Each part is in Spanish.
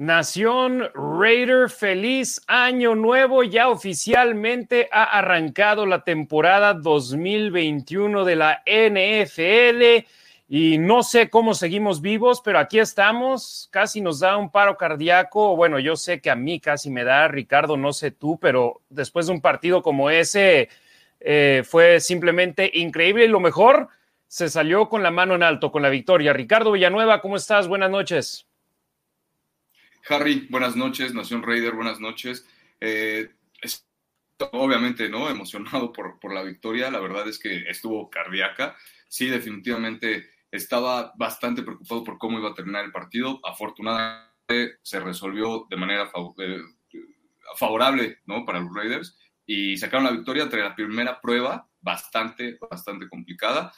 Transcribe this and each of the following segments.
Nación Raider, feliz año nuevo. Ya oficialmente ha arrancado la temporada 2021 de la NFL y no sé cómo seguimos vivos, pero aquí estamos. Casi nos da un paro cardíaco. Bueno, yo sé que a mí casi me da, Ricardo, no sé tú, pero después de un partido como ese eh, fue simplemente increíble y lo mejor se salió con la mano en alto, con la victoria. Ricardo Villanueva, ¿cómo estás? Buenas noches. Harry, buenas noches, Nación Raider, buenas noches. Eh, obviamente, ¿no? Emocionado por, por la victoria, la verdad es que estuvo cardíaca. Sí, definitivamente estaba bastante preocupado por cómo iba a terminar el partido. Afortunadamente se resolvió de manera favorable, ¿no? Para los Raiders y sacaron la victoria entre la primera prueba, bastante, bastante complicada.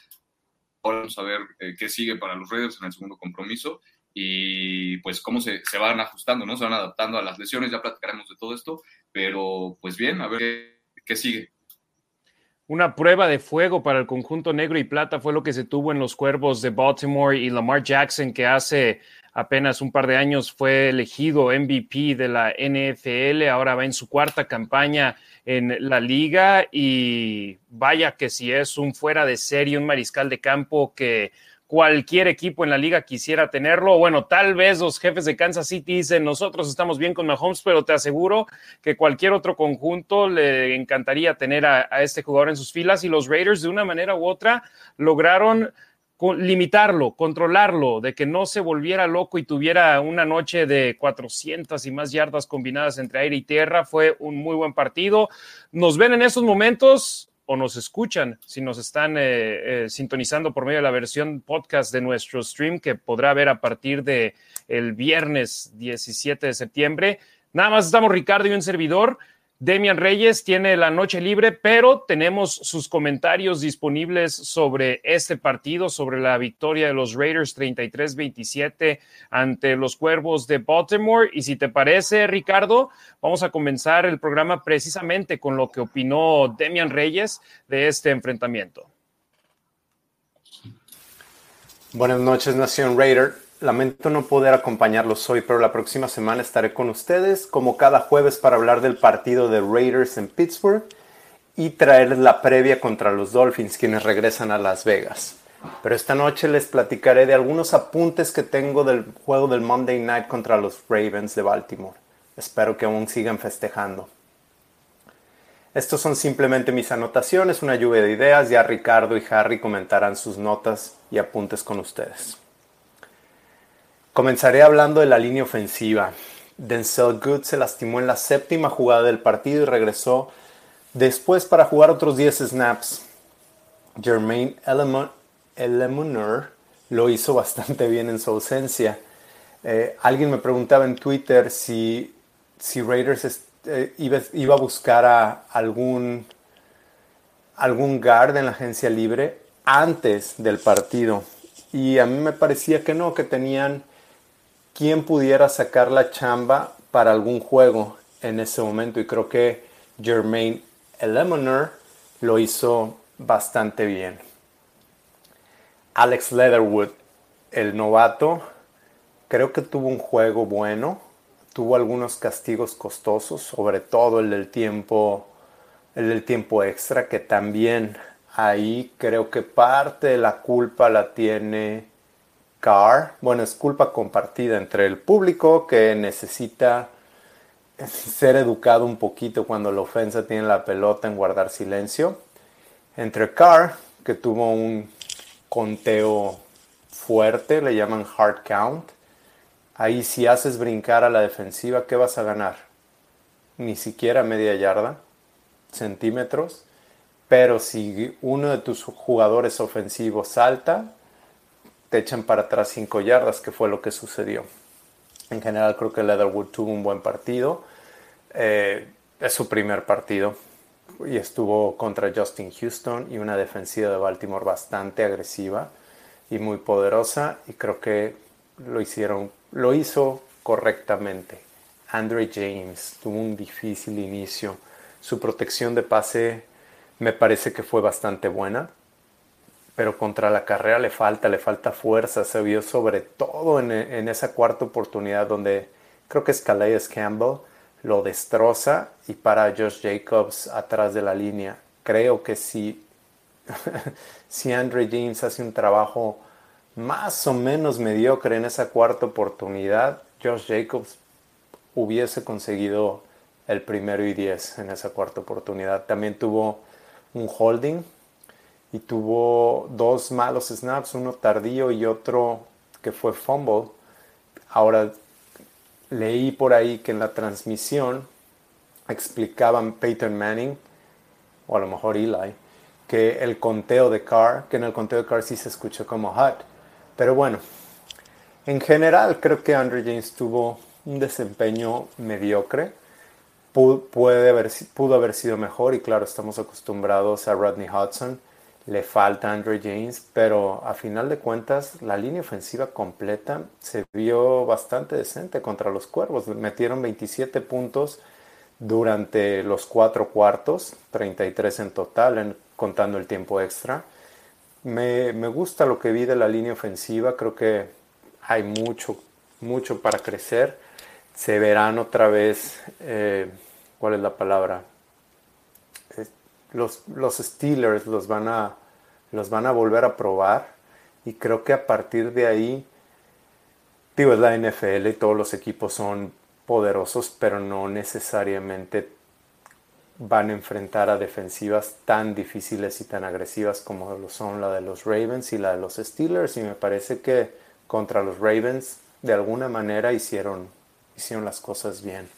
Ahora vamos a ver eh, qué sigue para los Raiders en el segundo compromiso y pues cómo se, se, van ajustando, ¿no? Se van adaptando a las lesiones, ya platicaremos de todo esto, pero pues bien, a ver qué, qué sigue. Una prueba de fuego para el conjunto negro y plata fue lo que se tuvo en los Cuervos de Baltimore y Lamar Jackson, que hace apenas un par de años fue elegido MVP de la NFL, ahora va en su cuarta campaña en la liga y vaya que si es un fuera de serie, un mariscal de campo que cualquier equipo en la liga quisiera tenerlo. Bueno, tal vez los jefes de Kansas City dicen, nosotros estamos bien con Mahomes, pero te aseguro que cualquier otro conjunto le encantaría tener a, este jugador en sus filas y los Raiders de una manera u otra lograron limitarlo, controlarlo, de que no se volviera loco y tuviera una noche de 400 y más yardas combinadas entre aire y tierra. Fue un muy buen partido. Nos ven en estos momentos o nos escuchan, si nos están eh, eh, sintonizando por medio de la versión podcast de nuestro stream que podrá ver a partir de el viernes 17 de septiembre. Nada más estamos Ricardo y un servidor. Demian Reyes tiene la noche libre, pero tenemos sus comentarios disponibles sobre este partido, sobre la victoria de los Raiders 33-27 ante los Cuervos de Baltimore. Y si te parece, Ricardo, vamos a comenzar el programa precisamente con lo que opinó Demian Reyes de este enfrentamiento. Buenas noches, Nación Raider. Lamento no poder acompañarlos hoy, pero la próxima semana estaré con ustedes, como cada jueves, para hablar del partido de Raiders en Pittsburgh y traerles la previa contra los Dolphins, quienes regresan a Las Vegas. Pero esta noche les platicaré de algunos apuntes que tengo del juego del Monday Night contra los Ravens de Baltimore. Espero que aún sigan festejando. Estos son simplemente mis anotaciones, una lluvia de ideas. Ya Ricardo y Harry comentarán sus notas y apuntes con ustedes. Comenzaré hablando de la línea ofensiva. Denzel Good se lastimó en la séptima jugada del partido y regresó después para jugar otros 10 snaps. Jermaine Elemonor lo hizo bastante bien en su ausencia. Eh, alguien me preguntaba en Twitter si, si Raiders eh, iba, iba, a buscar a algún, algún guard en la agencia libre antes del partido. Y a mí me parecía que no, que tenían quién pudiera sacar la chamba para algún juego en ese momento. Y creo que Jermaine Elemonor lo hizo bastante bien. Alex Leatherwood, el novato, creo que tuvo un juego bueno. Tuvo algunos castigos costosos, sobre todo el del tiempo, el del tiempo extra, que también ahí creo que parte de la culpa la tiene Carr, bueno, es culpa compartida entre el público que necesita ser educado un poquito cuando la ofensa tiene la pelota en guardar silencio, entre Carr, que tuvo un conteo fuerte, le llaman hard count. Ahí si haces brincar a la defensiva, ¿qué vas a ganar? Ni siquiera media yarda, centímetros. Pero si uno de tus jugadores ofensivos salta, te echan para atrás cinco yardas, que fue lo que sucedió. En general creo que Leatherwood tuvo un buen partido. Eh, es su primer partido y estuvo contra Justin Houston y una defensiva de Baltimore bastante agresiva y muy poderosa y creo que lo hicieron, lo hizo correctamente. Andre James tuvo un difícil inicio. Su protección de pase me parece que fue bastante buena, pero contra la carrera le falta, le falta fuerza. Se vio sobre todo en, esa cuarta oportunidad donde creo que es Calais Campbell lo destroza y para Josh Jacobs atrás de la línea. Creo que si, si Andre James hace un trabajo más o menos mediocre en esa cuarta oportunidad, Josh Jacobs hubiese conseguido el primero y diez en esa cuarta oportunidad. También tuvo un holding y tuvo dos malos snaps, uno tardío y otro que fue fumble. Ahora leí por ahí que en la transmisión explicaban Peyton Manning, o a lo mejor Eli, que el conteo de Carr, que en el conteo de Carr sí se escuchó como hot. Pero bueno, en general creo que Andrew James tuvo un desempeño mediocre. puede haber, pudo haber sido mejor y claro, estamos acostumbrados a Rodney Hudson le falta Andre James, pero a final de cuentas la línea ofensiva completa se vio bastante decente contra los Cuervos. Metieron 27 puntos durante los cuatro cuartos, 33 en total, contando el tiempo extra. Me, gusta lo que vi de la línea ofensiva, creo que hay mucho, mucho para crecer. Se verán otra vez, eh, ¿cuál es la palabra? Los, los Steelers los van, a, los van a volver a probar y creo que a partir de ahí, digo, es la NFL y todos los equipos son poderosos, pero no necesariamente van a enfrentar a defensivas tan difíciles y tan agresivas como lo son la de los Ravens y la de los Steelers. Y me parece que contra los Ravens de alguna manera hicieron, hicieron las cosas bien.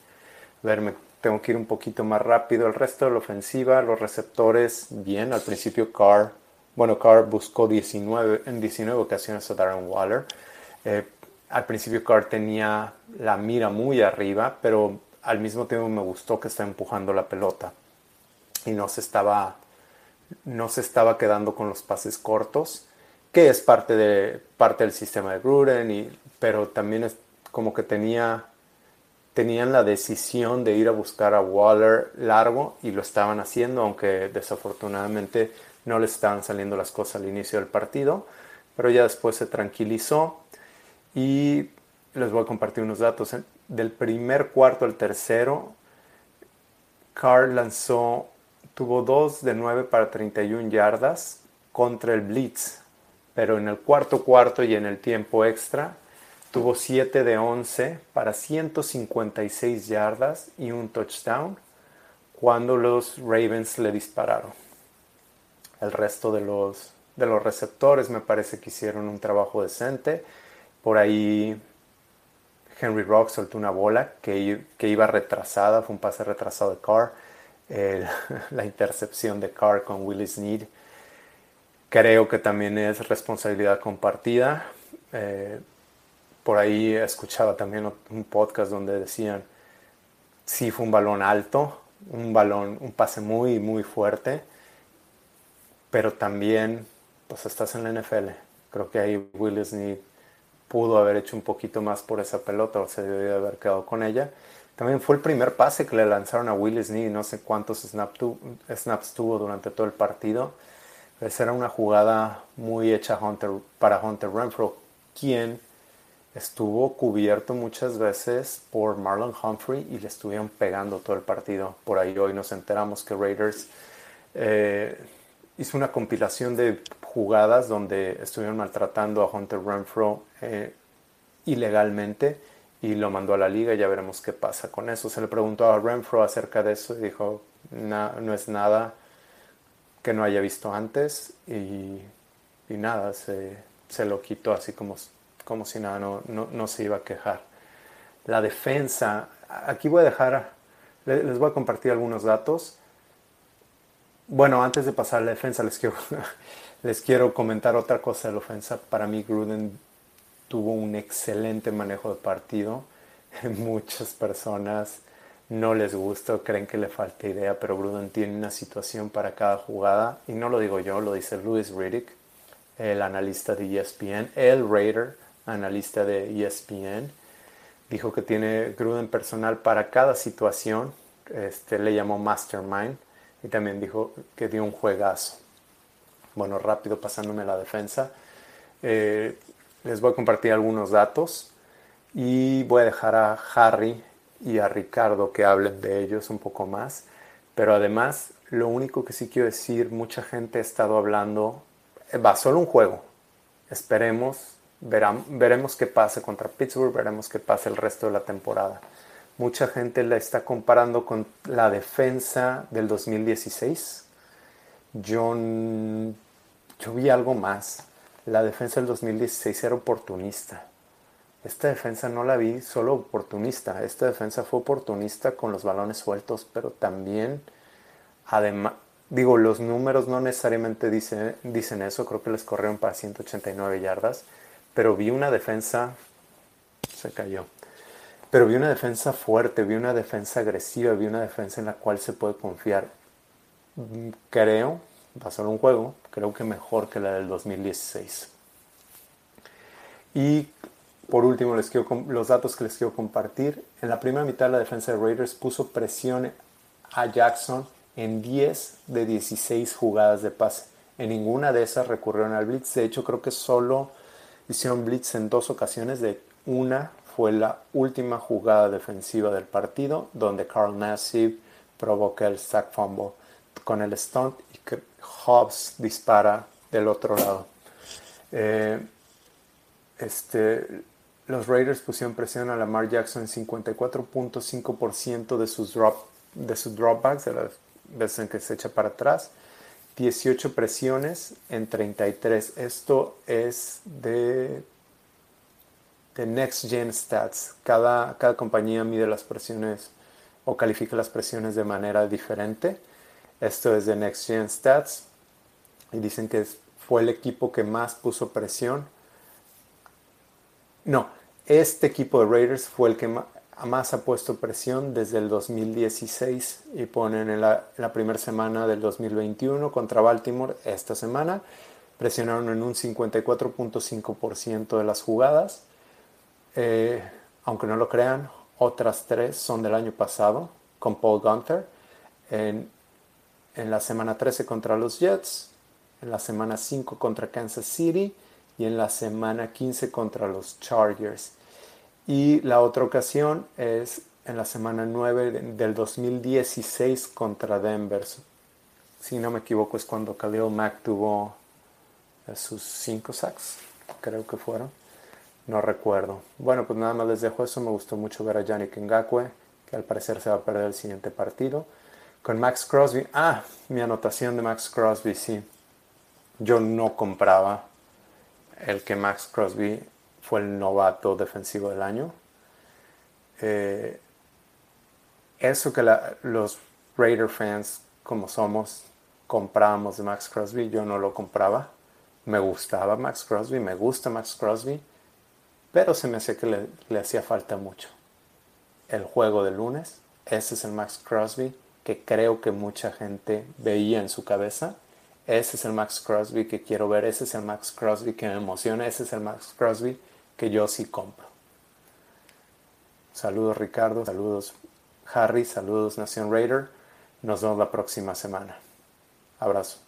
A ver, me tengo que ir un poquito más rápido. El resto de la ofensiva, los receptores, bien. Al principio Carr, bueno, Carr buscó 19, en 19 ocasiones a Darren Waller. Eh, al principio Carr tenía la mira muy arriba, pero al mismo tiempo me gustó que está empujando la pelota y no se estaba, no se estaba quedando con los pases cortos, que es parte, de, parte del sistema de Gruden, y, pero también es como que tenía tenían la decisión de ir a buscar a Waller largo y lo estaban haciendo, aunque desafortunadamente no les estaban saliendo las cosas al inicio del partido, pero ya después se tranquilizó y les voy a compartir unos datos. Del primer cuarto al tercero, Carr lanzó, tuvo 2 de 9 para 31 yardas contra el Blitz, pero en el cuarto cuarto y en el tiempo extra Tuvo 7 de 11 para 156 yardas y un touchdown cuando los Ravens le dispararon. El resto de los, de los receptores me parece que hicieron un trabajo decente. Por ahí Henry Rock soltó una bola que, iba retrasada, fue un pase retrasado de Carr. la intercepción de Carr con Willis Need creo que también es responsabilidad compartida. Eh, por ahí escuchaba también un podcast donde decían, sí fue un balón alto, un balón, un pase muy, muy fuerte, pero también, pues estás en la NFL. Creo que ahí Will Smith pudo haber hecho un poquito más por esa pelota o se debió haber quedado con ella. También fue el primer pase que le lanzaron a Will Smith, no sé cuántos snaps tuvo durante todo el partido. Esa era una jugada muy hecha Hunter, para Hunter Renfro, quien estuvo cubierto muchas veces por Marlon Humphrey y le estuvieron pegando todo el partido. Por ahí hoy nos enteramos que Raiders eh, hizo una compilación de jugadas donde estuvieron maltratando a Hunter Renfro eh, ilegalmente y lo mandó a la liga. Ya veremos qué pasa con eso. Se le preguntó a Renfro acerca de eso y dijo, no es nada que no haya visto antes y, nada, se, se lo quitó así como como si nada, no, no, se iba a quejar. La defensa, aquí voy a dejar, les voy a compartir algunos datos. Bueno, antes de pasar a la defensa, les quiero, les quiero comentar otra cosa de la ofensa. Para mí, Gruden tuvo un excelente manejo de partido. muchas personas no les gusta, creen que le falta idea, pero Gruden tiene una situación para cada jugada y no lo digo yo, lo dice Louis Riddick, el analista de ESPN, el Raider, analista de ESPN, dijo que tiene Gruden personal para cada situación, este, le llamó Mastermind y también dijo que dio un juegazo. Bueno, rápido pasándome la defensa. Eh, les voy a compartir algunos datos y voy a dejar a Harry y a Ricardo que hablen de ellos un poco más. Pero además, lo único que sí quiero decir, mucha gente ha estado hablando, eh, va solo un juego. Esperemos, veremos qué pasa contra Pittsburgh, veremos qué pasa el resto de la temporada. Mucha gente la está comparando con la defensa del 2016. Yo, yo vi algo más. La defensa del 2016 era oportunista esta defensa no la vi solo oportunista, esta defensa fue oportunista con los balones sueltos, pero también, además, digo, los números no necesariamente dicen, dicen eso, creo que les corrieron para 189 yardas, pero vi una defensa, se cayó, pero vi una defensa fuerte, vi una defensa agresiva, vi una defensa en la cual se puede confiar. Creo, va a ser un juego, creo que mejor que la del 2016. Y por último, les quiero, los datos que les quiero compartir. En la primera mitad, la defensa de Raiders puso presión a Jackson en 10 de 16 jugadas de pase. En ninguna de esas recurrieron al blitz. De hecho, creo que solo hicieron blitz en dos ocasiones. De una fue la última jugada defensiva del partido, donde Carl Nassib provoca el sack fumble con el stunt y que Hobbs dispara del otro lado. Eh, este, los Raiders pusieron presión a Lamar Jackson en 54.5% de sus, drop, de sus dropbacks, de las veces en que se echa para atrás. 18 presiones en 33. Esto es de, de Next Gen Stats. Cada, cada compañía mide las presiones o califica las presiones de manera diferente. Esto es de Next Gen Stats. Y dicen que fue el equipo que más puso presión no, este equipo de Raiders fue el que más ha puesto presión desde el 2016 y ponen en la, primera semana del 2021 contra Baltimore esta semana. Presionaron en un 54.5% de las jugadas. Eh, aunque no lo crean, otras tres son del año pasado con Paul Gunther. En, en la semana 13 contra los Jets, en la semana 5 contra Kansas City y en la semana 15 contra los Chargers. Y la otra ocasión es en la semana 9 del 2016 contra Denver. Si no me equivoco es cuando Khalil Mack tuvo eh, sus 5 sacks, creo que fueron. No recuerdo. Bueno, pues nada más les dejo eso. Me gustó mucho ver a Yannick Ngakwe, que al parecer se va a perder el siguiente partido. Con Max Crosby. Ah, mi anotación de Max Crosby, sí. Yo no compraba el que Max Crosby fue el novato defensivo del año. Eh, eso que los Raider fans, como somos, compramos de Max Crosby, yo no lo compraba. Me gustaba Max Crosby, me gusta Max Crosby, pero se me hacía que le, le hacía falta mucho. El juego de lunes, ese es el Max Crosby que creo que mucha gente veía en su cabeza ese es el Max Crosby que quiero ver, ese es el Max Crosby que me emociona, ese es el Max Crosby que yo sí compro. Saludos Ricardo, saludos Harry, saludos Nación Raider. Nos vemos la próxima semana. Abrazo.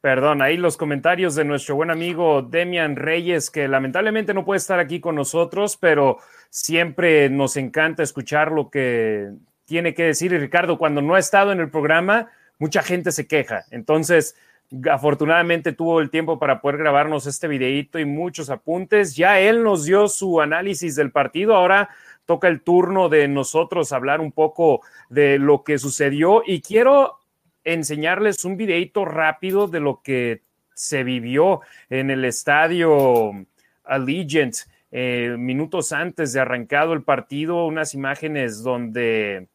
Perdón, ahí los comentarios de nuestro buen amigo Demian Reyes, que lamentablemente no puede estar aquí con nosotros, pero siempre nos encanta escuchar lo que tiene que decir. Y Ricardo, cuando no ha estado en el programa, mucha gente se queja. Entonces, afortunadamente tuvo el tiempo para poder grabarnos este videíto y muchos apuntes. Ya él nos dio su análisis del partido. Ahora toca el turno de nosotros hablar un poco de lo que sucedió y quiero enseñarles un videito rápido de lo que se vivió en el estadio Allegiant eh, minutos antes de arrancado el partido, unas imágenes donde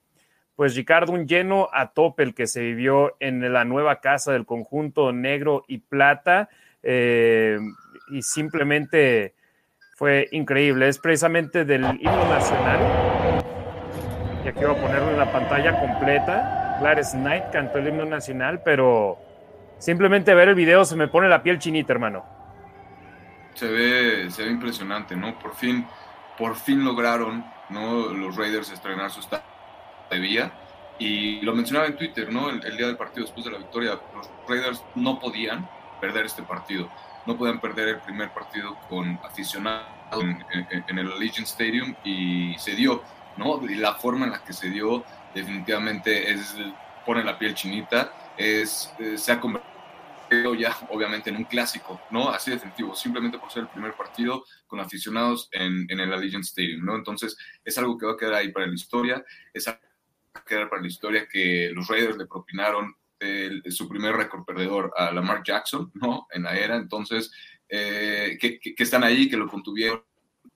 pues Ricardo, un lleno a tope el que se vivió en la nueva casa del conjunto negro y plata. Eh, y simplemente fue increíble. Es precisamente del himno nacional. Y aquí voy a ponerlo en la pantalla completa. Gladys Knight cantó el himno nacional, pero simplemente ver el video se me pone la piel chinita, hermano. Se ve, se ve impresionante, ¿no? Por fin, por fin lograron, ¿no? Los Raiders estrenar su estado de vía. Y lo mencionaba en Twitter, ¿no? El, el, día del partido después de la victoria, los Raiders no podían perder este partido no pueden perder el primer partido con aficionados en, el Allegiant Stadium y se dio, ¿no? Y la forma en la que se dio definitivamente es, pone la piel chinita, es, eh, se ha convertido ya obviamente en un clásico, ¿no? Así definitivo, simplemente por ser el primer partido con aficionados en, en el Allegiant Stadium, ¿no? Entonces es algo que va a quedar ahí para la historia, es algo quedar para la historia que los Raiders le propinaron su primer récord perdedor a Lamar Jackson, ¿no? En la era, entonces, eh, que, están ahí, que lo contuvieron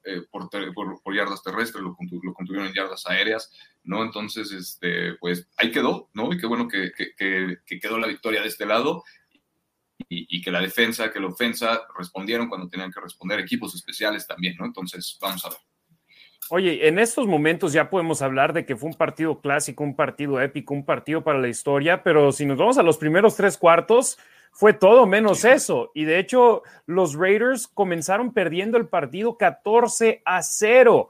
eh, por, por, yardas terrestres, lo, contuvieron en yardas aéreas, ¿no? Entonces, este, pues ahí quedó, ¿no? Y qué bueno que, que quedó la victoria de este lado y, y, que la defensa, que la ofensa respondieron cuando tenían que responder, equipos especiales también, ¿no? Entonces, vamos a ver. Oye, en estos momentos ya podemos hablar de que fue un partido clásico, un partido épico, un partido para la historia, pero si nos vamos a los primeros tres cuartos, fue todo menos eso. Y de hecho, los Raiders comenzaron perdiendo el partido 14 a 0.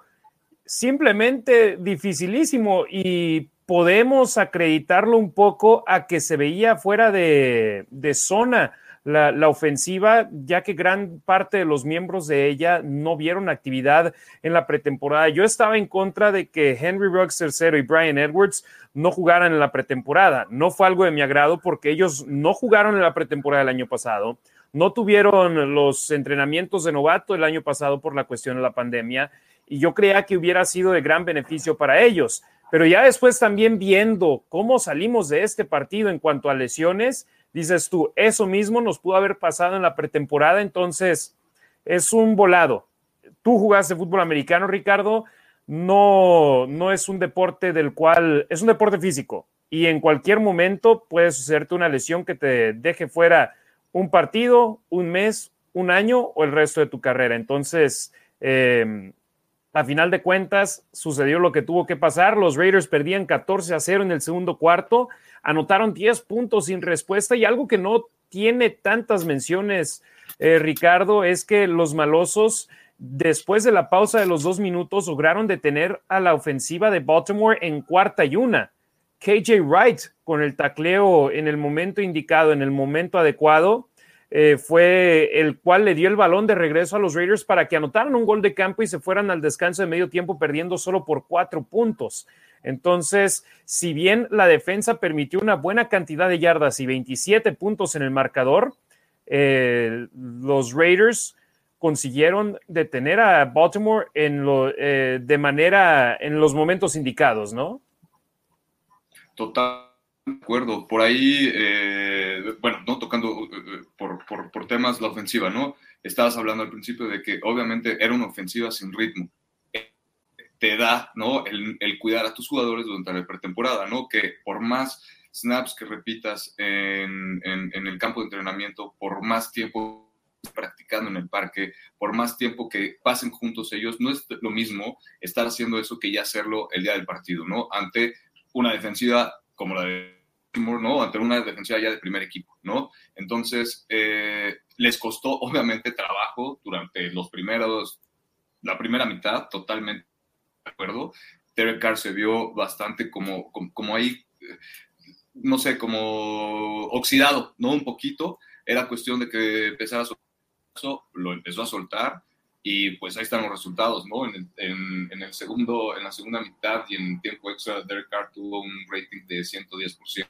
Simplemente dificilísimo y podemos acreditarlo un poco a que se veía fuera de, de zona la, ofensiva, ya que gran parte de los miembros de ella no vieron actividad en la pretemporada. Yo estaba en contra de que Henry Ruggs III y Brian Edwards no jugaran en la pretemporada. No fue algo de mi agrado porque ellos no jugaron en la pretemporada el año pasado, no tuvieron los entrenamientos de novato el año pasado por la cuestión de la pandemia y yo creía que hubiera sido de gran beneficio para ellos. Pero ya después también viendo cómo salimos de este partido en cuanto a lesiones, dices tú, eso mismo nos pudo haber pasado en la pretemporada, entonces es un volado. Tú jugaste fútbol americano, Ricardo, no, no es un deporte del cual, es un deporte físico y en cualquier momento puede sucederte una lesión que te deje fuera un partido, un mes, un año o el resto de tu carrera. Entonces, eh, a final de cuentas, sucedió lo que tuvo que pasar. Los Raiders perdían 14 a 0 en el segundo cuarto, anotaron 10 puntos sin respuesta y algo que no tiene tantas menciones, eh, Ricardo, es que los malosos, después de la pausa de los dos minutos, lograron detener a la ofensiva de Baltimore en cuarta y una. KJ Wright con el tacleo en el momento indicado, en el momento adecuado, eh, fue el cual le dio el balón de regreso a los Raiders para que anotaran un gol de campo y se fueran al descanso de medio tiempo perdiendo solo por cuatro puntos. Entonces, si bien la defensa permitió una buena cantidad de yardas y 27 puntos en el marcador, eh, los Raiders consiguieron detener a Baltimore en lo, eh, de manera en los momentos indicados, ¿no? Total acuerdo. Por ahí, eh, bueno, no tocando eh, por, por, temas la ofensiva, ¿no? Estabas hablando al principio de que obviamente era una ofensiva sin ritmo. Te da, ¿no? El, el cuidar a tus jugadores durante la pretemporada, ¿no? Que por más snaps que repitas en, en, en el campo de entrenamiento, por más tiempo practicando en el parque, por más tiempo que pasen juntos ellos, no es lo mismo estar haciendo eso que ya hacerlo el día del partido, ¿no? Ante una defensiva como la de ¿no? Ante una defensiva ya de primer equipo, ¿no? Entonces, eh, les costó obviamente trabajo durante los primeros, la primera mitad, totalmente de acuerdo. Derek Carr se vio bastante como, como, ahí, no sé, como oxidado, ¿no? Un poquito. Era cuestión de que empezara a soltar, lo empezó a soltar y pues ahí están los resultados, ¿no? En el, en el, segundo, en la segunda mitad y en tiempo extra, Derek Carr tuvo un rating de 110%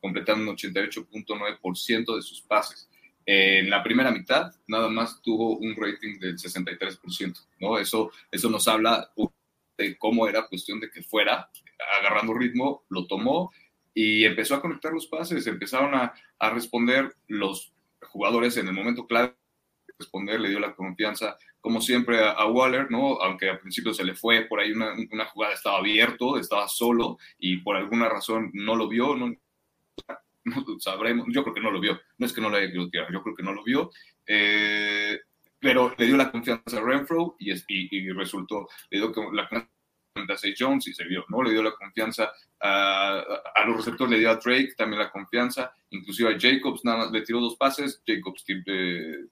completando un 88.9% de sus pases. En la primera mitad, nada más tuvo un rating del 63%, ¿no? Eso, eso nos habla de cómo era cuestión de que fuera agarrando ritmo, lo tomó y empezó a conectar los pases, empezaron a, a responder los jugadores en el momento clave responder, le dio la confianza, como siempre, a, Waller, ¿no? Aunque al principio se le fue por ahí una, una, jugada, estaba abierto, estaba solo y por alguna razón no lo vio, no, sabremos, yo creo que no lo vio, no es que no lo haya querido tirar, yo creo que no lo vio, eh, pero le dio la confianza a Renfro y, y, resultó, le dio la confianza a Jones y se vio, ¿no? Le dio la confianza a, a, los receptores, le dio a Drake también la confianza, inclusive a Jacobs, nada más le tiró dos pases, Jacobs eh,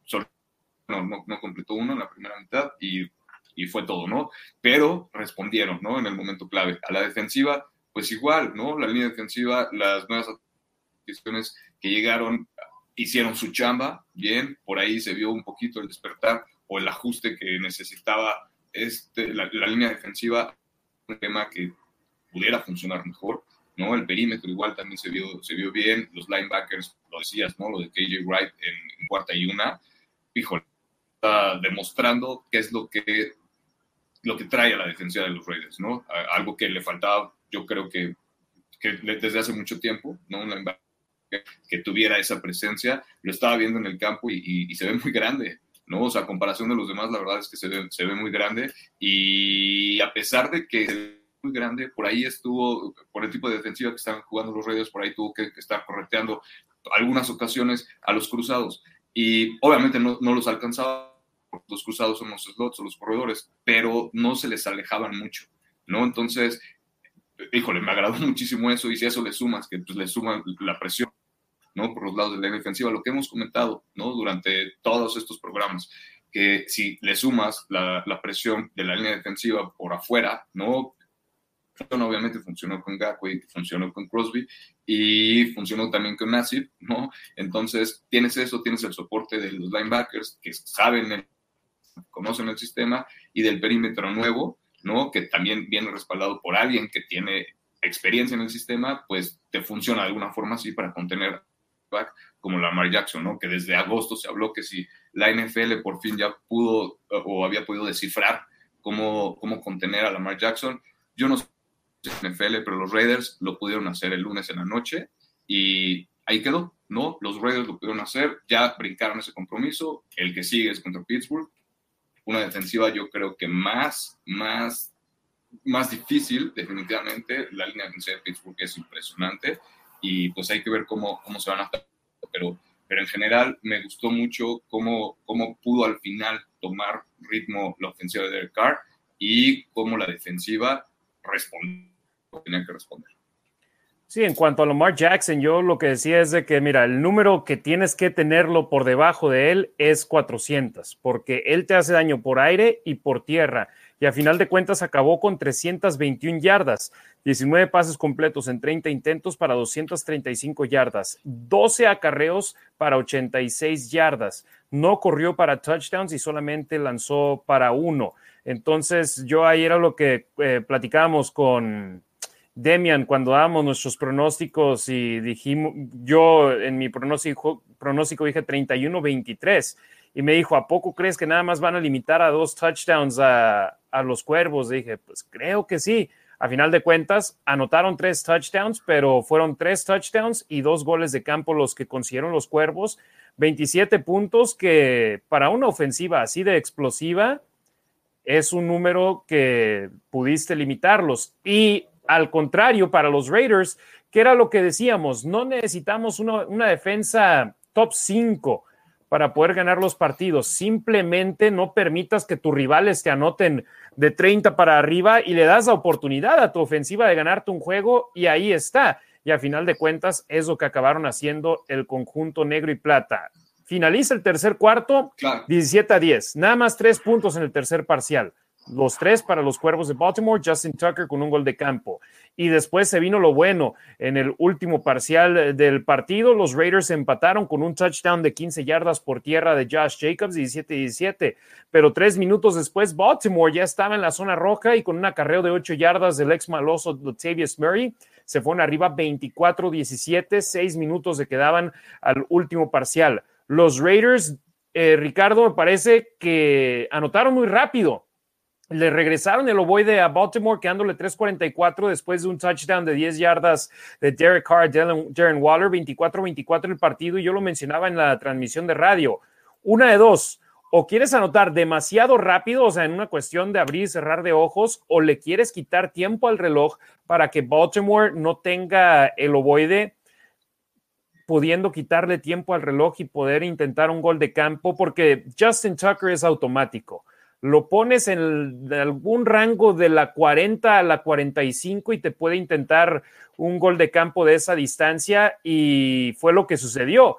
no, no, no, completó uno en la primera mitad y, y fue todo, ¿no? Pero respondieron, ¿no? En el momento clave. A la defensiva, pues igual, ¿no? La línea defensiva, las nuevas adquisiciones que llegaron hicieron su chamba bien, por ahí se vio un poquito el despertar o el ajuste que necesitaba este, la, línea defensiva, un tema que pudiera funcionar mejor, ¿no? El perímetro igual también se vio, se vio bien, los linebackers, lo decías, ¿no? Lo de KJ Wright en, cuarta y una, híjole, está demostrando qué es lo que, lo que trae a la defensa de los Raiders, ¿no? Algo que le faltaba, yo creo que, que desde hace mucho tiempo, ¿no? Un linebacker que, tuviera esa presencia, lo estaba viendo en el campo y, se ve muy grande, ¿no? O sea, a comparación de los demás, la verdad es que se ve, se ve muy grande y a pesar de que se ve muy grande, por ahí estuvo, por el tipo de defensiva que estaban jugando los Raiders, por ahí tuvo que, estar correteando algunas ocasiones a los cruzados y obviamente no, no los alcanzaba, los cruzados son los slots o los corredores, pero no se les alejaban mucho, ¿no? Entonces, híjole, me agradó muchísimo eso y si a eso le sumas, que pues le suma la presión, ¿no? Por los lados de la defensiva, lo que hemos comentado, ¿no? Durante todos estos programas, que si le sumas la, la presión de la línea defensiva por afuera, ¿no? Obviamente funcionó con Gakwe, funcionó con Crosby y funcionó también con Nassib, ¿no? Entonces tienes eso, tienes el soporte de los linebackers que saben, conocen el sistema y del perímetro nuevo, ¿no? Que también viene respaldado por alguien que tiene experiencia en el sistema, pues te funciona de alguna forma así para contener como Lamar Jackson, ¿no? Que desde agosto se habló que si la NFL por fin ya pudo o había podido descifrar cómo, cómo contener a Lamar Jackson, yo no sé NFL, pero los Raiders lo pudieron hacer el lunes en la noche y ahí quedó, ¿no? Los Raiders lo pudieron hacer, ya brincaron ese compromiso, el que sigue es contra Pittsburgh una defensiva yo creo que más, más, más difícil, definitivamente. La línea defensiva de Pittsburgh es impresionante y pues hay que ver cómo, cómo se van a pero pero en general me gustó mucho cómo, cómo pudo al final tomar ritmo la ofensiva de Derek Carr y cómo la defensiva respondió, tenía que responder. Sí, en cuanto a Lamar Jackson, yo lo que decía es de que, mira, el número que tienes que tenerlo por debajo de él es 400, porque él te hace daño por aire y por tierra. Y a final de cuentas acabó con 321 yardas, 19 pases completos en 30 intentos para 235 yardas, 12 acarreos para 86 yardas. No corrió para touchdowns y solamente lanzó para uno. Entonces, yo ahí era lo que eh, platicábamos con, Demian, cuando damos nuestros pronósticos y dijimos, yo en mi pronóstico, pronóstico dije 31-23 y me dijo, ¿a poco crees que nada más van a limitar a dos touchdowns a, a los cuervos? dije, pues creo que sí. A final de cuentas, anotaron tres touchdowns, pero fueron tres touchdowns y dos goles de campo los que consiguieron los cuervos. 27 puntos que para una ofensiva así de explosiva es un número que pudiste limitarlos. Y al contrario, para los Raiders, que era lo que decíamos, no necesitamos una, defensa top 5 para poder ganar los partidos. Simplemente no permitas que tus rivales te anoten de 30 para arriba y le das la oportunidad a tu ofensiva de ganarte un juego y ahí está. Y a final de cuentas es lo que acabaron haciendo el conjunto negro y plata. Finaliza el tercer cuarto, 17 a 10, nada más tres puntos en el tercer parcial los tres para los Cuervos de Baltimore, Justin Tucker con un gol de campo. Y después se vino lo bueno. En el último parcial del partido, los Raiders empataron con un touchdown de 15 yardas por tierra de Josh Jacobs, 17-17. Pero tres minutos después, Baltimore ya estaba en la zona roja y con un acarreo de 8 yardas del ex maloso Latavius Murray, se fueron arriba 24-17, seis minutos se quedaban al último parcial. Los Raiders, eh, Ricardo, me parece que anotaron muy rápido le regresaron el ovoide a Baltimore, quedándole 3.44 después de un touchdown de 10 yardas de Derek Carr, Darren Waller, 24-24 el partido, y yo lo mencionaba en la transmisión de radio. Una de dos, o quieres anotar demasiado rápido, o sea, en una cuestión de abrir y cerrar de ojos, o le quieres quitar tiempo al reloj para que Baltimore no tenga el ovoide pudiendo quitarle tiempo al reloj y poder intentar un gol de campo, porque Justin Tucker es automático. Lo pones en algún rango de la 40 a la 45 y te puede intentar un gol de campo de esa distancia y fue lo que sucedió.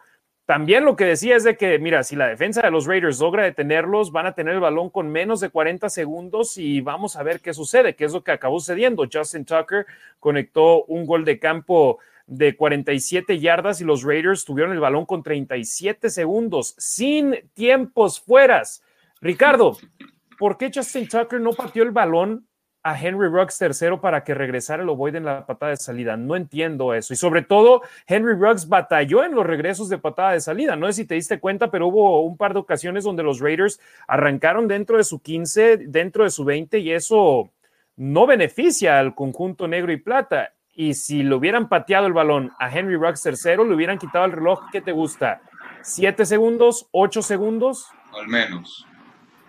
También lo que decía es de que, mira, si la defensa de los Raiders logra detenerlos, van a tener el balón con menos de 40 segundos y vamos a ver qué sucede, qué es lo que acabó sucediendo. Justin Tucker conectó un gol de campo de 47 yardas y los Raiders tuvieron el balón con 37 segundos, sin tiempos fueras. Ricardo, ¿por qué Justin Tucker no pateó el balón a Henry Ruggs tercero para que regresara el ovoide en la patada de salida. No entiendo eso. Y sobre todo, Henry Ruggs batalló en los regresos de patada de salida. No sé si te diste cuenta, pero hubo un par de ocasiones donde los Raiders arrancaron dentro de su 15, dentro de su 20, y eso no beneficia al conjunto negro y plata. Y si le hubieran pateado el balón a Henry Ruggs tercero, le hubieran quitado el reloj. ¿Qué te gusta? ¿Siete segundos? ¿Ocho segundos? Al menos.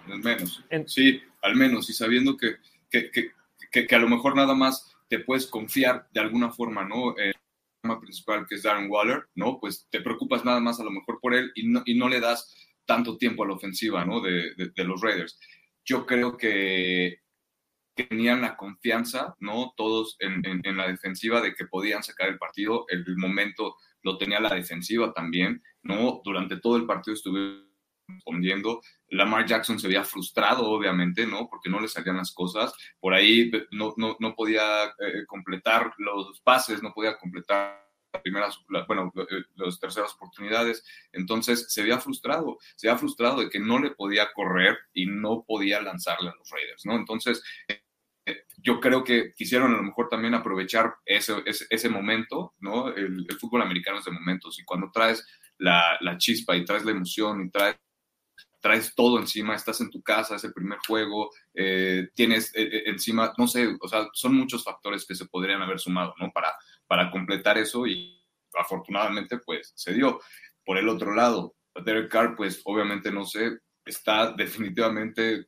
Al menos. Sí, al menos. Y sabiendo que que, que, que, a lo mejor nada más te puedes confiar de alguna forma, ¿no? El tema principal que es Darren Waller, ¿no? Pues te preocupas nada más a lo mejor por él y no, y no le das tanto tiempo a la ofensiva, ¿no? De, de, los Raiders. Yo creo que, tenían la confianza, ¿no? Todos en, en, en, la defensiva de que podían sacar el partido. El momento lo tenía la defensiva también, ¿no? Durante todo el partido estuvieron respondiendo. Lamar Jackson se veía frustrado, obviamente, ¿no? Porque no le salían las cosas. Por ahí no, no, no podía eh, completar los pases, no podía completar las primeras, bueno, eh, las terceras oportunidades. Entonces se veía frustrado, se veía frustrado de que no le podía correr y no podía lanzarle a los Raiders, ¿no? Entonces, eh, yo creo que quisieron a lo mejor también aprovechar ese, ese, momento, ¿no? El, el, fútbol americano es de momentos y cuando traes la, la chispa y traes la emoción y traes traes todo encima, estás en tu casa, es el primer juego, eh, tienes eh, eh, encima, no sé, o sea, son muchos factores que se podrían haber sumado, ¿no? Para, para completar eso y afortunadamente, pues, se dio. Por el otro lado, Derek Carr, pues, obviamente, no sé, está definitivamente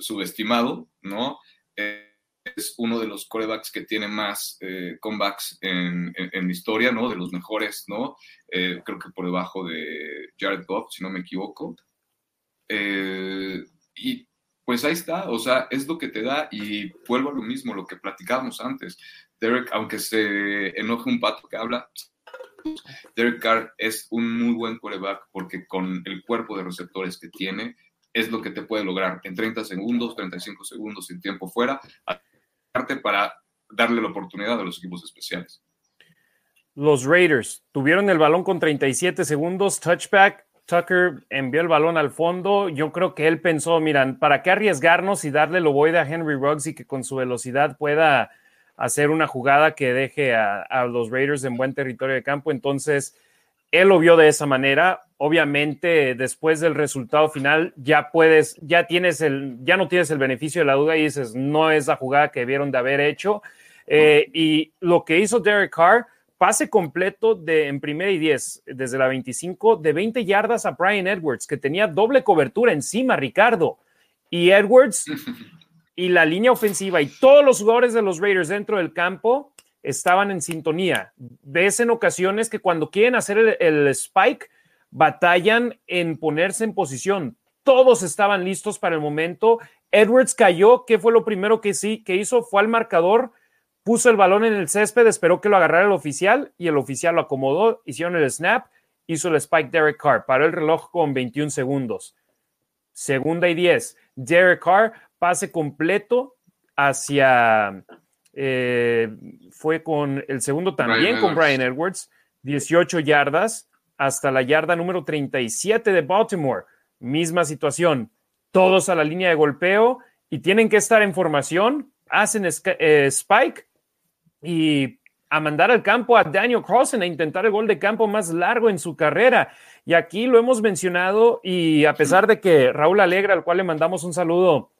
subestimado, ¿no? es uno de los corebacks que tiene más comebacks en, en, la historia, ¿no? De los mejores, ¿no? creo que por debajo de Jared Goff, si no me equivoco. Eh, y pues ahí está, o sea, es lo que te da y vuelvo a lo mismo, lo que platicábamos antes. Derek, aunque se enoje un pato que habla, Derek Carr es un muy buen quarterback porque con el cuerpo de receptores que tiene, es lo que te puede lograr en 30 segundos, 35 segundos sin tiempo fuera, para darle la oportunidad a los equipos especiales. Los Raiders tuvieron el balón con 37 segundos, touchback, Tucker envió el balón al fondo. Yo creo que él pensó, miran, ¿para qué arriesgarnos y darle lo voy a Henry Ruggs y que con su velocidad pueda hacer una jugada que deje a, los Raiders en buen territorio de campo? Entonces, él lo vio de esa manera. Obviamente, después del resultado final, ya puedes, ya tienes el, ya no tienes el beneficio de la duda y dices, no es la jugada que debieron de haber hecho. Eh, y lo que hizo Derek Carr pase completo de en primera y diez, desde la 25, de 20 yardas a Brian Edwards, que tenía doble cobertura encima, Ricardo. Y Edwards y la línea ofensiva y todos los jugadores de los Raiders dentro del campo estaban en sintonía. Ves en ocasiones que cuando quieren hacer el, el spike, batallan en ponerse en posición. Todos estaban listos para el momento. Edwards cayó. ¿Qué fue lo primero que sí que hizo? Fue al marcador puso el balón en el césped, esperó que lo agarrara el oficial y el oficial lo acomodó, hicieron el snap, hizo el spike Derek Carr, paró el reloj con 21 segundos. Segunda y 10, Derek Carr, pase completo hacia, eh, fue con el segundo también con Brian Edwards, 18 yardas hasta la yarda número 37 de Baltimore. Misma situación, todos a la línea de golpeo y tienen que estar en formación, hacen eh, spike y a mandar al campo a Daniel Carlson a intentar el gol de campo más largo en su carrera. Y aquí lo hemos mencionado y a pesar de que Raúl Alegra, al cual le mandamos un saludo,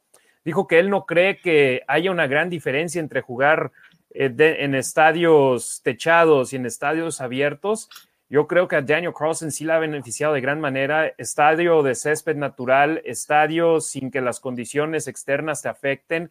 dijo que él no cree que haya una gran diferencia entre jugar eh, en estadios techados y en estadios abiertos. Yo creo que a Daniel Carlson sí la ha beneficiado de gran manera. Estadio de césped natural, estadio sin que las condiciones externas te afecten.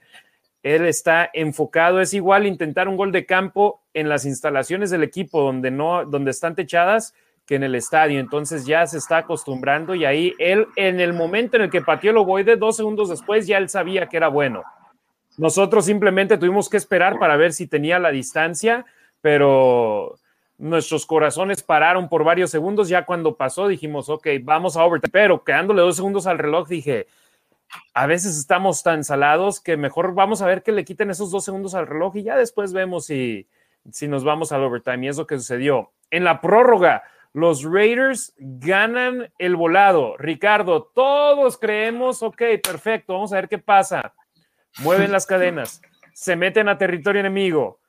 Él está enfocado, es igual intentar un gol de campo en las instalaciones del equipo donde no, donde están techadas que en el estadio. Entonces ya se está acostumbrando y ahí él, en el momento en el que pateó el ovoide, dos segundos después, ya él sabía que era bueno. Nosotros simplemente tuvimos que esperar para ver si tenía la distancia, pero nuestros corazones pararon por varios segundos. Ya cuando pasó dijimos, ok, vamos a overtime, pero quedándole dos segundos al reloj dije, a veces estamos tan salados que mejor vamos a ver que le quiten esos dos segundos al reloj y ya después vemos si, si nos vamos al overtime. Y es lo que sucedió. En la prórroga, los Raiders ganan el volado. Ricardo, todos creemos, ok, perfecto, vamos a ver qué pasa. Mueven las cadenas, se meten a territorio enemigo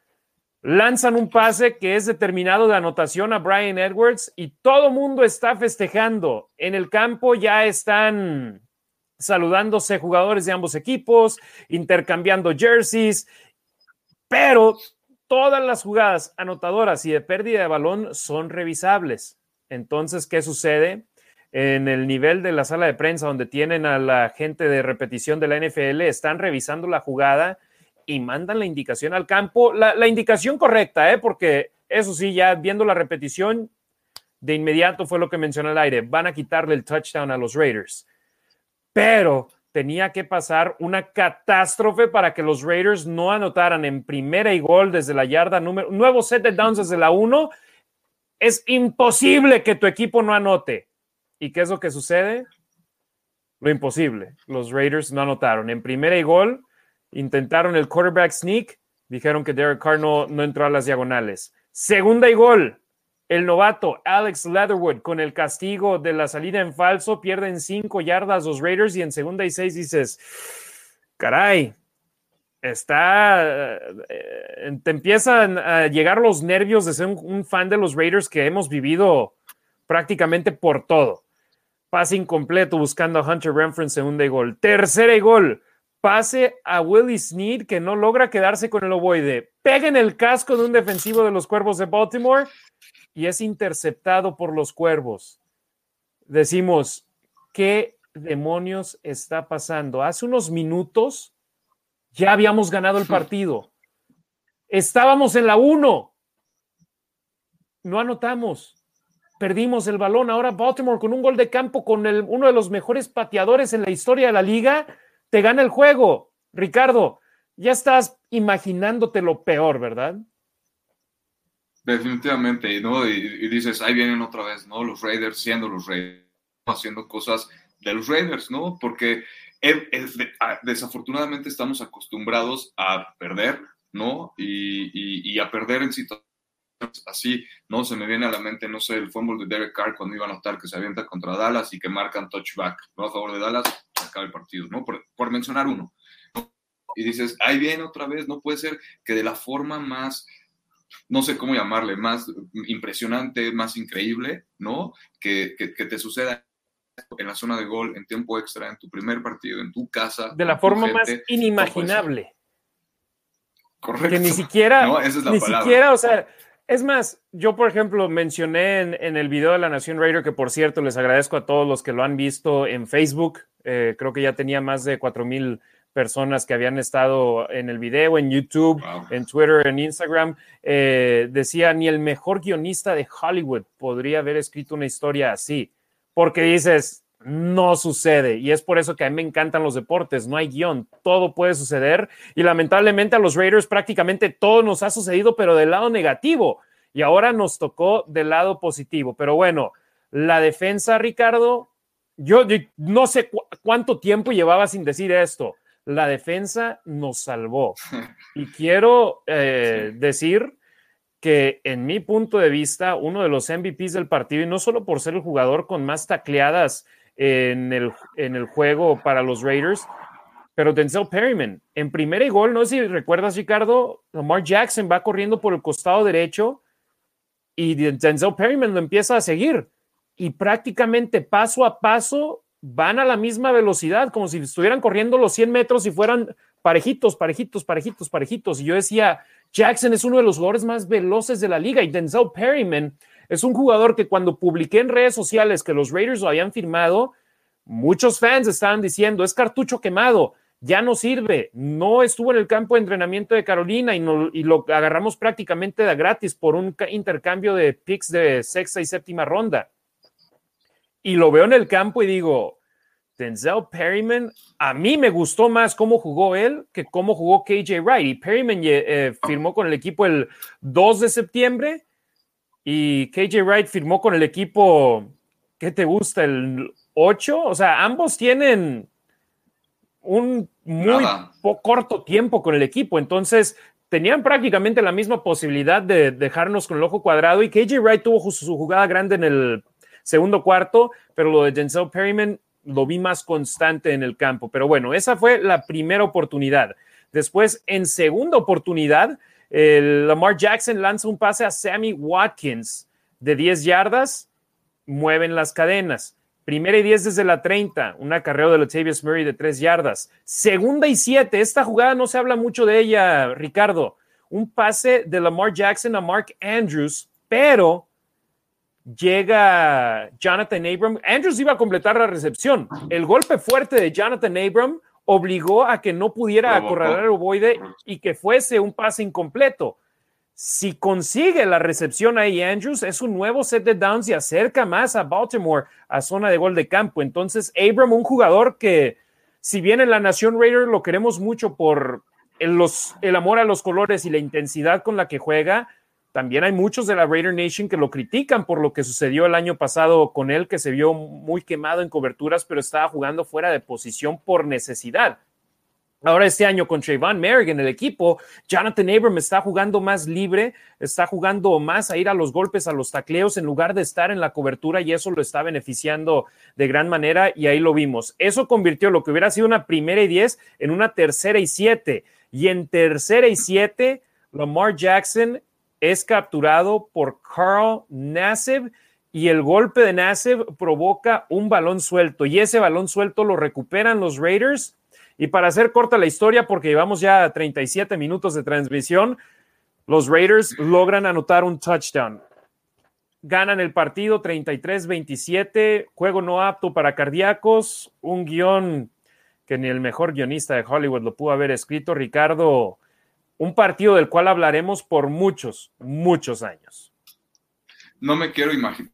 lanzan un pase que es determinado de anotación a Brian Edwards y todo mundo está festejando. En el campo ya están saludándose jugadores de ambos equipos, intercambiando jerseys, pero todas las jugadas anotadoras y de pérdida de balón son revisables. Entonces, ¿qué sucede? En el nivel de la sala de prensa donde tienen a la gente de repetición de la NFL, están revisando la jugada y mandan la indicación al campo, la, indicación correcta, ¿eh? porque eso sí, ya viendo la repetición, de inmediato fue lo que mencioné al aire, van a quitarle el touchdown a los Raiders. Pero tenía que pasar una catástrofe para que los Raiders no anotaran en primera y gol desde la yarda número, nuevo set de downs desde la 1. Es imposible que tu equipo no anote. ¿Y qué es lo que sucede? Lo imposible. Los Raiders no anotaron. En primera y gol, Intentaron el quarterback sneak, dijeron que Derek Carr no, entró a las diagonales. Segunda y gol. El novato Alex Leatherwood con el castigo de la salida en falso pierden cinco yardas los Raiders y en segunda y seis dices, caray, está, eh, te empiezan a llegar los nervios de ser un, fan de los Raiders que hemos vivido prácticamente por todo. Pase incompleto buscando a Hunter Renfrew en segunda y gol. Tercera y gol pase a Willie Snead que no logra quedarse con el ovoide, pega en el casco de un defensivo de los Cuervos de Baltimore y es interceptado por los Cuervos. Decimos, ¿qué demonios está pasando? Hace unos minutos ya habíamos ganado el partido. Estábamos en la 1. No anotamos. Perdimos el balón. Ahora Baltimore con un gol de campo con el, uno de los mejores pateadores en la historia de la liga te gana el juego. Ricardo, ya estás imaginándote lo peor, ¿verdad? Definitivamente, ¿no? Y, dices, ahí vienen otra vez, ¿no? Los Raiders siendo los Raiders, haciendo cosas de los Raiders, ¿no? Porque desafortunadamente estamos acostumbrados a perder, ¿no? Y, y, a perder en situaciones así, ¿no? Se me viene a la mente, no sé, el fútbol de Derek Carr cuando iba a notar que se avienta contra Dallas y que marcan touchback, ¿no? A favor de Dallas, acaba el partido, ¿no? Por, mencionar uno. Y dices, ahí viene otra vez, no puede ser que de la forma más, no sé cómo llamarle, más impresionante, más increíble, ¿no? Que, que, te suceda en la zona de gol, en tiempo extra, en tu primer partido, en tu casa. De la forma más inimaginable. Correcto. Que ni siquiera, no, esa es la ni siquiera, o sea, es más, yo por ejemplo mencioné en, el video de la Nación Raider, que por cierto les agradezco a todos los que lo han visto en Facebook, eh, creo que ya tenía más de cuatro mil personas que habían estado en el video, en YouTube, en Twitter, en Instagram. Eh, decía, ni el mejor guionista de Hollywood podría haber escrito una historia así, porque dices, no sucede. Y es por eso que a mí me encantan los deportes, no hay guion, todo puede suceder. Y lamentablemente a los Raiders prácticamente todo nos ha sucedido, pero del lado negativo. Y ahora nos tocó del lado positivo. Pero bueno, la defensa, Ricardo, yo, no sé cuánto tiempo llevaba sin decir esto. La defensa nos salvó. Y quiero eh, decir que en mi punto de vista, uno de los MVPs del partido, y no solo por ser el jugador con más tacleadas en el, en el juego para los Raiders. Pero Denzel Perryman, en primera y gol, no sé si recuerdas, Ricardo, Lamar Jackson va corriendo por el costado derecho y Denzel Perryman lo empieza a seguir. Y prácticamente paso a paso van a la misma velocidad, como si estuvieran corriendo los 100 metros y fueran parejitos, parejitos, parejitos, parejitos. Y yo decía, Jackson es uno de los jugadores más veloces de la liga y Denzel Perryman Es un jugador que cuando publiqué en redes sociales que los Raiders lo habían firmado, muchos fans estaban diciendo, es cartucho quemado, ya no sirve, no estuvo en el campo de entrenamiento de Carolina y, y lo agarramos prácticamente gratis por un intercambio de picks de sexta y séptima ronda. Y lo veo en el campo y digo, Denzel Perryman, a mí me gustó más cómo jugó él que cómo jugó KJ Wright. Y Perryman eh, firmó con el equipo el 2 de septiembre y KJ Wright firmó con el equipo, ¿qué te gusta? El 8. O sea, ambos tienen un muy corto tiempo con el equipo. Entonces, tenían prácticamente la misma posibilidad de dejarnos con el ojo cuadrado y KJ Wright tuvo su jugada grande en el segundo cuarto, pero lo de Denzel Perryman lo vi más constante en el campo. Pero bueno, esa fue la primera oportunidad. Después, en segunda oportunidad, Lamar Jackson lanza un pase a Sammy Watkins de 10 yardas, mueven las cadenas. Primera y 10 desde la 30, un acarreo de Latavius Murray de 3 yardas. Segunda y 7, esta jugada no se habla mucho de ella, Ricardo. Un pase de Lamar Jackson a Mark Andrews, pero llega Jonathan Abram. Andrews iba a completar la recepción. El golpe fuerte de Jonathan Abram obligó a que no pudiera acorralar el ovoide y que fuese un pase incompleto. Si consigue la recepción ahí Andrews, es un nuevo set de downs y acerca más a Baltimore a zona de gol de campo. Entonces, Abram, un jugador que, si bien en la Nación Raider lo queremos mucho por los, el amor a los colores y la intensidad con la que juega, también hay muchos de la Raider Nation que lo critican por lo que sucedió el año pasado con él, que se vio muy quemado en coberturas, pero estaba jugando fuera de posición por necesidad. Ahora este año con Trayvon Merrick en el equipo, Jonathan Abram está jugando más libre, está jugando más a ir a los golpes, a los tacleos, en lugar de estar en la cobertura y eso lo está beneficiando de gran manera y ahí lo vimos. Eso convirtió lo que hubiera sido una primera y diez en una tercera y siete. Y en tercera y siete, Lamar Jackson es capturado por Carl Nassib y el golpe de Nassib provoca un balón suelto y ese balón suelto lo recuperan los Raiders. Y para hacer corta la historia, porque llevamos ya 37 minutos de transmisión, los Raiders logran anotar un touchdown. Ganan el partido 33-27, juego no apto para cardíacos, un guion que ni el mejor guionista de Hollywood lo pudo haber escrito. Ricardo un partido del cual hablaremos por muchos, muchos años. No me quiero imaginar,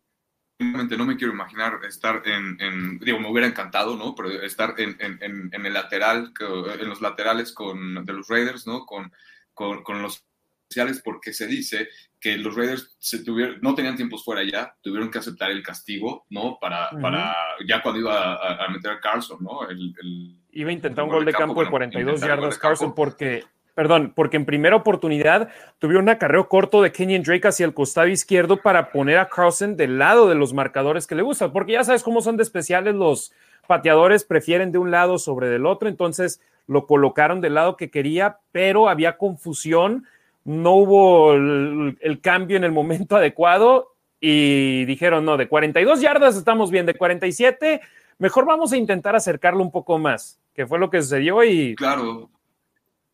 no me quiero imaginar estar en, digo, me hubiera encantado, ¿no? Pero estar en, en, el lateral, en los laterales con, de los Raiders, ¿no? Con, con, los sociales, porque se dice que los Raiders se tuvieron, no tenían tiempos fuera ya, tuvieron que aceptar el castigo, ¿no? Para, para ya cuando iba a, meter a Carlson, ¿no? El, iba a intentar un gol de campo, de 42 yardas Carlson porque perdón, porque en primera oportunidad tuvieron un acarreo corto de Kenyon Drake hacia el costado izquierdo para poner a Carlson del lado de los marcadores que le gustan, porque ya sabes cómo son de especiales los pateadores, prefieren de un lado sobre del otro, entonces lo colocaron del lado que quería, pero había confusión, no hubo el, el cambio en el momento adecuado y dijeron, no, de 42 yardas estamos bien, de 47, mejor vamos a intentar acercarlo un poco más, que fue lo que sucedió y... Claro,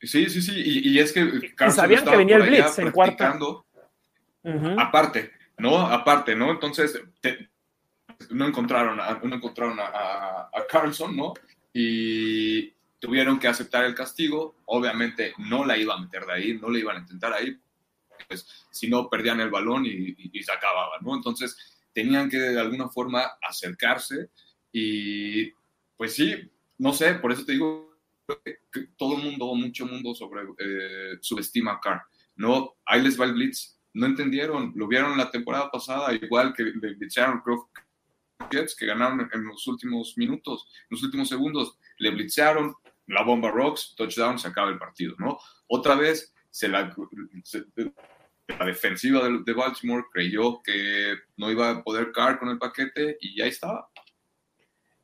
Sí, sí, sí. Y, es que Carlos sabían que venía el Blitz en cuarto. Aparte, ¿no? Aparte, ¿no? Entonces, no encontraron, a, no encontraron a, Carlson, ¿no? Y tuvieron que aceptar el castigo. Obviamente no la iban a meter de ahí, no le iban a intentar ahí. Pues si no, perdían el balón y, y se acababa, ¿no? Entonces, tenían que de alguna forma acercarse y, pues sí, no sé, por eso te digo todo el mundo, mucho mundo sobre, eh, subestima a Carr. No, ahí les va el blitz. No entendieron, lo vieron la temporada pasada, igual que le blitzaron Jets, que ganaron en los últimos minutos, en los últimos segundos. Le blitzaron, la bomba rocks, touchdown, se acaba el partido, ¿no? Otra vez, se la, la defensiva de, Baltimore creyó que no iba a poder caer con el paquete y ya estaba.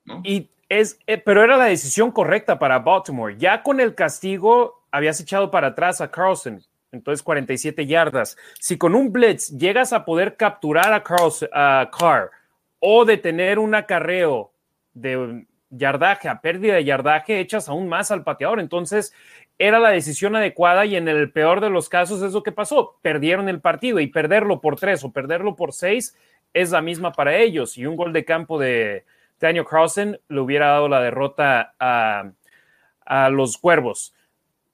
¿no? Y es, eh, pero era la decisión correcta para Baltimore. Ya con el castigo habías echado para atrás a Carlson, entonces 47 yardas. Si con un blitz llegas a poder capturar a, Carlson, a Carr o detener un acarreo de yardaje a pérdida de yardaje, echas aún más al pateador. Entonces, era la decisión adecuada y en el peor de los casos es lo que pasó. Perdieron el partido y perderlo por tres o perderlo por seis es la misma para ellos. Y un gol de campo de Daniel Carlsen le hubiera dado la derrota a, los Cuervos.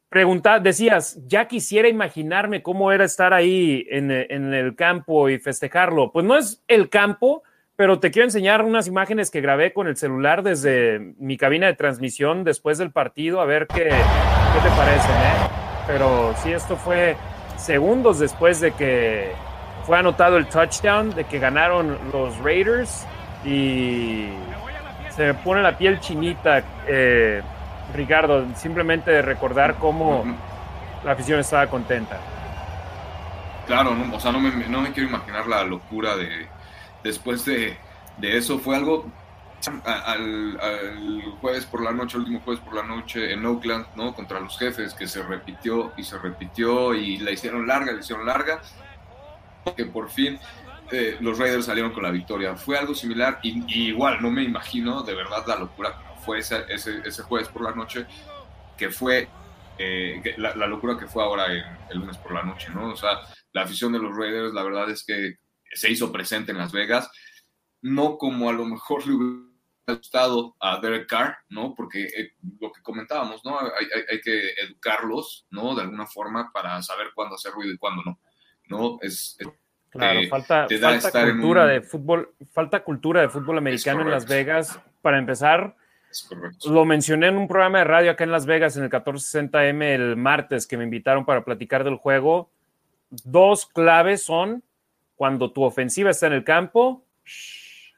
Pregunta, decías, ya quisiera imaginarme cómo era estar ahí en, en el campo y festejarlo. Pues no es el campo, pero te quiero enseñar unas imágenes que grabé con el celular desde mi cabina de transmisión después del partido, a ver qué, qué te parecen, ¿eh? Pero sí, esto fue segundos después de que fue anotado el touchdown, de que ganaron los Raiders y se me pone la piel chinita, eh, Ricardo, simplemente de recordar cómo la afición estaba contenta. Claro, o sea, no me quiero imaginar la locura de después de, eso fue algo al, jueves por la noche, el último jueves por la noche en Oakland, ¿no? Contra los jefes, que se repitió y se repitió y la hicieron larga, la hicieron larga, que por fin eh, los Raiders salieron con la victoria. Fue algo similar y, igual no me imagino de verdad la locura que fue ese, ese, jueves por la noche, que fue eh, la, locura que fue ahora el lunes por la noche, ¿no? O sea, la afición de los Raiders, la verdad es que se hizo presente en Las Vegas, no como a lo mejor le hubiera gustado a Derek Carr, ¿no? Porque eh, lo que comentábamos, ¿no? Hay, que educarlos, ¿no? De alguna forma para saber cuándo hacer ruido y cuándo no, ¿no? Es, claro, falta, cultura de fútbol, falta cultura de fútbol americano en Las Vegas. Para empezar, lo mencioné en un programa de radio acá en Las Vegas en el 1460M el martes que me invitaron para platicar del juego. Dos claves son cuando tu ofensiva está en el campo,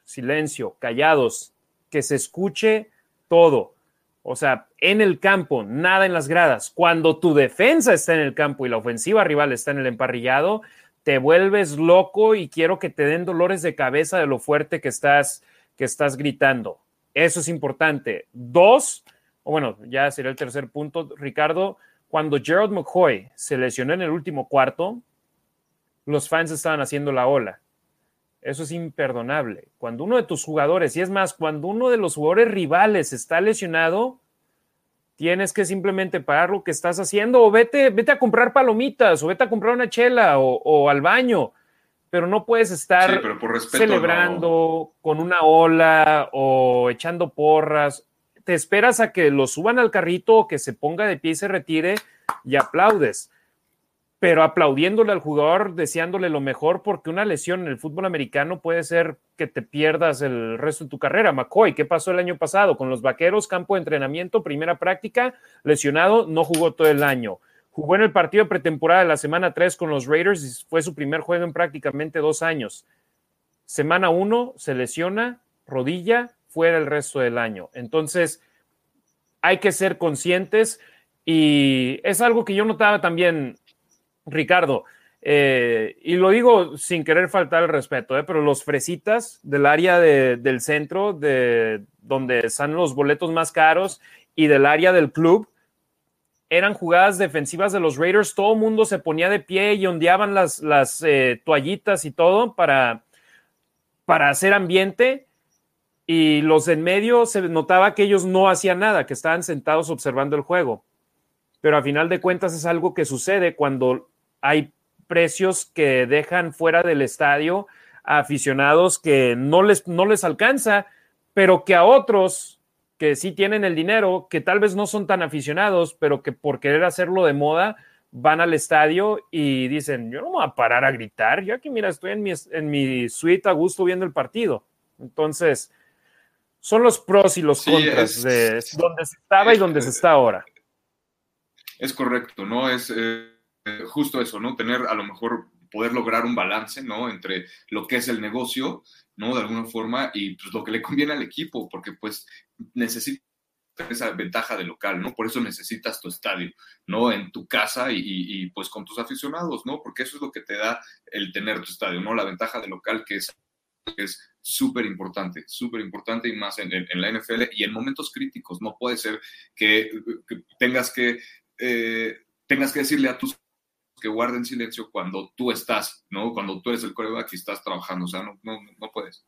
silencio, callados, que se escuche todo. O sea, en el campo, nada en las gradas. Cuando tu defensa está en el campo y la ofensiva rival está en el emparrillado, te vuelves loco y quiero que te den dolores de cabeza de lo fuerte que estás, que estás gritando. Eso es importante. Dos, o bueno, ya sería el tercer punto, Ricardo, cuando Gerald McCoy se lesionó en el último cuarto, los fans estaban haciendo la ola. Eso es imperdonable. Cuando uno de tus jugadores, y es más, cuando uno de los jugadores rivales está lesionado, tienes que simplemente parar lo que estás haciendo o vete, vete a comprar palomitas o vete a comprar una chela o, al baño, pero no puedes estar celebrando con una ola o echando porras. Te esperas a que lo suban al carrito o que se ponga de pie y se retire y aplaudes pero aplaudiéndole al jugador, deseándole lo mejor, porque una lesión en el fútbol americano puede ser que te pierdas el resto de tu carrera. McCoy, ¿qué pasó el año pasado? Con los vaqueros, campo de entrenamiento, primera práctica, lesionado, no jugó todo el año. Jugó en el partido de pretemporada de la semana 3 con los Raiders y fue su primer juego en prácticamente dos años. Semana 1 se lesiona, rodilla, fuera el resto del año. Entonces, hay que ser conscientes y es algo que yo notaba también Ricardo, eh, y lo digo sin querer faltar el respeto, eh, pero los fresitas del área del centro, de donde están los boletos más caros y del área del club, eran jugadas defensivas de los Raiders. Todo el mundo se ponía de pie y ondeaban las, las eh, toallitas y todo para, para hacer ambiente. Y los en medio se notaba que ellos no hacían nada, que estaban sentados observando el juego. Pero a final de cuentas es algo que sucede cuando hay precios que dejan fuera del estadio a aficionados que no les, no les alcanza, pero que a otros que sí tienen el dinero, que tal vez no son tan aficionados, pero que por querer hacerlo de moda, van al estadio y dicen, yo no me voy a parar a gritar, yo aquí, mira, estoy en mi, en mi suite a gusto viendo el partido. Entonces, son los pros y los contras de donde se estaba y donde se está ahora. Es correcto, ¿no? Es... Eh, justo eso, ¿no? Tener a lo mejor poder lograr un balance, ¿no? Entre lo que es el negocio, ¿no? De alguna forma y pues lo que le conviene al equipo, porque pues necesita esa ventaja de local, ¿no? Por eso necesitas tu estadio, ¿no? En tu casa y, pues con tus aficionados, ¿no? Porque eso es lo que te da el tener tu estadio, ¿no? La ventaja de local que es es súper importante, súper importante y más en, la NFL y en momentos críticos. No puede ser que, tengas que eh, tengas que decirle a tus que guarden silencio cuando tú estás, ¿no? Cuando tú eres el coreback y estás trabajando, o sea, no, no, no puedes.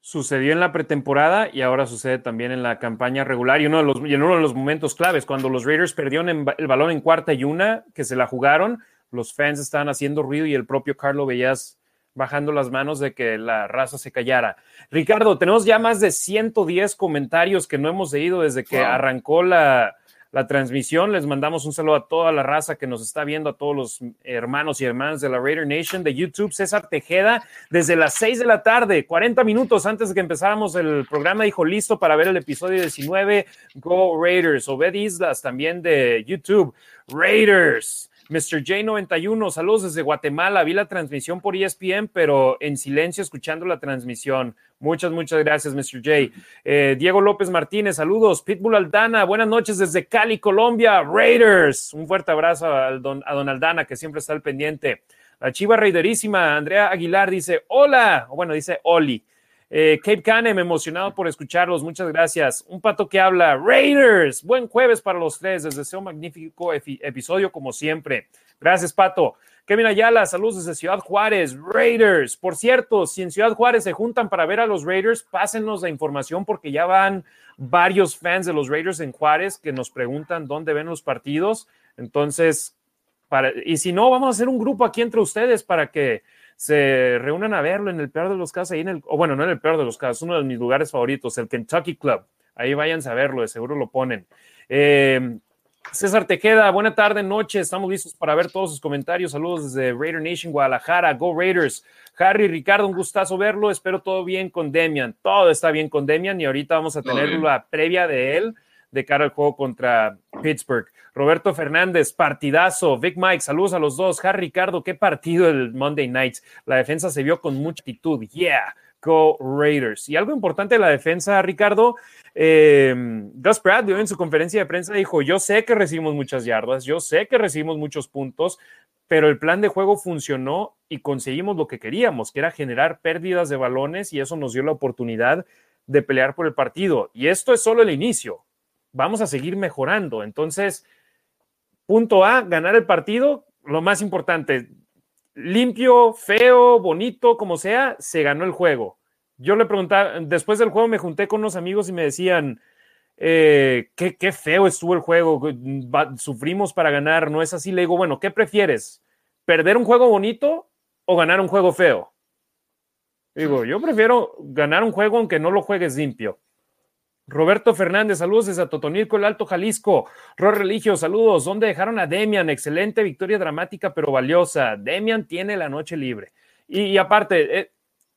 sucedió en la pretemporada y ahora sucede también en la campaña regular y uno de los, en uno de los momentos claves, cuando los Raiders perdieron el balón en cuarta y una, que se la jugaron, los fans estaban haciendo ruido y el propio Carlo Bellas bajando las manos de que la raza se callara. Ricardo, tenemos ya más de 110 comentarios que no hemos leído desde que arrancó la, la transmisión. Les mandamos un saludo a toda la raza que nos está viendo, a todos los hermanos y hermanas de la Raider Nation de YouTube. César Tejeda, desde las 6 de la tarde, 40 minutos antes de que empezáramos el programa, dijo listo para ver el episodio 19, Go Raiders. Obed Islas también de YouTube, Raiders. Mr. J91, saludos desde Guatemala. Vi la transmisión por ESPN, pero en silencio escuchando la transmisión. Muchas, muchas gracias, Mr. J. Eh, Diego López Martínez, saludos. Pitbull Aldana, buenas noches desde Cali, Colombia. Raiders, un fuerte abrazo a don, a don Aldana, que siempre está al pendiente. La chiva raiderísima, Andrea Aguilar dice, hola, o bueno, dice Oli. Eh, Cape Canem, emocionado por escucharlos, muchas gracias. Un pato que habla, Raiders, buen jueves para los tres, les deseo un magnífico episodio como siempre. Gracias, Pato. Kevin Ayala, saludos desde Ciudad Juárez, Raiders. Por cierto, si en Ciudad Juárez se juntan para ver a los Raiders, pásenos la información porque ya van varios fans de los Raiders en Juárez que nos preguntan dónde ven los partidos. Entonces, y si no, vamos a hacer un grupo aquí entre ustedes para que se reúnan a verlo en el peor de los casos, ahí en el, o bueno, no en el peor de los casos, uno de mis lugares favoritos, el Kentucky Club. Ahí váyanse a verlo, de seguro lo ponen. Eh, César Tejeda, buena tarde, noche. Estamos listos para ver todos sus comentarios. Saludos desde Raider Nation, Guadalajara. Go Raiders. Harry, Ricardo, un gustazo verlo. Espero todo bien con Demian. Todo está bien con Demian y ahorita vamos a tener la previa de él de cara al juego contra Pittsburgh. Roberto Fernández, partidazo. Vic Mike, saludos a los dos. Harry Ricardo, qué partido el Monday Night. La defensa se vio con mucha actitud. Yeah, go Raiders. Y algo importante de la defensa, Ricardo, eh, Gus Bradley en su conferencia de prensa dijo, yo sé que recibimos muchas yardas, yo sé que recibimos muchos puntos, pero el plan de juego funcionó y conseguimos lo que queríamos, que era generar pérdidas de balones y eso nos dio la oportunidad de pelear por el partido. Y esto es solo el inicio vamos a seguir mejorando. Entonces, punto A, ganar el partido, lo más importante, limpio, feo, bonito, como sea, se ganó el juego. Yo le preguntaba, después del juego me junté con unos amigos y me decían, eh, qué, qué, feo estuvo el juego, sufrimos para ganar, no es así. Le digo, bueno, ¿qué prefieres? ¿Perder un juego bonito o ganar un juego feo? Digo, yo prefiero ganar un juego aunque no lo juegues limpio. Roberto Fernández, saludos desde Totonilco, el Alto Jalisco. Ro Religio, saludos. ¿Dónde dejaron a Demian? Excelente victoria dramática, pero valiosa. Demian tiene la noche libre. Y, aparte, eh,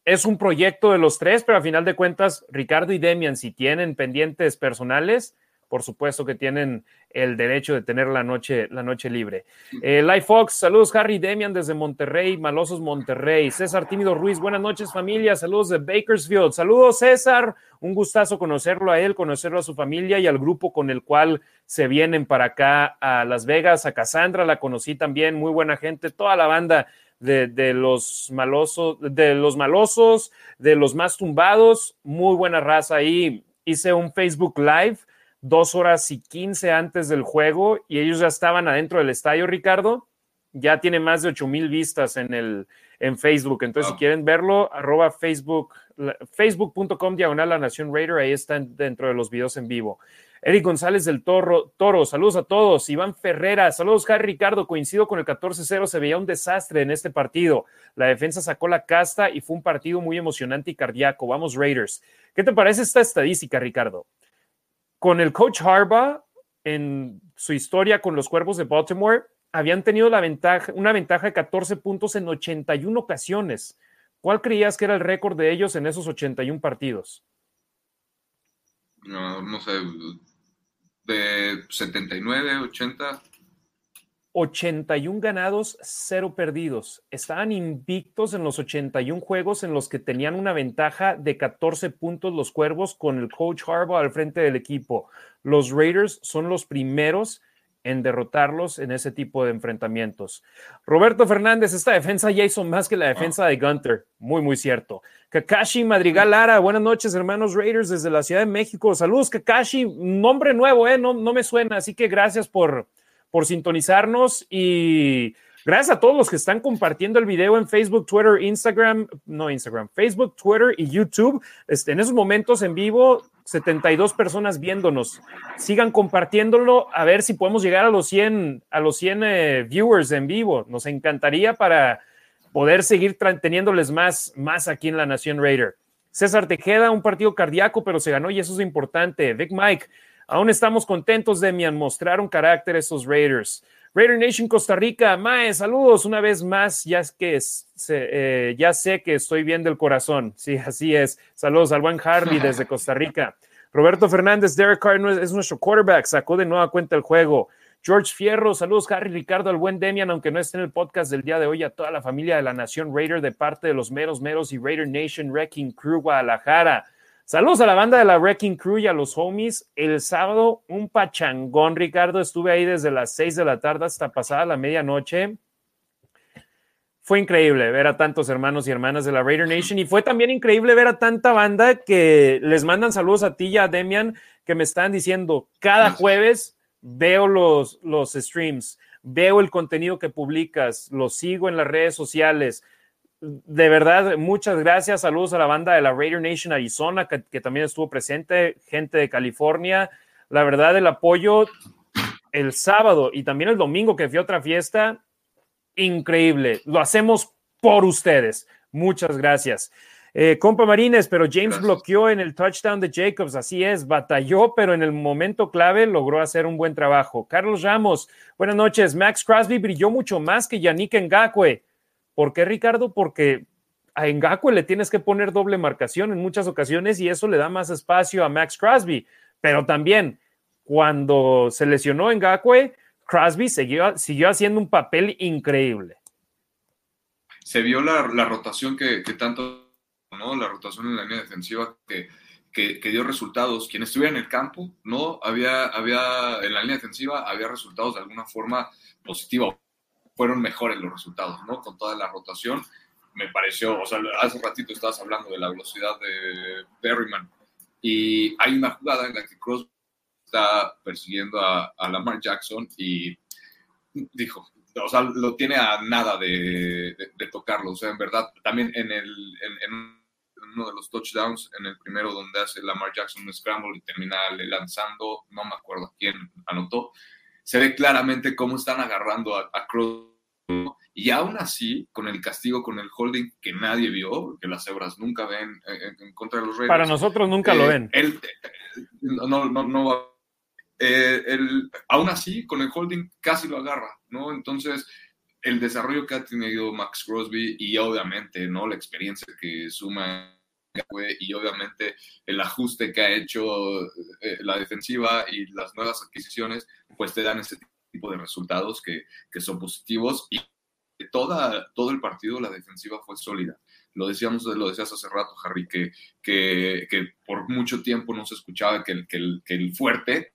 es un proyecto de los tres, pero a final de cuentas, Ricardo y Demian, si tienen pendientes personales, por supuesto que tienen el derecho de tener la noche, la noche libre. Eh, Life Fox, saludos Harry Demian desde Monterrey, Malosos Monterrey. César Tímido Ruiz, buenas noches familia, saludos de Bakersfield. Saludos César, un gustazo conocerlo a él, conocerlo a su familia y al grupo con el cual se vienen para acá a Las Vegas, a Cassandra, la conocí también, muy buena gente, toda la banda. De, de, los malosos, de los malosos, de los más tumbados, muy buena raza ahí. Hice un Facebook Live dos horas y quince antes del juego y ellos ya estaban adentro del estadio, Ricardo. Ya tiene más de ocho mil vistas en, el, en Facebook. Entonces, si quieren verlo, arroba Facebook, facebook.com diagonal la Nación Raider, ahí están dentro de los videos en vivo. Eric González del Toro, Toro, saludos a todos. Iván Ferrera, saludos, Harry Ricardo. Coincido con el 14-0, se veía un desastre en este partido. La defensa sacó la casta y fue un partido muy emocionante y cardíaco. Vamos, Raiders. ¿Qué te parece esta estadística, Ricardo? Con el coach Harbaugh en su historia con los Cuervos de Baltimore, habían tenido la ventaja, una ventaja de 14 puntos en 81 ocasiones. ¿Cuál creías que era el récord de ellos en esos 81 partidos? No, no sé, de 79, 80. 81 ganados, 0 perdidos. Estaban invictos en los 81 juegos en los que tenían una ventaja de 14 puntos los Cuervos con el coach Harbaugh al frente del equipo. Los Raiders son los primeros en derrotarlos en ese tipo de enfrentamientos. Roberto Fernández, esta defensa ya hizo más que la defensa de Gunter. Muy, muy cierto. Kakashi Madrigal Lara, buenas noches, hermanos Raiders desde la Ciudad de México. Saludos, Kakashi. Nombre nuevo, ¿eh? No, no me suena, así que gracias por, por sintonizarnos y Gracias a todos los que están compartiendo el video en Facebook, Twitter, Instagram, no Instagram, Facebook, Twitter y YouTube. Este, en esos momentos en vivo, 72 personas viéndonos. Sigan compartiéndolo a ver si podemos llegar a los 100, a los 100 eh, viewers en vivo. Nos encantaría para poder seguir teniéndoles más, más aquí en la Nación Raider. César Tejeda, un partido cardíaco, pero se ganó y eso es importante. Vic Mike, aún estamos contentos, Demian, mostraron carácter esos Raiders. Raider Nation Costa Rica, Mae, saludos una vez más, ya, es que eh, ya sé que estoy bien del corazón, sí, así es. Saludos al buen Harley desde Costa Rica. Roberto Fernández, Derek Carr es nuestro quarterback, sacó de nueva cuenta el juego. George Fierro, saludos Harry Ricardo, al buen Demian, aunque no esté en el podcast del día de hoy, a toda la familia de la Nación Raider de parte de los Meros Meros y Raider Nation Wrecking Crew Guadalajara. Saludos a la banda de la Wrecking Crew y a los homies. El sábado, un pachangón, Ricardo. Estuve ahí desde las 6 de la tarde hasta pasada la medianoche. Fue increíble ver a tantos hermanos y hermanas de la Raider Nation y fue también increíble ver a tanta banda que les mandan saludos a ti y a Demian que me están diciendo cada jueves veo los, los streams, veo el contenido que publicas, lo sigo en las redes sociales de verdad, muchas gracias. Saludos a la banda de la Raider Nation Arizona, que, también estuvo presente, gente de California. La verdad, el apoyo el sábado y también el domingo, que fui a otra fiesta, increíble. Lo hacemos por ustedes. Muchas gracias. Eh, compa Marines, pero James bloqueó en el touchdown de Jacobs, así es, batalló, pero en el momento clave logró hacer un buen trabajo. Carlos Ramos, buenas noches. Max Crosby brilló mucho más que Yannick Ngakwe. ¿Por qué, Ricardo? Porque a Ngakwe le tienes que poner doble marcación en muchas ocasiones y eso le da más espacio a Max Crosby. Pero también, cuando se lesionó Ngakwe, Crosby siguió, siguió haciendo un papel increíble. Se vio la, rotación que, tanto, ¿no? La rotación en la línea defensiva que, que, dio resultados. Quien estuviera en el campo, ¿no? Había, había, en la línea defensiva había resultados de alguna forma positiva fueron mejores los resultados, ¿no? Con toda la rotación. Me pareció, o sea, hace ratito estabas hablando de la velocidad de Berryman y hay una jugada en la que Cross está persiguiendo a, Lamar Jackson y dijo, o sea, lo tiene a nada de, tocarlo. O sea, en verdad, también en, el, en, uno de los touchdowns, en el primero donde hace Lamar Jackson un scramble y termina lanzando, no me acuerdo quién anotó, se ve claramente cómo están agarrando a, a Cross y aún así, con el castigo, con el holding que nadie vio, que las cebras nunca ven en, contra de los Raiders. Para nosotros nunca lo eh, ven. Él, no, no, no, eh, aún así, con el holding casi lo agarra, ¿no? Entonces, el desarrollo que ha tenido Max Crosby y obviamente, ¿no? La experiencia que suma y obviamente el ajuste que ha hecho eh, la defensiva y las nuevas adquisiciones, pues te dan ese tipo de resultados que, que son positivos y toda, todo el partido la defensiva fue sólida. Lo decíamos, lo decías hace rato, Harry, que, que, que por mucho tiempo no se escuchaba que el, que el, que el fuerte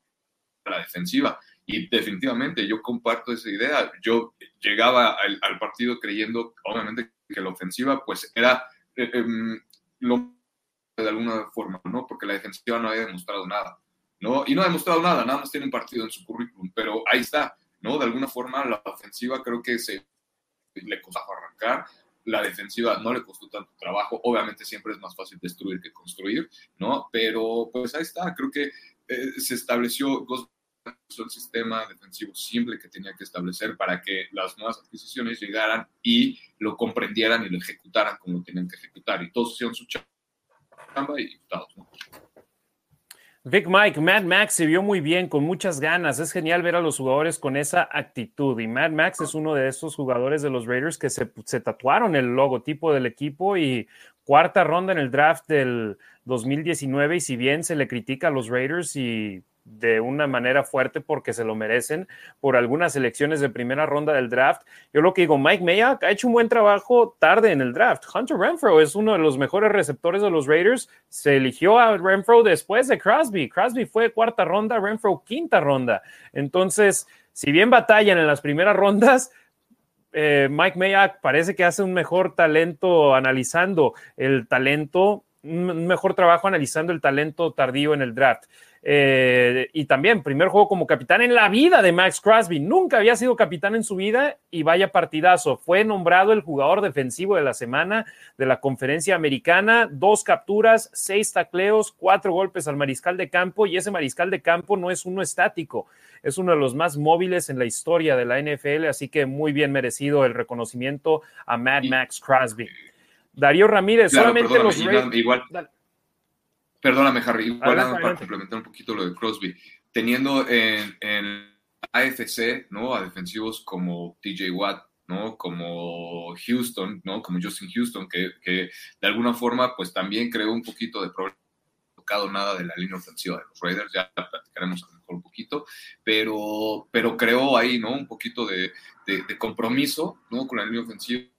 la defensiva. Y definitivamente yo comparto esa idea. Yo llegaba al, al partido creyendo, obviamente, que la ofensiva pues era eh, em, lo de alguna forma, ¿no? Porque la defensiva no había demostrado nada. ¿no? Y no ha demostrado nada, nada más tiene un partido en su currículum, pero ahí está, ¿no? De alguna forma la ofensiva creo que se le costó arrancar, la defensiva no le costó tanto trabajo, obviamente siempre es más fácil destruir que construir, ¿no? Pero pues ahí está, creo que eh, se estableció el sistema defensivo simple que tenía que establecer para que las nuevas adquisiciones llegaran y lo comprendieran y lo ejecutaran como lo tenían que ejecutar. Y todos hicieron su chamba y diputados, ¿no? Vic Mike, Mad Max se vio muy bien, con muchas ganas. Es genial ver a los jugadores con esa actitud. Y Mad Max es uno de esos jugadores de los Raiders que se, se tatuaron el logotipo del equipo y cuarta ronda en el draft del 2019. Y si bien se le critica a los Raiders y de una manera fuerte porque se lo merecen por algunas elecciones de primera ronda del draft. Yo lo que digo, Mike Mayock ha hecho un buen trabajo tarde en el draft. Hunter Renfro es uno de los mejores receptores de los Raiders. Se eligió a Renfro después de Crosby. Crosby fue cuarta ronda, Renfro quinta ronda. Entonces, si bien batallan en las primeras rondas, eh, Mike Mayock parece que hace un mejor talento analizando el talento un mejor trabajo analizando el talento tardío en el draft. Eh, y también, primer juego como capitán en la vida de Max Crosby. Nunca había sido capitán en su vida y vaya partidazo. Fue nombrado el jugador defensivo de la semana de la conferencia americana. Dos capturas, seis tacleos, cuatro golpes al mariscal de campo y ese mariscal de campo no es uno estático. Es uno de los más móviles en la historia de la NFL, así que muy bien merecido el reconocimiento a Mad Max Crosby. Darío Ramírez, solamente los igual, Perdóname, Harry, igual para complementar un poquito lo de Crosby. Teniendo en, en AFC, ¿no? A defensivos como TJ Watt, ¿no? Como Houston, ¿no? Como Justin Houston, que, que, de alguna forma, pues también creó un poquito de problema tocado nada de la línea ofensiva de los Raiders, ya platicaremos a lo mejor un poquito, pero, pero creó ahí, ¿no? Un poquito de, de, de compromiso, ¿no? Con la línea ofensiva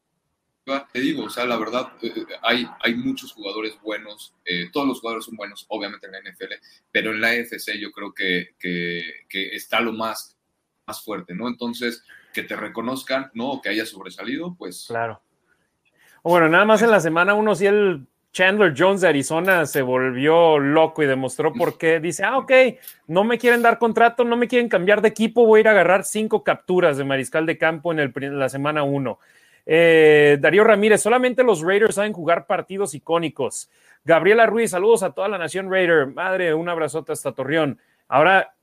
te digo, o sea, la verdad, eh, eh, hay, hay muchos jugadores buenos, eh, todos los jugadores son buenos, obviamente en la NFL, pero en la AFC yo creo que, que, está lo más, más fuerte, ¿no? Entonces, que te reconozcan, ¿no? que haya sobresalido, pues. Claro. Bueno, nada más en la semana uno sí el Chandler Jones de Arizona se volvió loco y demostró por qué. Dice, ah, ok, no me quieren dar contrato, no me quieren cambiar de equipo, voy a ir a agarrar cinco capturas de mariscal de campo en la semana uno. Eh, Darío Ramírez, solamente los Raiders saben jugar partidos icónicos. Gabriela Ruiz, saludos a toda la nación Raider. Madre, un abrazote hasta Torreón. Ahora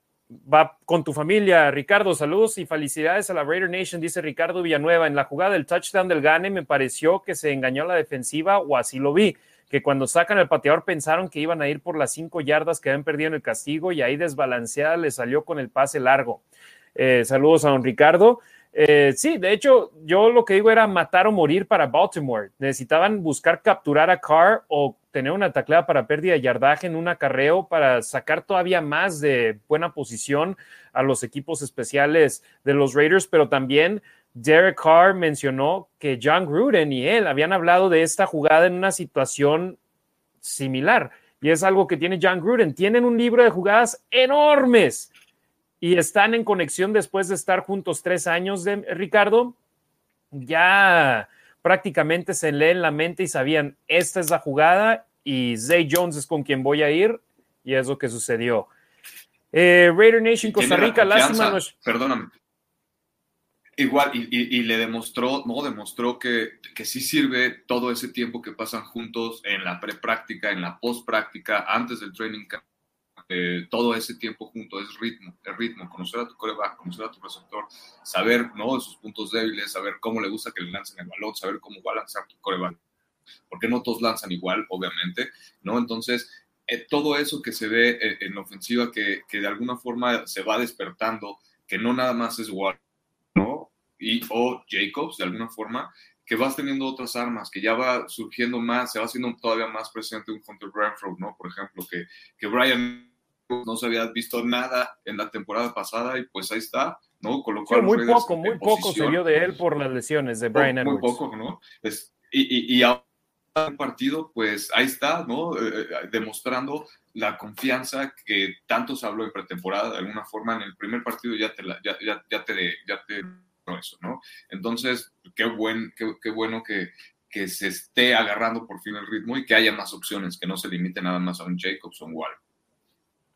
va con tu familia. Ricardo, saludos y felicidades a la Raider Nation, dice Ricardo Villanueva. En la jugada del touchdown del Gane me pareció que se engañó la defensiva o así lo vi, que cuando sacan el pateador pensaron que iban a ir por las cinco yardas que habían perdido en el castigo y ahí desbalanceada le salió con el pase largo. Eh, saludos a don Ricardo. Eh, sí, de hecho, yo lo que digo era matar o morir para Baltimore. Necesitaban buscar capturar a Carr o tener una tacleada para pérdida de yardaje en un acarreo para sacar todavía más de buena posición a los equipos especiales de los Raiders, pero también Derek Carr mencionó que John Gruden y él habían hablado de esta jugada en una situación similar. Y es algo que tiene John Gruden. Tienen un libro de jugadas enormes y están en conexión después de estar juntos tres años, de, Ricardo, ya prácticamente se leen la mente y sabían, esta es la jugada y Zay Jones es con quien voy a ir y es lo que sucedió. Eh, Raider Nation Costa Rica, lástima. Perdóname. Igual, y, le demostró, ¿no? Demostró que, que sí sirve todo ese tiempo que pasan juntos en la pre-práctica, en la post-práctica, antes del training camp eh, todo ese tiempo junto es ritmo, el ritmo, conocer a tu coreback, conocer a tu receptor, saber ¿no? sus puntos débiles, saber cómo le gusta que le lancen el balón, saber cómo va a lanzar tu coreback. Porque no todos lanzan igual, obviamente, ¿no? Entonces, eh, todo eso que se ve eh, en, la ofensiva, que, que, de alguna forma se va despertando, que no nada más es Ward, ¿no? Y, o Jacobs, de alguna forma, que vas teniendo otras armas, que ya va surgiendo más, se va haciendo todavía más presente un Hunter Bradford, ¿no? Por ejemplo, que, que Brian no se había visto nada en la temporada pasada y pues ahí está, ¿no? Con lo cual muy poco, muy poco se vio de él por las lesiones de Brian Edwards. Muy poco, ¿no? y, y, ahora el partido, pues ahí está, ¿no? Eh, eh, demostrando la confianza que tanto se habló en pretemporada, de alguna forma en el primer partido ya te, ya, ya, ya, te, ya te eso, ¿no? Entonces, qué, buen, qué, qué bueno que, que se esté agarrando por fin el ritmo y que haya más opciones, que no se limite nada más a un Jacobs o Wall.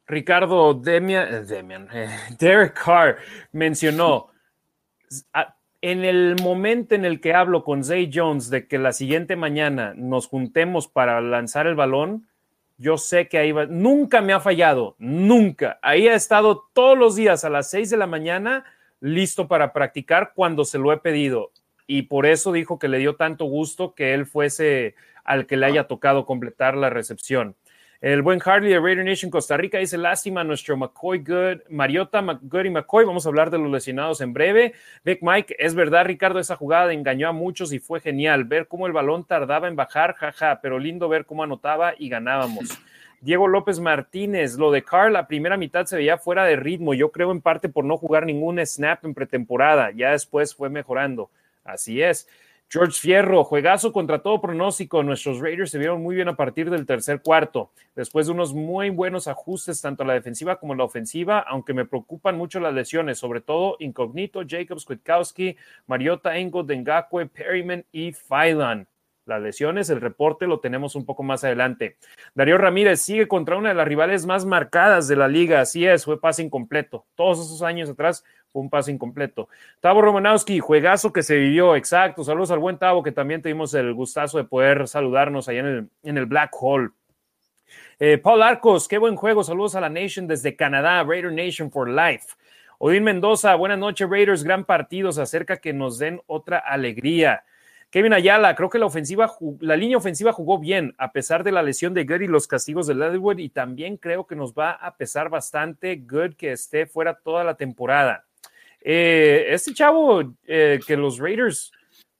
Ricardo Demian, eh, Demian eh, Derek Carr mencionó, en el momento en el que hablo con Zay Jones de que la siguiente mañana nos juntemos para lanzar el balón, yo sé que ahí va, nunca me ha fallado, nunca. Ahí ha estado todos los días a las 6 de la mañana listo para practicar cuando se lo he pedido. Y por eso dijo que le dio tanto gusto que él fuese al que le haya tocado completar la recepción. El buen Harley de Raider Nation Costa Rica dice: Lástima nuestro McCoy Good, Mariota, Good y McCoy. Vamos a hablar de los lesionados en breve. Vic Mike, es verdad, Ricardo, esa jugada engañó a muchos y fue genial. Ver cómo el balón tardaba en bajar, jaja, pero lindo ver cómo anotaba y ganábamos. Diego López Martínez, lo de Carl, la primera mitad se veía fuera de ritmo. Yo creo en parte por no jugar ningún snap en pretemporada. Ya después fue mejorando. Así es. George Fierro, juegazo contra todo pronóstico. Nuestros Raiders se vieron muy bien a partir del tercer cuarto, después de unos muy buenos ajustes tanto a la defensiva como a la ofensiva, aunque me preocupan mucho las lesiones, sobre todo Incognito, Jacobs, Kwiatkowski, Mariota, Engo, Dengakwe, Perryman y Phylan. Las lesiones, el reporte lo tenemos un poco más adelante. Darío Ramírez sigue contra una de las rivales más marcadas de la liga. Así es, fue pase incompleto. Todos esos años atrás un pase incompleto. Tavo Romanowski, juegazo que se vivió, exacto. Saludos al buen Tavo, que también tuvimos el gustazo de poder saludarnos allá en el, en el Black Hole. Eh, Paul Arcos, qué buen juego. Saludos a la Nation desde Canadá, Raider Nation for Life. Odín Mendoza, buenas noches, Raiders. Gran partido. Se acerca que nos den otra alegría. Kevin Ayala, creo que la ofensiva, la línea ofensiva jugó bien, a pesar de la lesión de Good y los castigos de Leatherwood, y también creo que nos va a pesar bastante Good que esté fuera toda la temporada. Eh, este chavo eh, que los Raiders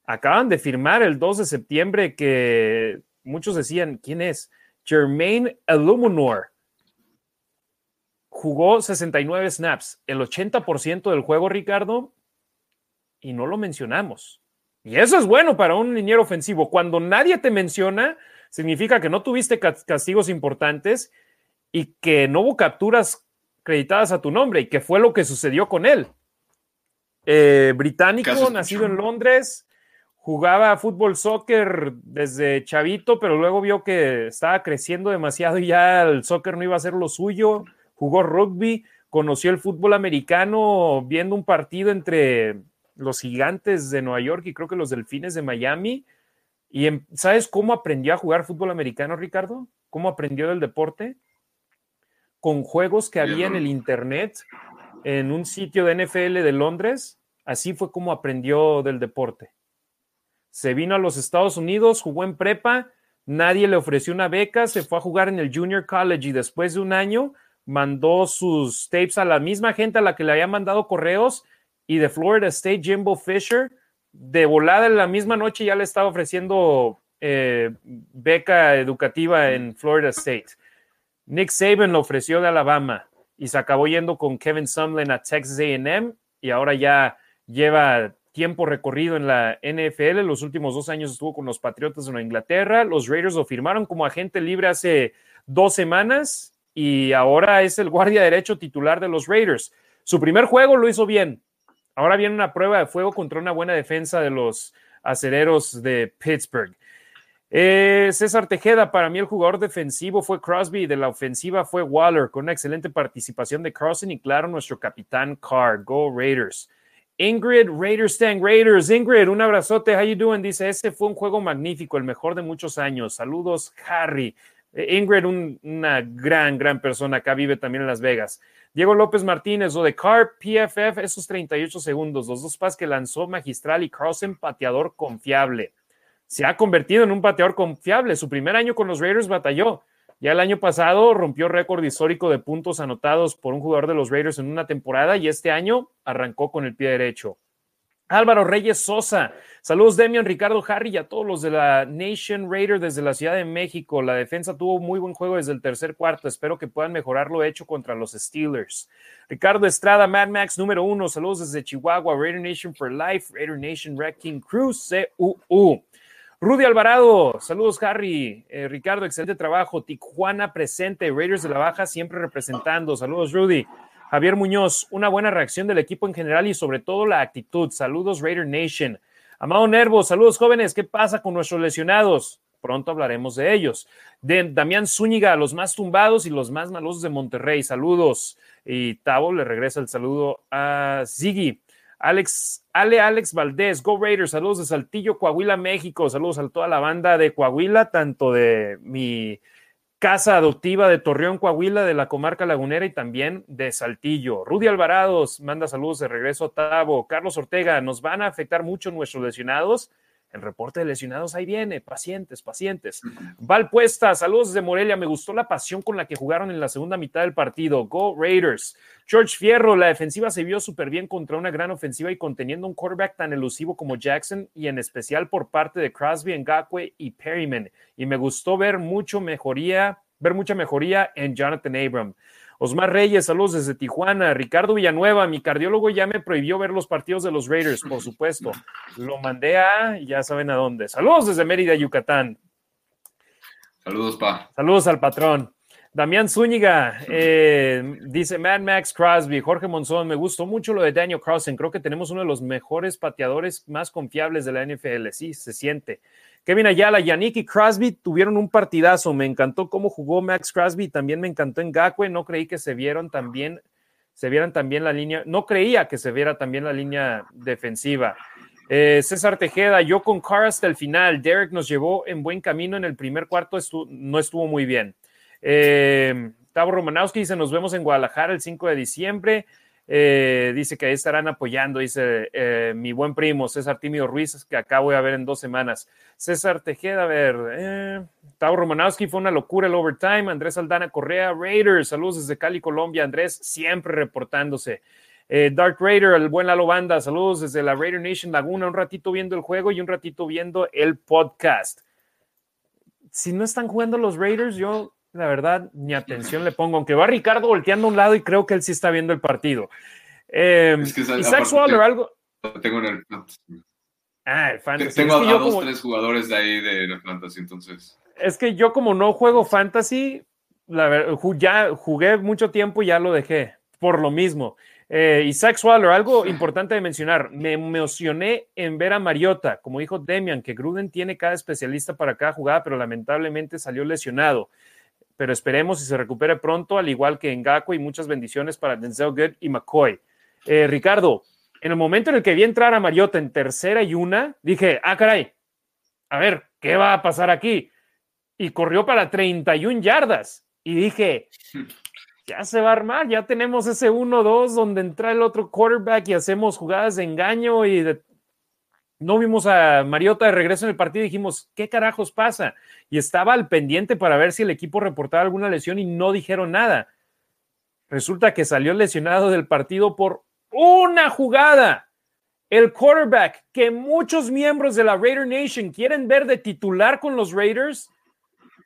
acaban de firmar el 2 de septiembre, que muchos decían, ¿quién es? Jermaine Illuminor. Jugó 69 snaps, el 80% del juego, Ricardo, y no lo mencionamos. Y eso es bueno para un liniero ofensivo. Cuando nadie te menciona, significa que no tuviste castigos importantes y que no hubo capturas acreditadas a tu nombre y que fue lo que sucedió con él. Eh, británico, nacido en Londres, jugaba fútbol, soccer desde chavito, pero luego vio que estaba creciendo demasiado y ya el soccer no iba a ser lo suyo. Jugó rugby, conoció el fútbol americano viendo un partido entre los gigantes de Nueva York y creo que los delfines de Miami. ¿Y em, sabes cómo aprendió a jugar fútbol americano, Ricardo? ¿Cómo aprendió del deporte? Con juegos que había en el Internet, en un sitio de NFL de Londres. Así fue como aprendió del deporte. Se vino a los Estados Unidos, jugó en prepa, nadie le ofreció una beca, se fue a jugar en el Junior College y después de un año mandó sus tapes a la misma gente a la que le había mandado correos y de Florida State, Jimbo Fisher, de volada en la misma noche ya le estaba ofreciendo eh, beca educativa en Florida State. Nick Saban lo ofreció de Alabama y se acabó yendo con Kevin Sumlin a Texas AM y ahora ya lleva tiempo recorrido en la NFL. Los últimos dos años estuvo con los Patriotas de Inglaterra. Los Raiders lo firmaron como agente libre hace dos semanas y ahora es el guardia derecho titular de los Raiders. Su primer juego lo hizo bien, Ahora viene una prueba de fuego contra una buena defensa de los acereros de Pittsburgh. Eh, César Tejeda, para mí el jugador defensivo fue Crosby y de la ofensiva fue Waller, con una excelente participación de Carson y claro, nuestro capitán Carr. Go Raiders. Ingrid, Raiders Tang Raiders. Ingrid, un abrazote. How you doing? Dice, ese fue un juego magnífico, el mejor de muchos años. Saludos, Harry. Eh, Ingrid, una gran, gran persona. Acá vive también en Las Vegas. Diego López Martínez o de Car PFF, esos 38 segundos, los dos pas que lanzó magistral y Carlson, pateador confiable. Se ha convertido en un pateador confiable. Su primer año con los Raiders batalló. Ya el año pasado rompió récord histórico de puntos anotados por un jugador de los Raiders en una temporada y este año arrancó con el pie derecho. Álvaro Reyes Sosa. Saludos, Demian, Ricardo Harry y a todos los de la Nation Raider desde la Ciudad de México. La defensa tuvo muy buen juego desde el tercer cuarto. Espero que puedan mejorar lo hecho contra los Steelers. Ricardo Estrada, Mad Max número uno. Saludos desde Chihuahua, Raider Nation for Life, Raider Nation Wrecking Crew, CUU. Rudy Alvarado, saludos Harry, eh, Ricardo, excelente trabajo. Tijuana presente, Raiders de la Baja siempre representando. Saludos Rudy. Javier Muñoz, una buena reacción del equipo en general y sobre todo la actitud. Saludos Raider Nation. Amado Nervo, saludos jóvenes. ¿Qué pasa con nuestros lesionados? Pronto hablaremos de ellos. De Damián Zúñiga, los más tumbados y los más malosos de Monterrey. Saludos. Y Tavo le regresa el saludo a Ziggy. Alex, Ale Alex Valdés, Go Raiders, saludos de Saltillo, Coahuila, México, saludos a toda la banda de Coahuila, tanto de mi Casa Adoptiva de Torreón, Coahuila, de la comarca lagunera y también de Saltillo. Rudy Alvarados manda saludos de regreso a Tavo. Carlos Ortega, nos van a afectar mucho nuestros lesionados. El reporte de lesionados ahí viene, pacientes, pacientes. Val Puesta, saludos de Morelia. Me gustó la pasión con la que jugaron en la segunda mitad del partido. Go Raiders. George Fierro, la defensiva se vio súper bien contra una gran ofensiva y conteniendo un quarterback tan elusivo como Jackson y en especial por parte de Crosby, Ngakwe y Perryman. Y me gustó ver mucho mejoría, ver mucha mejoría en Jonathan Abram. Osmar Reyes, saludos desde Tijuana. Ricardo Villanueva, mi cardiólogo ya me prohibió ver los partidos de los Raiders, por supuesto. Lo mandé a, ya saben a dónde. Saludos desde Mérida, Yucatán. Saludos, pa. Saludos al patrón. Damián Zúñiga eh, dice Mad Max Crosby, Jorge Monzón, me gustó mucho lo de Daniel Crossen, creo que tenemos uno de los mejores pateadores más confiables de la NFL, sí, se siente. Kevin Ayala, Yannick y Crosby tuvieron un partidazo. Me encantó cómo jugó Max Crosby. También me encantó en Gakwe. No creí que se vieron también, se vieran también la línea. No creía que se viera también la línea defensiva. Eh, César Tejeda, yo con Carr hasta el final. Derek nos llevó en buen camino en el primer cuarto, no estuvo muy bien. Eh, Tavo Romanowski dice: Nos vemos en Guadalajara el 5 de diciembre. Eh, dice que ahí estarán apoyando, dice eh, mi buen primo César Timio Ruiz, que acá voy a ver en dos semanas. César Tejeda, a ver, eh, Tavo Romanowski fue una locura el overtime. Andrés Aldana Correa, Raiders, saludos desde Cali, Colombia. Andrés siempre reportándose. Eh, Dark Raider, el buen Lalo Banda, saludos desde la Raider Nation Laguna, un ratito viendo el juego y un ratito viendo el podcast. Si no están jugando los Raiders, yo la verdad, ni atención le pongo, aunque va Ricardo volteando a un lado y creo que él sí está viendo el partido. Eh, es que Isaac Waller, algo. Tengo en el Ah, el fantasy. Tengo a, dos, tres jugadores de ahí de el fantasy, entonces. Es que yo, como no juego fantasy, la verdad, ya jugué mucho tiempo y ya lo dejé, por lo mismo. Eh, Isaac Waller, algo importante de mencionar, me emocioné en ver a Mariota, como dijo Demian, que Gruden tiene cada especialista para cada jugada, pero lamentablemente salió lesionado pero esperemos si se recupere pronto, al igual que en Gaco y muchas bendiciones para Denzel Good y McCoy. Eh, Ricardo, en el momento en el que vi entrar a Mariota en tercera y una, dije, ah, caray, a ver, ¿qué va a pasar aquí? Y corrió para 31 yardas. Y dije, ya se va a armar, ya tenemos ese 1-2 donde entra el otro quarterback y hacemos jugadas de engaño y de no vimos a Mariota de regreso en el partido dijimos, ¿qué carajos pasa? Y estaba al pendiente para ver si el equipo reportaba alguna lesión y no dijeron nada. Resulta que salió lesionado del partido por una jugada. El quarterback que muchos miembros de la Raider Nation quieren ver de titular con los Raiders,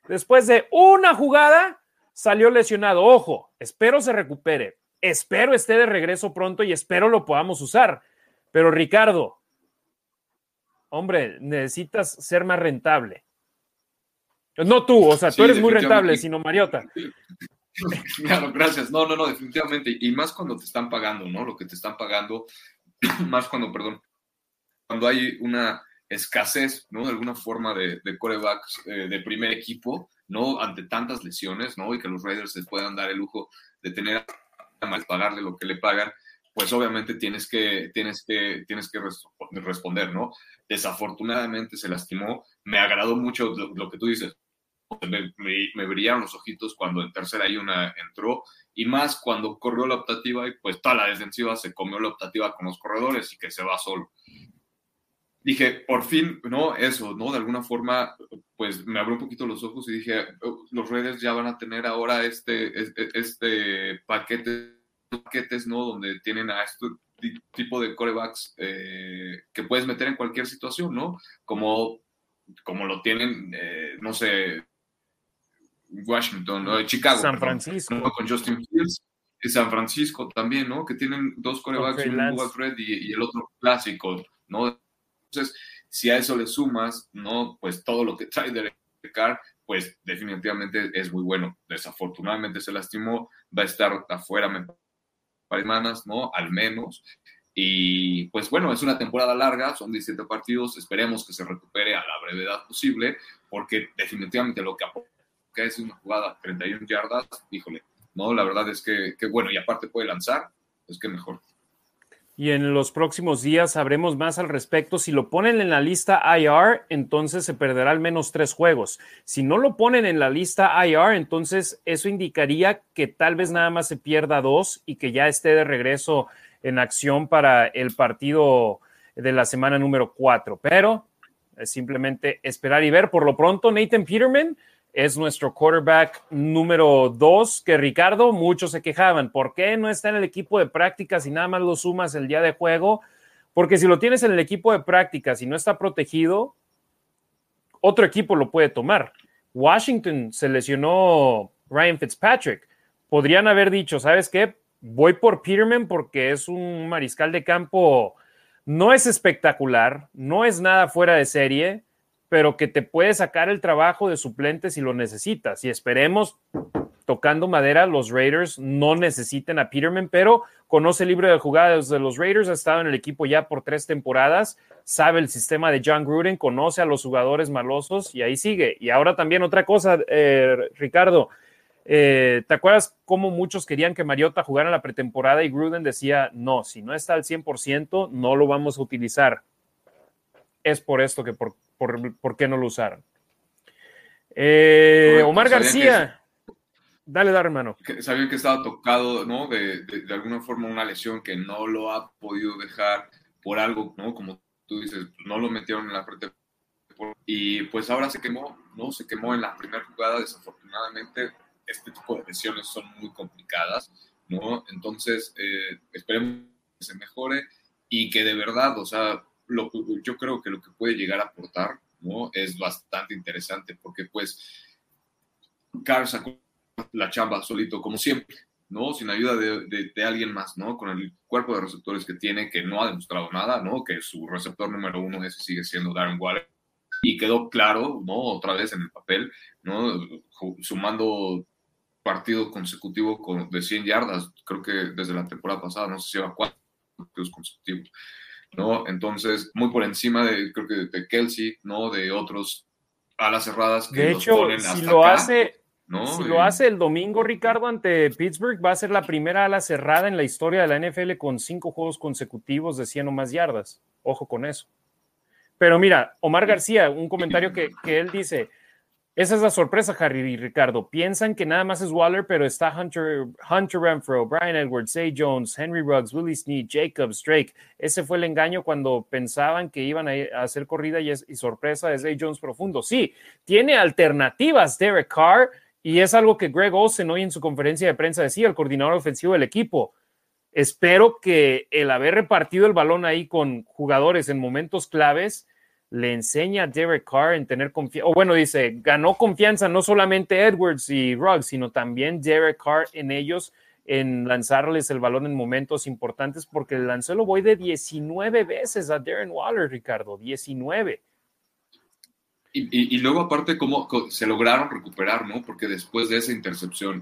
después de una jugada, salió lesionado. Ojo, espero se recupere. Espero esté de regreso pronto y espero lo podamos usar. Pero Ricardo, hombre, necesitas ser más rentable. No tú, o sea, tú eres muy rentable, sino Mariota. Claro, gracias. No, no, no, definitivamente. Y más cuando te están pagando, ¿no? Lo que te están pagando, más cuando, perdón, cuando hay una escasez, ¿no? De alguna forma de, de corebacks eh, de primer equipo, ¿no? Ante tantas lesiones, ¿no? Y que los Raiders se puedan dar el lujo de tener más pagarle lo que le pagan, pues obviamente tienes que, tienes que, tienes que responder, ¿no? Desafortunadamente se lastimó. Me agradó mucho lo, que tú dices. Me, me, brillaron los ojitos cuando en tercera y una entró y más cuando corrió la optativa y pues toda la defensiva se comió la optativa con los corredores y que se va solo. Dije, por fin, ¿no? Eso, ¿no? De alguna forma, pues me abrió un poquito los ojos y dije, oh, los redes ya van a tener ahora este, este, este paquete, paquetes, ¿no? Donde tienen a esto, tipo de corebacks eh, que puedes meter en cualquier situación, ¿no? Como, como lo tienen, eh, no sé, Washington, ¿no? Chicago. San Francisco. Con Justin Fields. Y San Francisco también, ¿no? Que tienen dos corebacks, un Fred y, y, el otro clásico, ¿no? Entonces, si a eso le sumas, ¿no? Pues todo lo que trae de Carr, pues definitivamente es muy bueno. Desafortunadamente se lastimó, va a estar afuera, me semanas, ¿no? Al menos. Y pues bueno, es una temporada larga, son 17 partidos, esperemos que se recupere a la brevedad posible, porque definitivamente lo que aporta es una jugada 31 yardas, híjole, no, la verdad es que, que bueno, y aparte puede lanzar, es que mejor y en los próximos días sabremos más al respecto. Si lo ponen en la lista IR, entonces se perderá al menos tres juegos. Si no lo ponen en la lista IR, entonces eso indicaría que tal vez nada más se pierda dos y que ya esté de regreso en acción para el partido de la semana número cuatro. Pero es simplemente esperar y ver. Por lo pronto, Nathan Peterman es nuestro quarterback número dos, que Ricardo, muchos se quejaban. ¿Por qué no está en el equipo de prácticas y nada más lo sumas el día de juego? Porque si lo tienes en el equipo de prácticas y no está protegido, otro equipo lo puede tomar. Washington seleccionó Ryan Fitzpatrick. Podrían haber dicho, ¿sabes qué? Voy por Peterman porque es un mariscal de campo, no es espectacular, no es nada fuera de serie, pero que te puede sacar el trabajo de suplente si lo necesitas. Y esperemos tocando madera, los Raiders no necesitan a Peterman, pero conoce el libro de jugadas de los Raiders, ha estado en el equipo ya por tres temporadas, sabe el sistema de John Gruden, conoce a los jugadores malosos y ahí sigue. Y ahora también otra cosa, eh, Ricardo, eh, ¿te acuerdas cómo muchos querían que Mariota jugara en la pretemporada y Gruden decía, no, si no está al 100%, no lo vamos a utilizar? Es por esto que por, por, qué no lo usaron. Eh, Omar García. Dale, dale, hermano. sabían que estaba tocado, ¿no? De, de, alguna forma una lesión que no lo ha podido dejar por algo, ¿no? Como tú dices, no lo metieron en la pretemporada. Y pues ahora se quemó, ¿no? Se quemó en la primera jugada, desafortunadamente este tipo de lesiones son muy complicadas, ¿no? Entonces, eh, esperemos que se mejore y que de verdad, o sea, lo, yo creo que lo que puede llegar a aportar, ¿no? Es bastante interesante porque, pues, Carr sacó la chamba solito, como siempre, ¿no? Sin ayuda de, de, alguien más, ¿no? Con el cuerpo de receptores que tiene, que no ha demostrado nada, ¿no? Que su receptor número uno ese sigue siendo Darren Waller. Y quedó claro, ¿no? Otra vez en el papel, ¿no? Sumando partido consecutivo con, de 100 yardas, creo que desde la temporada pasada, no sé si lleva cuatro partidos consecutivos, ¿no? Entonces, muy por encima de, creo que de Kelsey, ¿no? De otros alas cerradas que de hecho, si lo hace, ¿no? Si lo hace el domingo, Ricardo, ante Pittsburgh, va a ser la primera ala cerrada en la historia de la NFL con cinco juegos consecutivos de 100 o más yardas. Ojo con eso. Pero mira, Omar García, un comentario que, que él dice, esa es la sorpresa, Harry y Ricardo. Piensan que nada más es Waller, pero está Hunter, Hunter Renfro, Brian Edwards, Zay Jones, Henry Ruggs, Willie Snead, Jacobs, Drake. Ese fue el engaño cuando pensaban que iban a, hacer corrida y, es, sorpresa de Zay Jones profundo. Sí, tiene alternativas Derek Carr y es algo que Greg Olsen hoy en su conferencia de prensa decía, el coordinador ofensivo del equipo. Espero que el haber repartido el balón ahí con jugadores en momentos claves le enseña a Derek Carr en tener confianza, o bueno, dice, ganó confianza no solamente Edwards y Ruggs, sino también Derek Carr en ellos, en lanzarles el balón en momentos importantes, porque le lanzó el voy de 19 veces a Darren Waller, Ricardo, 19. Y, y, luego aparte cómo se lograron recuperar, ¿no? Porque después de esa intercepción,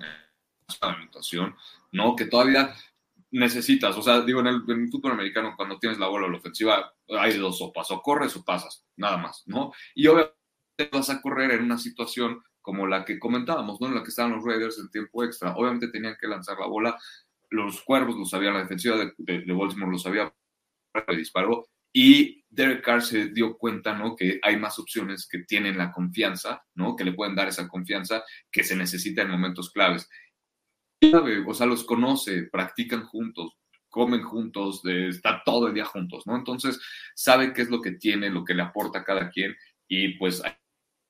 esa ¿no? Que todavía necesitas, o sea, digo, en el, fútbol americano, cuando tienes la bola a la ofensiva, hay dos sopas, o corres o pasas, nada más, ¿no? Y obviamente vas a correr en una situación como la que comentábamos, ¿no? En la que estaban los Raiders en tiempo extra. Obviamente tenían que lanzar la bola, los cuervos lo sabían, la defensiva de, de, Baltimore lo sabía, le disparó, y Derek Carr se dio cuenta, ¿no? Que hay más opciones que tienen la confianza, ¿no? Que le pueden dar esa confianza que se necesita en momentos claves o sea, los conoce, practican juntos, comen juntos, está todo el día juntos, ¿no? Entonces, sabe qué es lo que tiene, lo que le aporta a cada quien y pues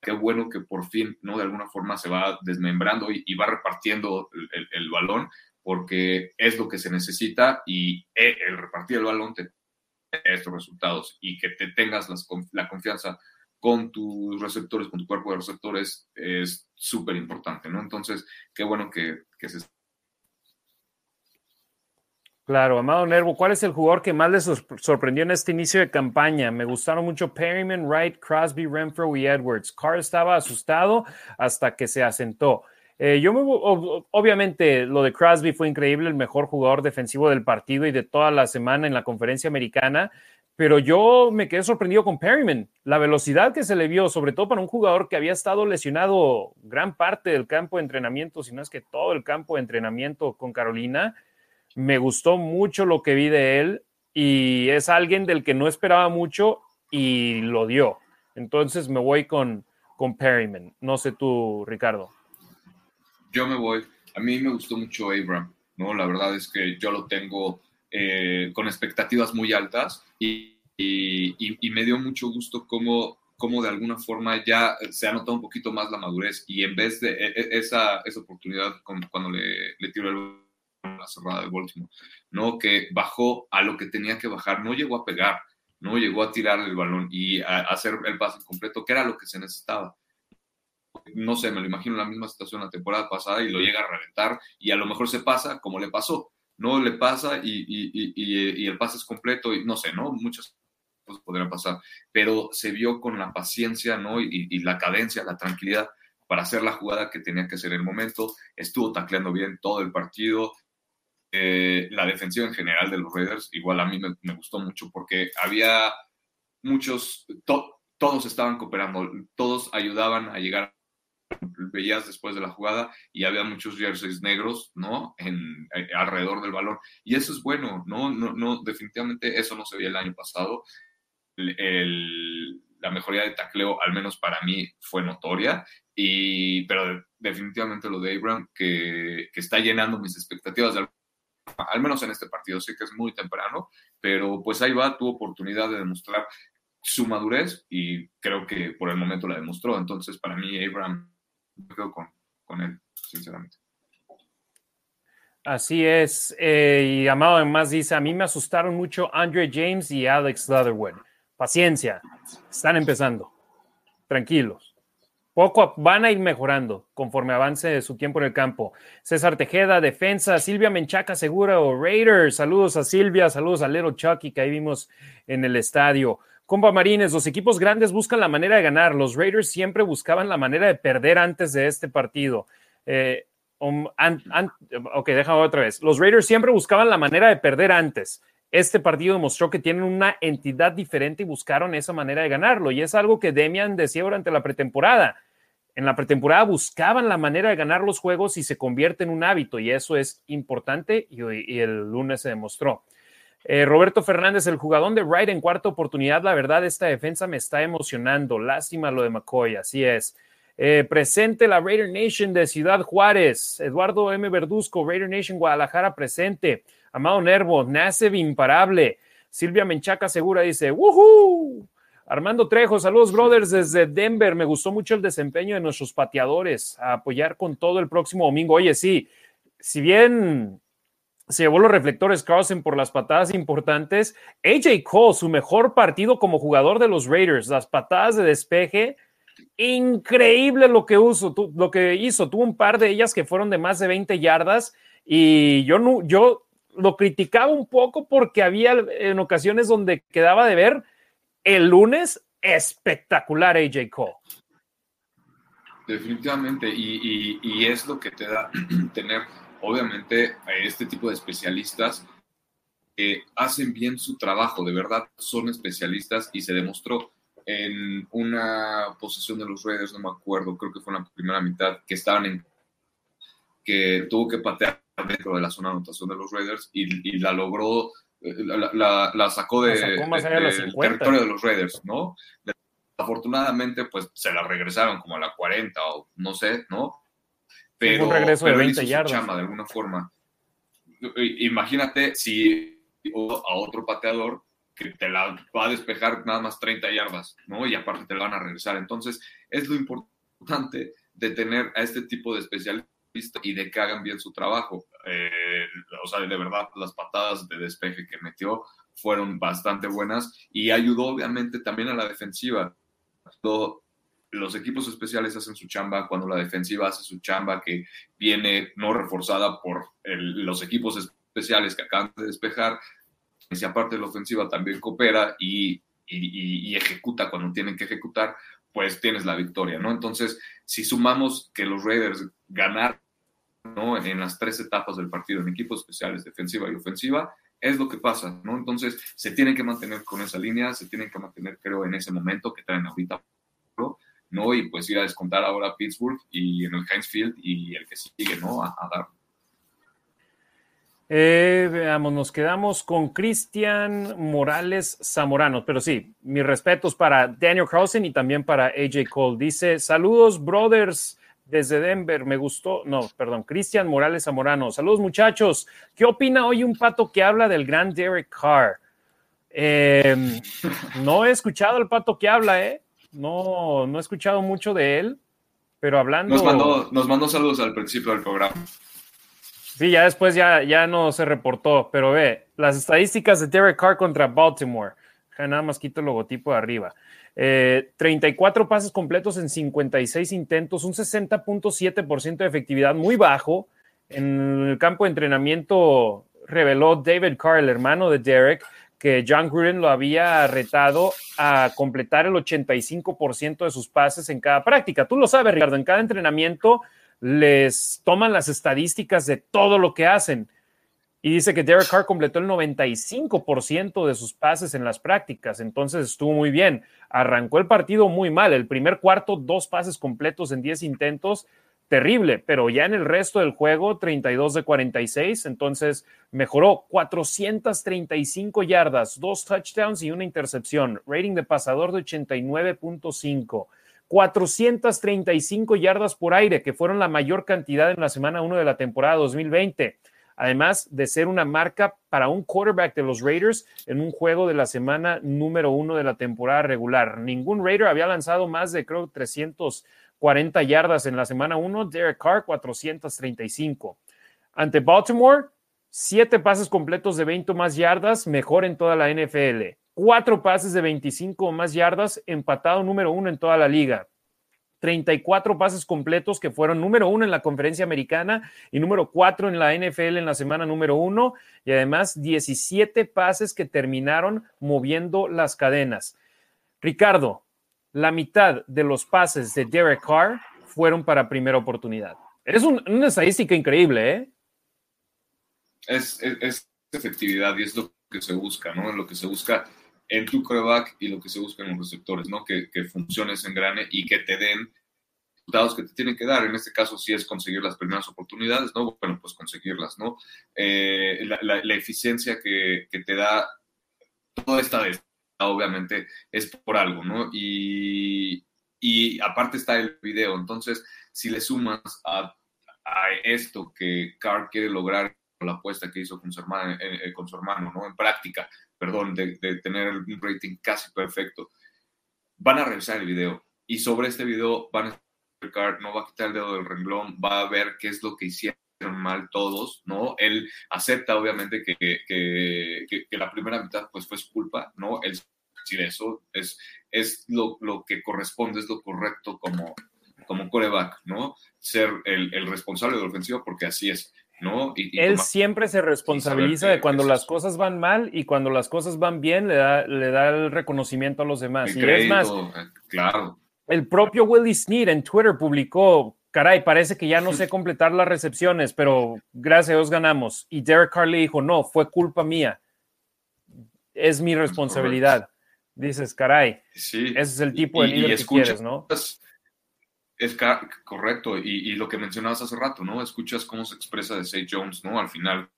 qué bueno que por fin, ¿no? De alguna forma se va desmembrando y, va repartiendo el, balón porque es lo que se necesita y eh, el repartir el balón te estos resultados y que te tengas la confianza con tus receptores, con tu cuerpo de receptores es súper importante, ¿no? Entonces, qué bueno que, que se Claro, Amado Nervo, ¿cuál es el jugador que más les sorprendió en este inicio de campaña? Me gustaron mucho Perryman, Wright, Crosby, Renfro y Edwards. Carr estaba asustado hasta que se asentó. Eh, yo me, obviamente lo de Crosby fue increíble, el mejor jugador defensivo del partido y de toda la semana en la conferencia americana, pero yo me quedé sorprendido con Perryman, la velocidad que se le vio, sobre todo para un jugador que había estado lesionado gran parte del campo de entrenamiento, si no es que todo el campo de entrenamiento con Carolina me gustó mucho lo que vi de él y es alguien del que no esperaba mucho y lo dio. Entonces me voy con, con Perryman. No sé tú, Ricardo. Yo me voy. A mí me gustó mucho Abram, ¿no? La verdad es que yo lo tengo eh, con expectativas muy altas y, y, me dio mucho gusto cómo, cómo de alguna forma ya se ha notado un poquito más la madurez y en vez de e, e, esa, esa oportunidad cuando le, le tiró el la cerrada de Baltimore, ¿no? Que bajó a lo que tenía que bajar, no llegó a pegar, no llegó a tirar el balón y a, hacer el pase completo, que era lo que se necesitaba. No sé, me lo imagino la misma situación la temporada pasada y lo llega a reventar y a lo mejor se pasa como le pasó, no le pasa y, y, y, y el pase es completo y no sé, ¿no? Muchas cosas podrían pasar, pero se vio con la paciencia, ¿no? Y, la cadencia, la tranquilidad para hacer la jugada que tenía que hacer en el momento. Estuvo tacleando bien todo el partido. Eh, la defensiva en general de los Raiders, igual a mí me, gustó mucho porque había muchos, todos estaban cooperando, todos ayudaban a llegar veías después de la jugada y había muchos jerseys negros, ¿no? En, eh, alrededor del balón. Y eso es bueno, ¿no? No, no definitivamente eso no se veía el año pasado. la mejoría de tacleo, al menos para mí, fue notoria. Y, pero definitivamente lo de Abraham, que, que está llenando mis expectativas, al menos en este partido. Sé que es muy temprano, pero pues ahí va, tu oportunidad de demostrar su madurez y creo que por el momento la demostró. Entonces, para mí, Abraham me quedo con, con él, sinceramente. Así es. Eh, y Amado además dice, a mí me asustaron mucho Andre James y Alex Leatherwood. Paciencia, están empezando. Tranquilos. Poco van a ir mejorando conforme avance su tiempo en el campo. César Tejeda, defensa. Silvia Menchaca, segura o Raiders. Saludos a Silvia, saludos a Little Chucky que ahí vimos en el estadio. Compa Marines, los equipos grandes buscan la manera de ganar. Los Raiders siempre buscaban la manera de perder antes de este partido. Eh, um, ok, déjame otra vez. Los Raiders siempre buscaban la manera de perder antes. Este partido demostró que tienen una entidad diferente y buscaron esa manera de ganarlo. Y es algo que Demian decía durante la pretemporada. En la pretemporada buscaban la manera de ganar los juegos y se convierte en un hábito. Y eso es importante y el lunes se demostró. Eh, Roberto Fernández, el jugador de Wright en cuarta oportunidad. La verdad, esta defensa me está emocionando. Lástima lo de McCoy, así es. Eh, presente la Raider Nation de Ciudad Juárez. Eduardo M. Verduzco, Raider Nation Guadalajara presente. Amado Nervo, Nasev imparable. Silvia Menchaca Segura dice, ¡Woohoo! Armando Trejo, saludos brothers desde Denver. Me gustó mucho el desempeño de nuestros pateadores. A apoyar con todo el próximo domingo. Oye, sí, si bien se llevó los reflectores Carlson por las patadas importantes. AJ Cole, su mejor partido como jugador de los Raiders, las patadas de despeje, increíble lo que, lo que hizo. Tuvo un par de ellas que fueron de más de 20 yardas y yo, yo lo criticaba un poco porque había en ocasiones donde quedaba de ver el lunes espectacular AJ Cole. Definitivamente, y, y es lo que te da tener obviamente este tipo de especialistas que hacen bien su trabajo, de verdad son especialistas y se demostró en una posesión de los Raiders, no me acuerdo, creo que fue en la primera mitad, que estaban en que tuvo que patear dentro de la zona de anotación de los Raiders y, la logró, eh, la, sacó de, del territorio de los Raiders, ¿no? Afortunadamente, pues se la regresaron como a la 40 o no sé, ¿no? pero, un regreso de 20 yardas. Chama, de alguna forma. Imagínate si a otro pateador que te la va a despejar nada más 30 yardas, ¿no? Y aparte te la van a regresar. Entonces, es lo importante de tener a este tipo de especialistas y de que hagan bien su trabajo. Eh, o sea, de verdad, las patadas de despeje que metió fueron bastante buenas y ayudó obviamente también a la defensiva. Los equipos especiales hacen su chamba, cuando la defensiva hace su chamba, que viene no reforzada por los equipos especiales que acaban de despejar, y si aparte la ofensiva también coopera y, ejecuta cuando tienen que ejecutar, pues tienes la victoria, ¿no? Entonces, si sumamos que los Raiders ganaron ¿no? en las tres etapas del partido en equipos especiales, defensiva y ofensiva, es lo que pasa, ¿no? Entonces, se tienen que mantener con esa línea, se tienen que mantener, creo, en ese momento que traen ahorita ¿no? Y pues ir a descontar ahora a Pittsburgh y en el Heinz Field y el que sigue, ¿no? A, dar. Eh, veamos, nos quedamos con Cristian Morales Zamorano, pero sí, mis respetos para Daniel Carlson y también para AJ Cole. Dice, saludos, brothers, desde Denver, me gustó, no, perdón, Cristian Morales Zamorano. Saludos, muchachos. ¿Qué opina hoy un pato que habla del gran Derek Carr? Eh, no he escuchado el pato que habla, ¿eh? No, no he escuchado mucho de él, pero hablando. Nos mandó saludos al principio del programa. Sí, ya después ya, ya no se reportó, pero ve, las estadísticas de Derek Carr contra Baltimore. Nada más quito el logotipo de arriba. 34 eh, pases completos en 56 intentos, un 60.7% de efectividad, muy bajo. En el campo de entrenamiento reveló David Carr, el hermano de Derek, que John Gruden lo había retado a completar el 85% de sus pases en cada práctica. Tú lo sabes, Ricardo, en cada entrenamiento les toman las estadísticas de todo lo que hacen. Y dice que Derek Carr completó el 95% de sus pases en las prácticas, entonces estuvo muy bien. Arrancó el partido muy mal. El primer cuarto, dos pases completos en 10 intentos, terrible, pero ya en el resto del juego, 32 de 46, entonces mejoró 435 yardas, dos touchdowns y una intercepción, rating de pasador de 89.5. 435 yardas por aire, que fueron la mayor cantidad en la semana 1 de la temporada 2020 además de ser una marca para un quarterback de los Raiders en un juego de la semana número uno de la temporada regular. Ningún Raider había lanzado más de, creo, 340 yardas en la semana uno. Derek Carr, 435. Ante Baltimore, siete pases completos de 20 más yardas, mejor en toda la NFL. Cuatro pases de 25 o más yardas, empatado número uno en toda la liga. 34 pases completos que fueron número uno en la conferencia americana y número cuatro en la NFL en la semana número uno y además 17 pases que terminaron moviendo las cadenas. Ricardo, la mitad de los pases de Derek Carr fueron para primera oportunidad. Es una estadística increíble, ¿eh? Es, efectividad y es lo que se busca, ¿no? Lo que se busca en tu coreback y lo que se busca en los receptores, ¿no? Que, que funcione ese engrane y que te den resultados que te tienen que dar. En este caso, sí es conseguir las primeras oportunidades, ¿no? Bueno, pues conseguirlas, ¿no? Eh, la, eficiencia que, que, te da toda esta vez, obviamente, es por algo, ¿no? Y, y aparte está el video. Entonces, si le sumas a, a esto que Carr quiere lograr la apuesta que hizo con su hermano, eh, eh, con su hermano ¿no? En práctica, perdón, de, tener un rating casi perfecto. Van a revisar el video y sobre este video van a no va a quitar el dedo del renglón, va a ver qué es lo que hicieron mal todos, ¿no? Él acepta obviamente que, que, que, la primera mitad pues fue su culpa, ¿no? Él decir eso es, es lo, lo, que corresponde, es lo correcto como, como coreback, ¿no? Ser el, el responsable de la ofensiva porque así es. ¿No? Él siempre se responsabiliza de cuando las cosas van mal y cuando las cosas van bien le da, le da el reconocimiento a los demás. y es más, eh, claro. El propio Willie Sneed en Twitter publicó, caray, parece que ya no sé completar las recepciones, pero gracias a Dios ganamos. Y Derek Carr le dijo, no, fue culpa mía. Es mi responsabilidad. Dices, caray, sí. ese es el tipo de líder que quieres, ¿no? Es correcto, y, lo que mencionabas hace rato, ¿no? Escuchas cómo se expresa de Say Jones, ¿no? Al final,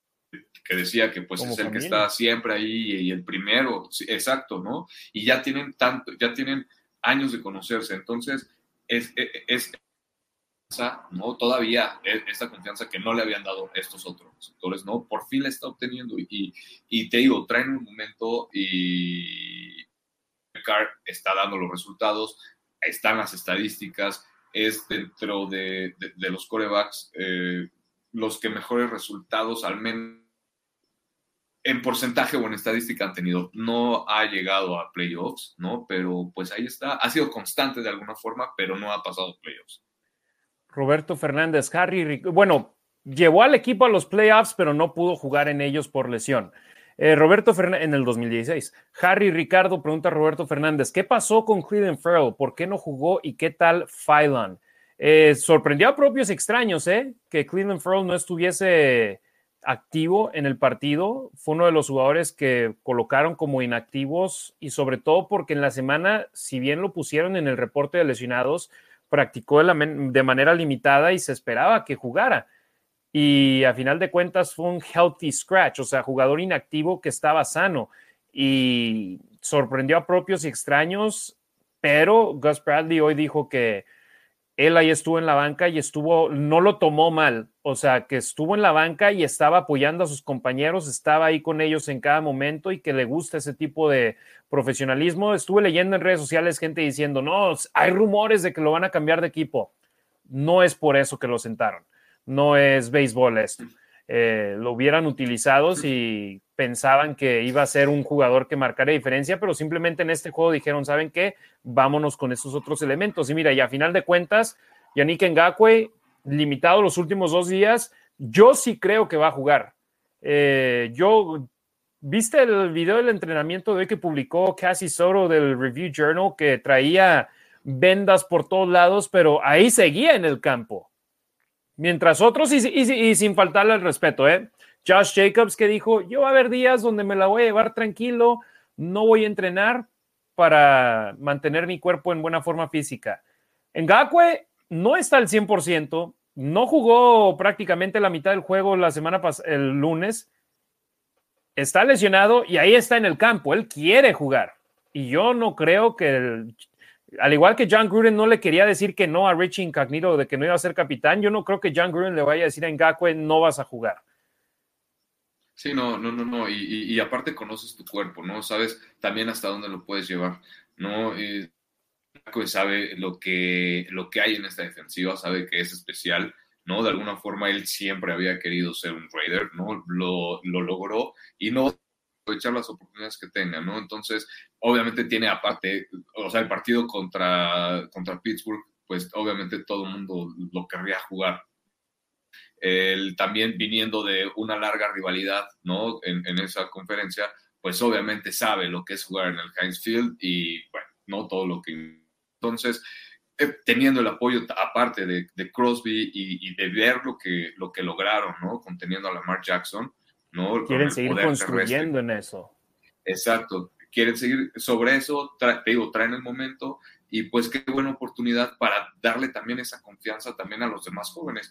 que decía que pues es el que está siempre ahí y el primero, exacto, ¿no? Y ya tienen tanto, ya tienen años de conocerse, entonces es, es, ¿no? Todavía esta confianza que no le habían dado estos otros sectores, ¿no? Por fin la está obteniendo y, y te digo, traen un momento y Carr está dando los resultados, están las estadísticas, es dentro de, los corebacks eh, los que mejores resultados, al menos en porcentaje o en estadística han tenido. No ha llegado a playoffs, ¿no? Pero pues ahí está. Ha sido constante de alguna forma, pero no ha pasado playoffs. Roberto Fernández, Harry, bueno, llevó al equipo a los playoffs, pero no pudo jugar en ellos por lesión. Eh, Roberto Fernández, en el 2016. Harry Ricardo pregunta a Roberto Fernández, ¿qué pasó con Cleveland Farrell? ¿Por qué no jugó y qué tal Phylon? Eh, sorprendió a propios extraños, ¿eh? Que Cleveland Farrell no estuviese activo en el partido. Fue uno de los jugadores que colocaron como inactivos y sobre todo porque en la semana, si bien lo pusieron en el reporte de lesionados, practicó de manera limitada y se esperaba que jugara y a final de cuentas fue un healthy scratch, o sea, jugador inactivo que estaba sano y sorprendió a propios y extraños, pero Gus Bradley hoy dijo que él ahí estuvo en la banca y estuvo, no lo tomó mal, o sea, que estuvo en la banca y estaba apoyando a sus compañeros, estaba ahí con ellos en cada momento y que le gusta ese tipo de profesionalismo. Estuve leyendo en redes sociales gente diciendo, no, hay rumores de que lo van a cambiar de equipo. No es por eso que lo sentaron no es béisbol esto. Eh, lo hubieran utilizado si pensaban que iba a ser un jugador que marcara diferencia, pero simplemente en este juego dijeron, ¿saben qué? Vámonos con esos otros elementos. Y mira, y a final de cuentas, Yannick Ngakwe, limitado los últimos dos días, yo sí creo que va a jugar. Eh, yo ¿Viste el video del entrenamiento de hoy que publicó Cassie Soto del Review Journal que traía vendas por todos lados, pero ahí seguía en el campo? Mientras otros, y, sin faltarle el respeto, ¿eh? Josh Jacobs que dijo, yo va a haber días donde me la voy a llevar tranquilo, no voy a entrenar para mantener mi cuerpo en buena forma física. Ngakwe no está al 100%, no jugó prácticamente la mitad del juego la semana el lunes, está lesionado y ahí está en el campo, él quiere jugar. Y yo no creo que, al igual que John Gruden no le quería decir que no a Richie Incognito de que no iba a ser capitán, yo no creo que John Gruden le vaya a decir a Ngakwe no vas a jugar. Sí, no, no, no, no. Y, aparte conoces tu cuerpo, ¿no? Sabes también hasta dónde lo puedes llevar, ¿no? Y sabe lo que, lo que hay en esta defensiva, sabe que es especial, ¿no? De alguna forma él siempre había querido ser un Raider, ¿no? Lo, lo logró y no aprovechar las oportunidades que tenga, ¿no? Entonces, obviamente tiene aparte, o sea, el partido contra, contra Pittsburgh, pues obviamente todo el mundo lo querría jugar, él también viniendo de una larga rivalidad, ¿no? En, esa conferencia, pues obviamente sabe lo que es jugar en el Heinz Field y, bueno, no todo lo que... Entonces, eh, teniendo el apoyo aparte de, Crosby y, de ver lo que, lo que lograron, ¿no? Conteniendo a Lamar Jackson, ¿no? Quieren seguir construyendo en eso. Exacto. Quieren seguir sobre eso, te digo, traen el momento y pues qué buena oportunidad para darle también esa confianza también a los demás jóvenes.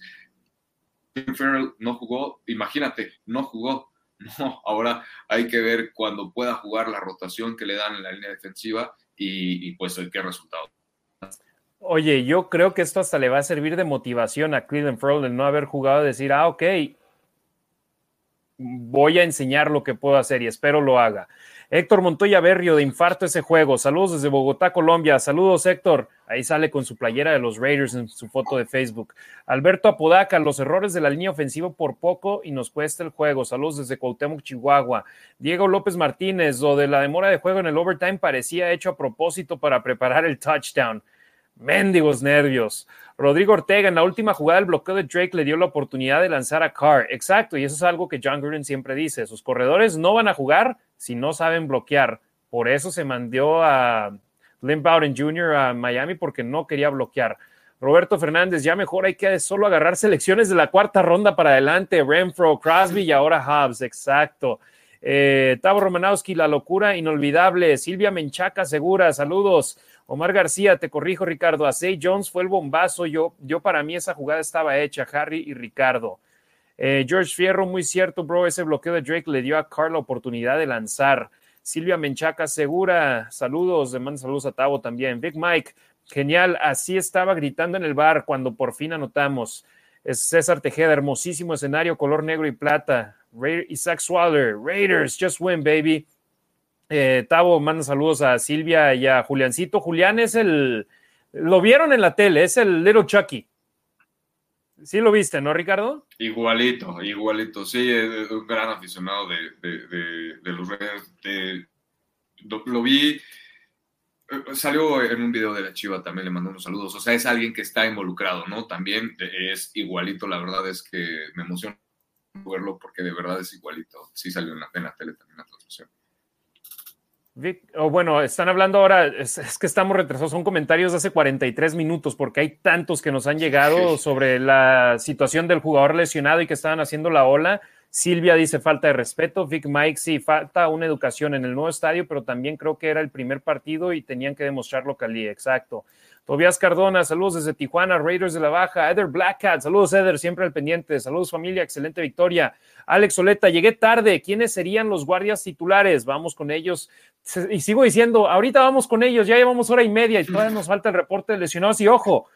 Farrell no jugó, imagínate, no jugó. No, ahora hay que ver cuando pueda jugar la rotación que le dan en la línea defensiva y, pues qué resultado. Oye, yo creo que esto hasta le va a servir de motivación a Cleveland Farrell el no haber jugado, decir, ah, ok, voy a enseñar lo que puedo hacer y espero lo haga. Héctor Montoya Berrio de Infarto ese juego. Saludos desde Bogotá, Colombia. Saludos, Héctor. Ahí sale con su playera de los Raiders en su foto de Facebook. Alberto Apodaca, los errores de la línea ofensiva por poco y nos cuesta el juego. Saludos desde Cuauhtémoc, Chihuahua. Diego López Martínez, lo de la demora de juego en el overtime parecía hecho a propósito para preparar el touchdown. Mendigos nervios. Rodrigo Ortega en la última jugada del bloqueo de Drake le dio la oportunidad de lanzar a Carr. Exacto, y eso es algo que John Gruden siempre dice. Sus corredores no van a jugar si no saben bloquear. Por eso se mandó a Lynn Bowden Jr. a Miami porque no quería bloquear. Roberto Fernández, ya mejor hay que solo agarrar selecciones de la cuarta ronda para adelante. Renfro, Crosby y ahora Hobbs. Exacto. Eh, Tavo Romanowski, la locura inolvidable. Silvia Menchaca, segura. Saludos. Omar García, te corrijo, Ricardo. A Zay Jones fue el bombazo. Yo, yo para mí esa jugada estaba hecha, Harry y Ricardo. Eh, George Fierro, muy cierto, bro. Ese bloqueo de Drake le dio a Carl la oportunidad de lanzar. Silvia Menchaca, segura. Saludos, le mando saludos a Tavo también. Big Mike, genial. Así estaba gritando en el bar cuando por fin anotamos. Es César Tejeda, hermosísimo escenario, color negro y plata. Isaac Swaller, Raiders, just win, baby. Eh, Tavo manda saludos a Silvia y a Juliancito. Julián es el, lo vieron en la tele, es el Little Chucky. Sí lo viste, ¿no, Ricardo? Igualito, igualito. Sí, es un gran aficionado de, los Raiders. lo, vi, eh, salió en un video de la Chiva, también le mandó unos saludos. O sea, es alguien que está involucrado, ¿no? También es igualito, la verdad es que me emociona verlo porque de verdad es igualito. Sí salió en la, en la tele también la transmisión o bueno, están hablando ahora, es, que estamos retrasados, son comentarios de hace 43 minutos porque hay tantos que nos han llegado sobre la situación del jugador lesionado y que estaban haciendo la ola. Silvia dice falta de respeto, Vic Mike sí, falta una educación en el nuevo estadio, pero también creo que era el primer partido y tenían que demostrarlo Cali, exacto. Tobias Cardona, saludos desde Tijuana, Raiders de la Baja, Eder Blackcat, saludos Eder, siempre al pendiente, saludos familia, excelente victoria. Alex Soleta, llegué tarde, ¿quiénes serían los guardias titulares? Vamos con ellos. Y sigo diciendo, ahorita vamos con ellos, ya llevamos hora y media y todavía nos falta el reporte de lesionados y ojo,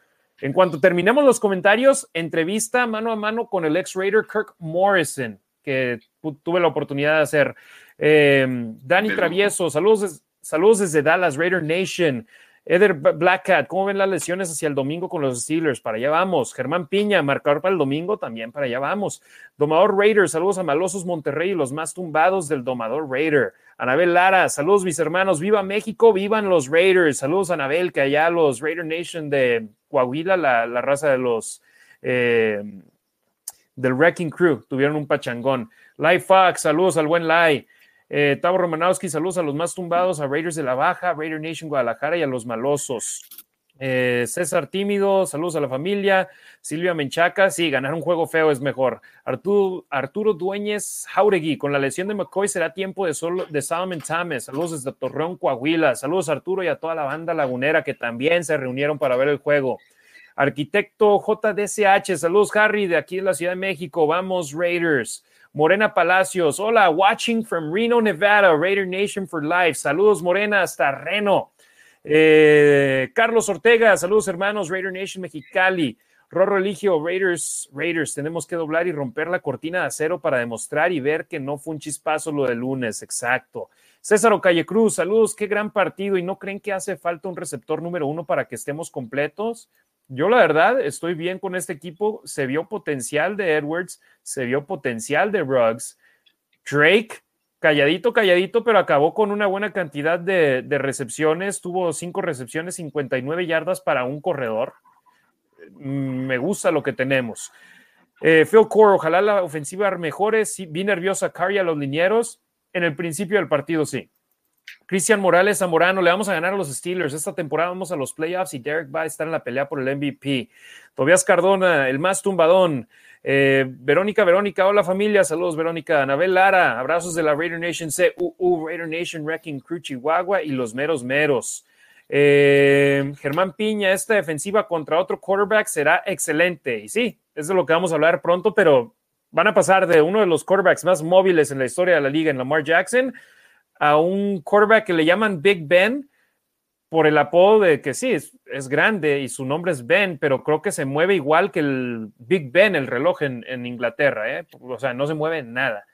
en cuanto terminemos los comentarios, entrevista mano a mano con el ex Raider Kirk Morrison, que tuve la oportunidad de hacer. Eh, Dani Travieso, saludos, saludos desde Dallas, Raider Nation. Eder Blackcat, ¿cómo ven las lesiones hacia el domingo con los Steelers? Para allá vamos. Germán Piña, marcador para el domingo, también para allá vamos. Domador Raider, saludos a Malosos Monterrey y los más tumbados del Domador Raider. Anabel Lara, saludos mis hermanos, viva México, vivan los Raiders. Saludos Anabel, que allá los Raider Nation de Coahuila, la, raza de los eh, del Wrecking Crew, tuvieron un pachangón. Lai Fox, saludos al buen Lai. Eh, Tavo Romanowski, saludos a los más tumbados, a Raiders de la Baja, Raider Nation Guadalajara y a los malosos. Eh, César Tímido, saludos a la familia. Silvia Menchaca, sí, ganar un juego feo es mejor. Arturo, Arturo Dueñez Jauregui, con la lesión de McCoy será tiempo de, solo, de Solomon Tames. Saludos desde Torreón, Coahuila. Saludos Arturo y a toda la banda lagunera que también se reunieron para ver el juego. Arquitecto JDCH, saludos Harry de aquí en la Ciudad de México. Vamos Raiders. Morena Palacios, hola, watching from Reno, Nevada, Raider Nation for Life. Saludos Morena hasta Reno. Eh, Carlos Ortega, saludos hermanos, Raider Nation Mexicali. Rorro Eligio, Raiders, Raiders, tenemos que doblar y romper la cortina de acero para demostrar y ver que no fue un chispazo lo del lunes, exacto. César Ocalle Cruz, saludos, qué gran partido y no creen que hace falta un receptor número uno para que estemos completos. Yo la verdad estoy bien con este equipo, se vio potencial de Edwards, se vio potencial de Ruggs. Drake calladito, calladito, pero acabó con una buena cantidad de, recepciones. Tuvo cinco recepciones, 59 yardas para un corredor. Mm, me gusta lo que tenemos. Eh, Phil Core, ojalá la ofensiva mejore. Sí, vi nerviosa Cari a los linieros. En el principio del partido, sí. Cristian Morales Zamorano, le vamos a ganar a los Steelers. Esta temporada vamos a los playoffs y Derek va a estar en la pelea por el MVP. Tobias Cardona, el más tumbadón. Eh, Verónica, Verónica, hola familia, saludos Verónica. Anabel Lara, abrazos de la Raider Nation CUU, Raider Nation Wrecking Crew Chihuahua y los meros meros. Eh, Germán Piña, esta defensiva contra otro quarterback será excelente. Y sí, es de lo que vamos a hablar pronto, pero van a pasar de uno de los quarterbacks más móviles en la historia de la liga, en Lamar Jackson, a un quarterback que le llaman Big Ben por el apodo de que sí, es, grande y su nombre es Ben, pero creo que se mueve igual que el Big Ben, el reloj en, Inglaterra, ¿eh? o sea, no se mueve nada.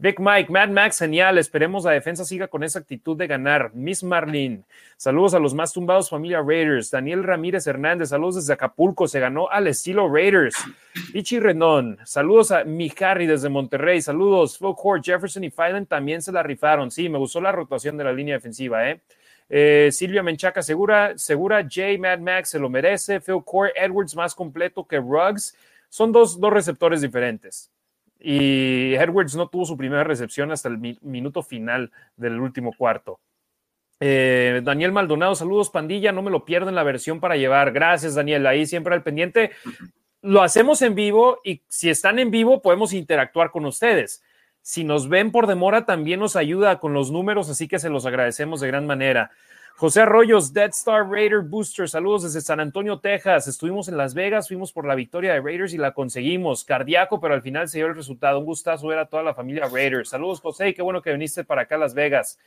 Big Mike, Mad Max, genial. Esperemos la defensa siga con esa actitud de ganar. Miss Marlene, saludos a los más tumbados, familia Raiders. Daniel Ramírez Hernández, saludos desde Acapulco, se ganó al estilo Raiders. Pichi Renón, saludos a mi Harry desde Monterrey, saludos. Phil Court, Jefferson y Filen también se la rifaron. Sí, me gustó la rotación de la línea defensiva, ¿eh? Eh, Silvia Menchaca segura, segura, Jay Mad Max se lo merece, Phil Core, Edwards más completo que Ruggs. Son dos, dos receptores diferentes. Y Edwards no tuvo su primera recepción hasta el minuto final del último cuarto. Eh, Daniel Maldonado, saludos pandilla, no me lo pierdo en la versión para llevar. Gracias Daniel, ahí siempre al pendiente. Lo hacemos en vivo y si están en vivo podemos interactuar con ustedes. Si nos ven por demora, también nos ayuda con los números, así que se los agradecemos de gran manera. José Arroyos, Dead Star Raider Booster, saludos desde San Antonio, Texas. Estuvimos en Las Vegas, fuimos por la victoria de Raiders y la conseguimos. Cardíaco, pero al final se dio el resultado. Un gustazo ver a toda la familia Raiders. Saludos, José, qué bueno que viniste para acá a Las Vegas.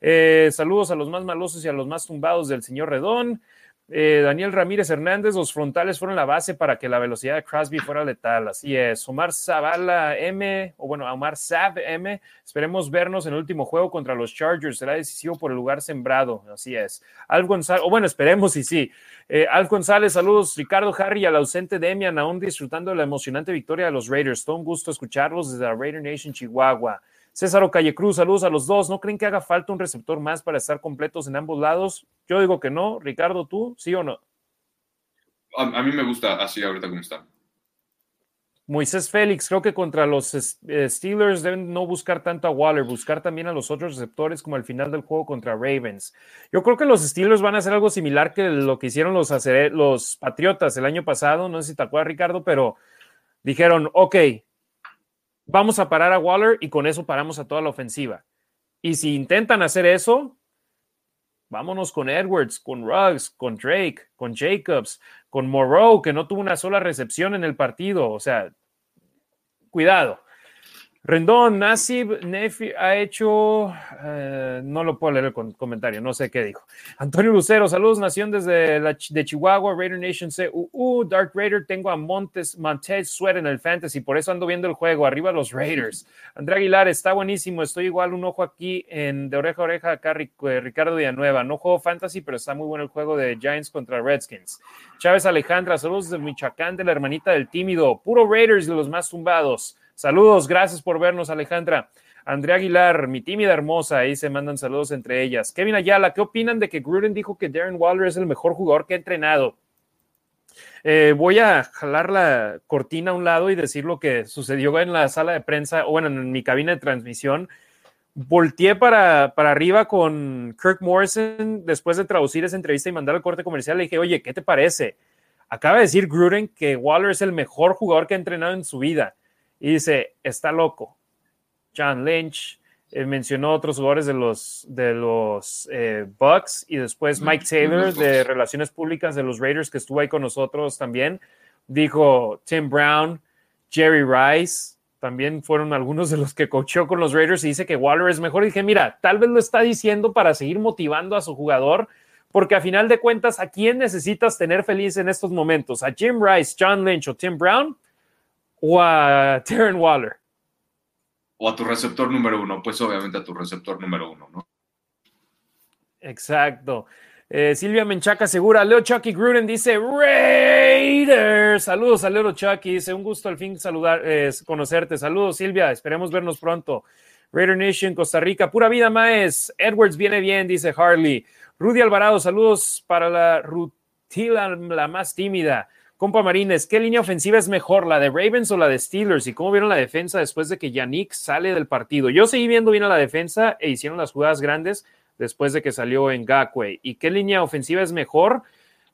Eh, saludos a los más malosos y a los más tumbados del señor Redón. Eh, Daniel Ramírez Hernández, los frontales fueron la base para que la velocidad de Crosby fuera letal. Así es. Omar Zavala M, o bueno, Omar Sav M, esperemos vernos en el último juego contra los Chargers. Será decisivo por el lugar sembrado. Así es. Al González, o bueno, esperemos y sí. Eh, Al González, saludos. Ricardo Harry al ausente Demian, aún disfrutando de la emocionante victoria de los Raiders. Todo un gusto escucharlos desde la Raider Nation Chihuahua. César Ocalle Cruz, saludos a los dos. ¿No creen que haga falta un receptor más para estar completos en ambos lados? Yo digo que no. Ricardo, ¿tú sí o no? A, mí me gusta así ahorita como está. Moisés Félix, creo que contra los eh, Steelers deben no buscar tanto a Waller, buscar también a los otros receptores como al final del juego contra Ravens. Yo creo que los Steelers van a hacer algo similar que lo que hicieron los, los Patriotas el año pasado, no sé si te acuerdas Ricardo, pero dijeron, ok, vamos a parar a Waller y con eso paramos a toda la ofensiva. Y si intentan hacer eso, vámonos con Edwards, con Ruggs, con Drake, con Jacobs, con Moreau, que no tuvo una sola recepción en el partido. O sea, cuidado. Rendón, Nasib Nefi ha hecho, eh, no lo puedo leer el comentario, no sé qué dijo. Antonio Lucero, saludos, Nación desde la, de Chihuahua, Raider Nation CUU, Dark Raider, tengo a Montes, Montez Sweat en el Fantasy, por eso ando viendo el juego, arriba los Raiders. André Aguilar, está buenísimo, estoy igual, un ojo aquí en de oreja a oreja acá, eh, Ricardo Villanueva, no juego Fantasy, pero está muy bueno el juego de Giants contra Redskins. Chávez Alejandra, saludos de Michoacán, de la hermanita del tímido, puro Raiders de los más tumbados. Saludos, gracias por vernos, Alejandra. Andrea Aguilar, mi tímida hermosa, ahí se mandan saludos entre ellas. Kevin Ayala, ¿qué opinan de que Gruden dijo que Darren Waller es el mejor jugador que ha entrenado? Eh, voy a jalar la cortina a un lado y decir lo que sucedió en la sala de prensa, o bueno, en mi cabina de transmisión. volteé para, para arriba con Kirk Morrison después de traducir esa entrevista y mandar al corte comercial. Le dije, oye, ¿qué te parece? Acaba de decir Gruden que Waller es el mejor jugador que ha entrenado en su vida. Y dice, está loco. John Lynch eh, mencionó otros jugadores de los, de los eh, Bucks y después Mike Taylor de Relaciones Públicas de los Raiders que estuvo ahí con nosotros también. Dijo Tim Brown, Jerry Rice, también fueron algunos de los que coachó con los Raiders y dice que Waller es mejor. Y dije, mira, tal vez lo está diciendo para seguir motivando a su jugador, porque a final de cuentas, ¿a quién necesitas tener feliz en estos momentos? ¿A Jim Rice, John Lynch o Tim Brown? ¿O a Terran Waller? O a tu receptor número uno, pues obviamente a tu receptor número uno, ¿no? Exacto. Eh, Silvia Menchaca segura. Leo Chucky Gruden dice Raiders. Saludos a Leo Chucky. Dice un gusto al fin saludar, eh, conocerte. Saludos Silvia. Esperemos vernos pronto. Raider Nation Costa Rica. Pura vida, Maes. Edwards viene bien, dice Harley. Rudy Alvarado. Saludos para la Rutila, la más tímida. Compa Marines, ¿qué línea ofensiva es mejor, la de Ravens o la de Steelers? ¿Y cómo vieron la defensa después de que Yannick sale del partido? Yo seguí viendo bien a la defensa e hicieron las jugadas grandes después de que salió en Gakwe. ¿Y qué línea ofensiva es mejor?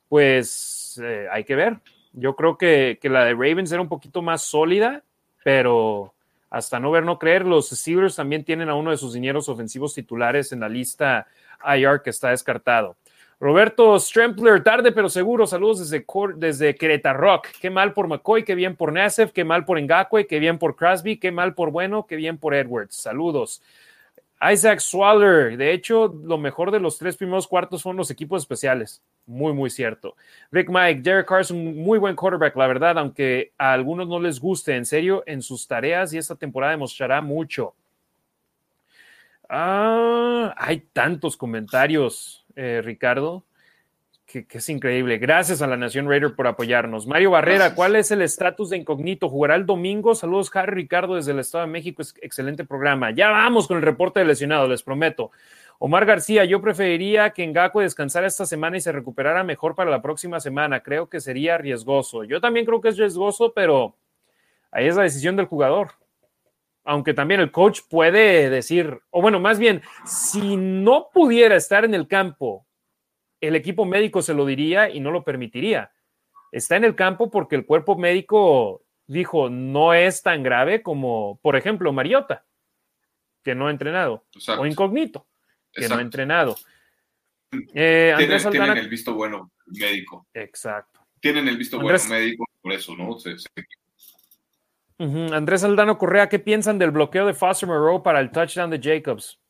Pues eh, hay que ver. Yo creo que, la de Ravens era un poquito más sólida, pero hasta no ver, no creer, los Steelers también tienen a uno de sus dineros ofensivos titulares en la lista IR que está descartado. Roberto Strempler, tarde pero seguro, saludos desde, desde Querétaro. Qué mal por McCoy, qué bien por Nassif, qué mal por Ngakwe, qué bien por Crosby, qué mal por Bueno, qué bien por Edwards. Saludos. Isaac Swaller, de hecho, lo mejor de los tres primeros cuartos fueron los equipos especiales. Muy, muy cierto. Rick Mike, Derek Carson, muy buen quarterback, la verdad, aunque a algunos no les guste, en serio, en sus tareas y esta temporada demostrará mucho. Ah, hay tantos comentarios, eh, Ricardo que, es increíble. Gracias a la Nación Raider por apoyarnos. Mario Barrera, ¿cuál es el estatus de incógnito? ¿Jugará el domingo? Saludos, Harry Ricardo, desde el Estado de México. Es excelente programa. Ya vamos con el reporte de lesionado, les prometo. Omar García, yo preferiría que Ngaku descansara esta semana y se recuperara mejor para la próxima semana. Creo que sería riesgoso. Yo también creo que es riesgoso, pero ahí es la decisión del jugador. Aunque también el coach puede decir, o bueno, más bien, si no pudiera estar en el campo el equipo médico se lo diría y no lo permitiría. Está en el campo porque el cuerpo médico dijo no es tan grave como, por ejemplo, Mariota, que no ha entrenado, o Incógnito, que no ha entrenado. Eh, tienen, el visto bueno médico. Exacto. Tienen el visto bueno médico, por eso, ¿no? Andrés Aldano Correa, ¿qué piensan del bloqueo de Foster Moreau para el touchdown de Jacobs?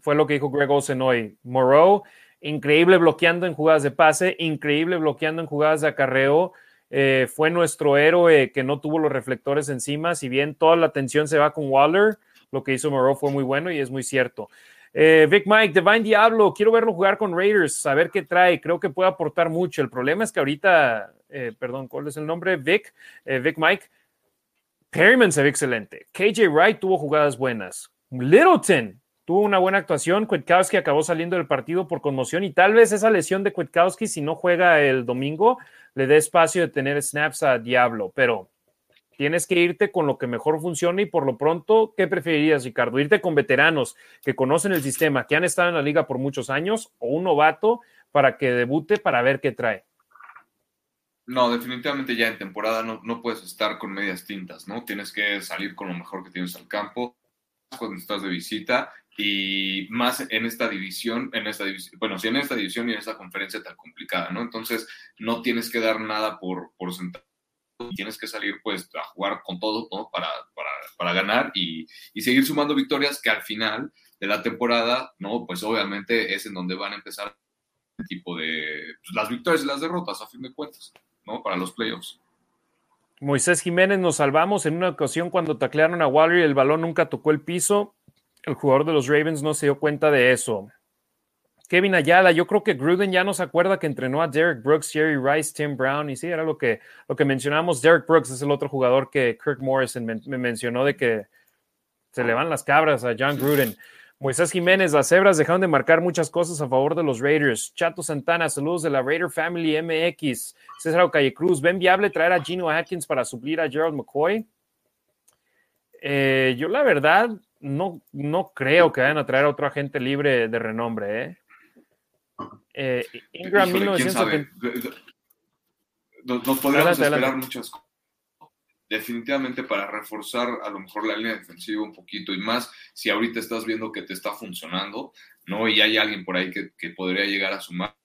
fue lo que dijo Greg Olsen hoy. Moreau increíble bloqueando en jugadas de pase, increíble bloqueando en jugadas de acarreo. Eh, fue nuestro héroe que no tuvo los reflectores encima. Si bien toda la atención se va con Waller, lo que hizo Moreau fue muy bueno y es muy cierto. Eh, Vic Mike, Divine Diablo, quiero verlo jugar con Raiders, saber qué trae. Creo que puede aportar mucho. El problema es que ahorita, eh, perdón, ¿cuál es el nombre? Vic, Vic Mike. Perryman se ve excelente. KJ Wright tuvo jugadas buenas. Littleton tuvo una buena actuación. Kwiatkowski acabó saliendo del partido por conmoción y tal vez esa lesión de Kwiatkowski, si no juega el domingo, le dé espacio de tener snaps a Diablo. Pero tienes que irte con lo que mejor funcione y por lo pronto, ¿qué preferirías, Ricardo? ¿Irte con veteranos que conocen el sistema, que han estado en la liga por muchos años o un novato para que debute para ver qué trae? No, definitivamente ya en temporada no, no puedes estar con medias tintas, ¿no? Tienes que salir con lo mejor que tienes al campo cuando estás de visita y más en esta división, en esta división, bueno, sí en esta división y en esta conferencia tan complicada, ¿no? Entonces, no tienes que dar nada por, por sentado tienes que salir pues a jugar con todo, ¿no? Para, para, para ganar y, y, seguir sumando victorias que al final de la temporada, ¿no? Pues obviamente es en donde van a empezar el tipo de pues, las victorias y las derrotas a fin de cuentas, Para los playoffs. Moisés Jiménez nos salvamos en una ocasión cuando taclearon a Waller y el balón nunca tocó el piso el jugador de los Ravens no se dio cuenta de eso. Kevin Ayala, yo creo que Gruden ya no se acuerda que entrenó a Derek Brooks, Jerry Rice, Tim Brown, y sí, era lo que, lo que mencionamos. Derek Brooks es el otro jugador que Kirk Morrison me, mencionó de que se le van las cabras a John Gruden. Moisés Jiménez, las cebras dejaron de marcar muchas cosas a favor de los Raiders. Chato Santana, saludos de la Raider Family MX. César Calle Cruz, ¿ven viable traer a Gino Atkins para suplir a Gerald McCoy? Eh, yo la verdad no, no creo que vayan a traer a otro agente libre de renombre, ¿eh? eh Ingram 1970. Nos, podríamos esperar muchas cosas. Definitivamente para reforzar a lo mejor la línea defensiva un poquito y más si ahorita estás viendo que te está funcionando, ¿no? Y hay alguien por ahí que, podría llegar a sumar,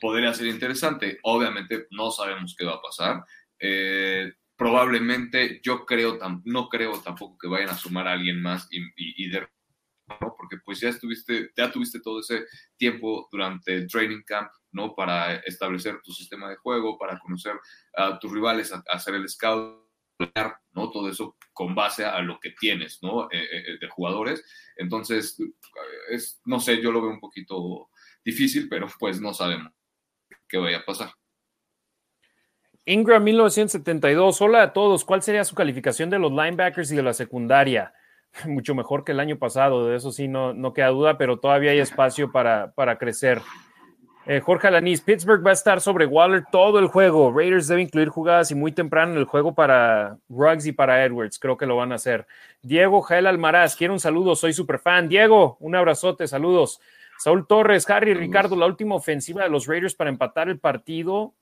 podría ser interesante. Obviamente no sabemos qué va a pasar. Eh, probablemente yo creo, no creo tampoco que vayan a sumar a alguien más y, y, de ¿no? porque pues ya estuviste, ya tuviste todo ese tiempo durante el training camp, ¿no? Para establecer tu sistema de juego, para conocer a tus rivales, hacer el scout, ¿no? Todo eso con base a lo que tienes, ¿no? Eh, eh, eh, de jugadores. Entonces, es, no sé, yo lo veo un poquito difícil, pero pues no sabemos qué vaya a pasar. Ingram 1972. Hola a todos. ¿Cuál sería su calificación de los linebackers y de la secundaria? Mucho mejor que el año pasado, de eso sí no, no queda duda, pero todavía hay espacio para, para crecer. Eh, Jorge Alanis, Pittsburgh va a estar sobre Waller todo el juego. Raiders debe incluir jugadas y muy temprano en el juego para Ruggs y para Edwards. Creo que lo van a hacer. Diego Jael Almaraz, quiero un saludo, soy super fan. Diego, un abrazote, saludos. Saúl Torres, Harry, Ricardo, la última ofensiva de los Raiders para empatar el partido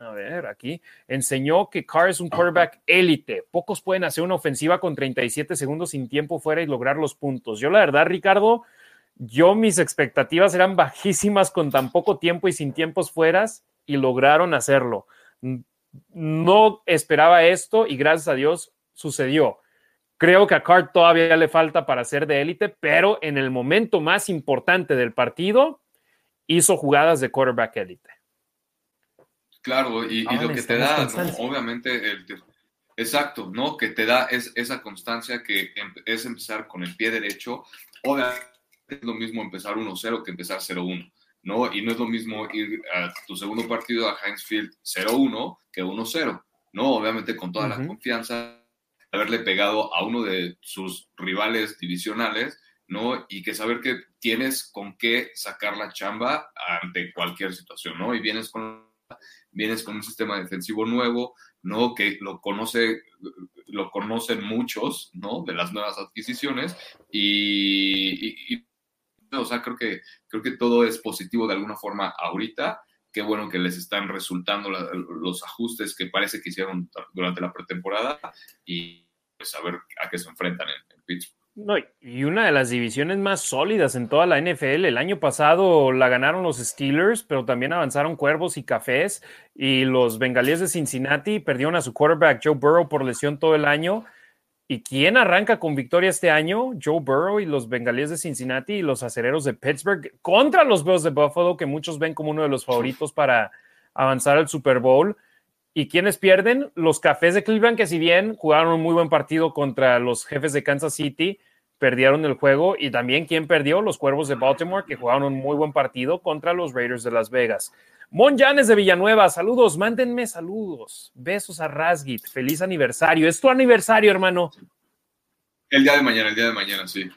a ver, aquí enseñó que Carr es un quarterback élite. Pocos pueden hacer una ofensiva con 37 segundos sin tiempo fuera y lograr los puntos. Yo, la verdad, Ricardo, yo mis expectativas eran bajísimas con tan poco tiempo y sin tiempos fueras y lograron hacerlo. No esperaba esto y gracias a Dios sucedió. Creo que a Carr todavía le falta para ser de élite, pero en el momento más importante del partido hizo jugadas de quarterback élite. Claro, y, lo que te da, obviamente, el, exacto, ¿no? Que te da es, esa constancia que em, es empezar con el pie derecho. Obviamente es lo mismo empezar 1-0 que empezar 0-1, ¿no? Y no es lo mismo ir a tu segundo partido a Heinz Field 0-1 que 1-0, ¿no? Obviamente con toda la confianza, haberle pegado a uno de sus rivales divisionales, ¿no? Y que saber que tienes con qué sacar la chamba ante cualquier situación, ¿no? Y vienes con vienes con un sistema defensivo nuevo, ¿no? Que lo conoce, lo conocen muchos, ¿no? De las nuevas adquisiciones y, o sea, creo que, creo que todo es positivo de alguna forma ahorita. Qué bueno que les están resultando los ajustes que parece que hicieron durante la pretemporada y pues a ver a qué se enfrentan en, en Pittsburgh. No, y una de las divisiones más sólidas en toda la NFL. El año pasado la ganaron los Steelers, pero también avanzaron Cuervos y Cafés. Y los Bengalíes de Cincinnati perdieron a su quarterback Joe Burrow por lesión todo el año. ¿Y quién arranca con victoria este año? Joe Burrow y los Bengalíes de Cincinnati y los Acereros de Pittsburgh contra los Bills de Buffalo, que muchos ven como uno de los favoritos para avanzar al Super Bowl. ¿Y quiénes pierden? Los Cafés de Cleveland, que si bien jugaron un muy buen partido contra los jefes de Kansas City, perdieron el juego. Y también, ¿quién perdió? Los Cuervos de Baltimore, que jugaron un muy buen partido contra los Raiders de Las Vegas. Mon Janes de Villanueva, saludos, mándenme saludos. Besos a Rasgit, feliz aniversario. ¿Es tu aniversario, hermano? El día de mañana, el día de mañana, sí.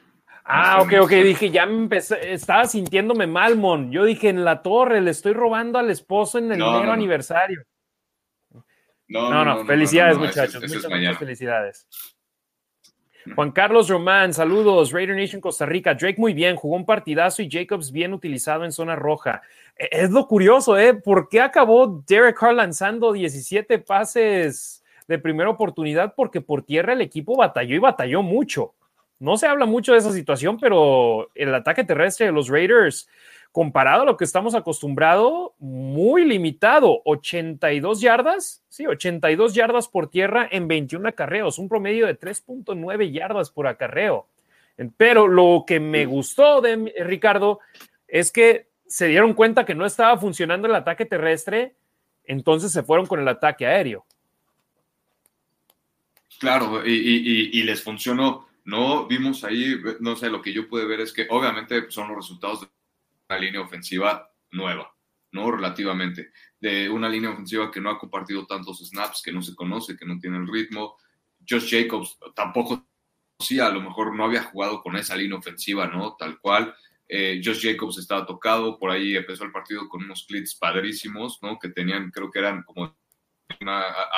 Ah, ok, ok, dije, ya me empecé, estaba sintiéndome mal, Mon. Yo dije, en la torre, le estoy robando al esposo en el no, aniversario. No, no, felicidades, muchachos. muchas, felicidades. Juan Carlos Román, saludos. Raider Nation Costa Rica. Drake muy bien, jugó un partidazo y Jacobs bien utilizado en zona roja. E, es lo curioso, ¿eh? ¿Por qué acabó Derek Carr lanzando 17 pases de primera oportunidad? Porque por tierra el equipo batalló y batalló mucho. No se habla mucho de esa situación, pero el ataque terrestre de los Raiders comparado a lo que estamos acostumbrados, muy limitado. 82 yardas, sí, 82 yardas por tierra en 21 acarreos, un promedio de 3.9 yardas por acarreo. Pero lo que me gustó de Ricardo es que se dieron cuenta que no estaba funcionando el ataque terrestre, entonces se fueron con el ataque aéreo. Claro, y, les funcionó. No vimos ahí, no sé, lo que yo pude ver es que obviamente son los resultados de una línea ofensiva nueva, ¿no? Relativamente. De una línea ofensiva que no ha compartido tantos snaps, que no se conoce, que no tiene el ritmo. Josh Jacobs tampoco sí, a lo mejor no había jugado con esa línea ofensiva, ¿no? Tal cual. Eh, Josh Jacobs estaba tocado, por ahí empezó el partido con unos clips padrísimos, ¿no? Que tenían, creo que eran como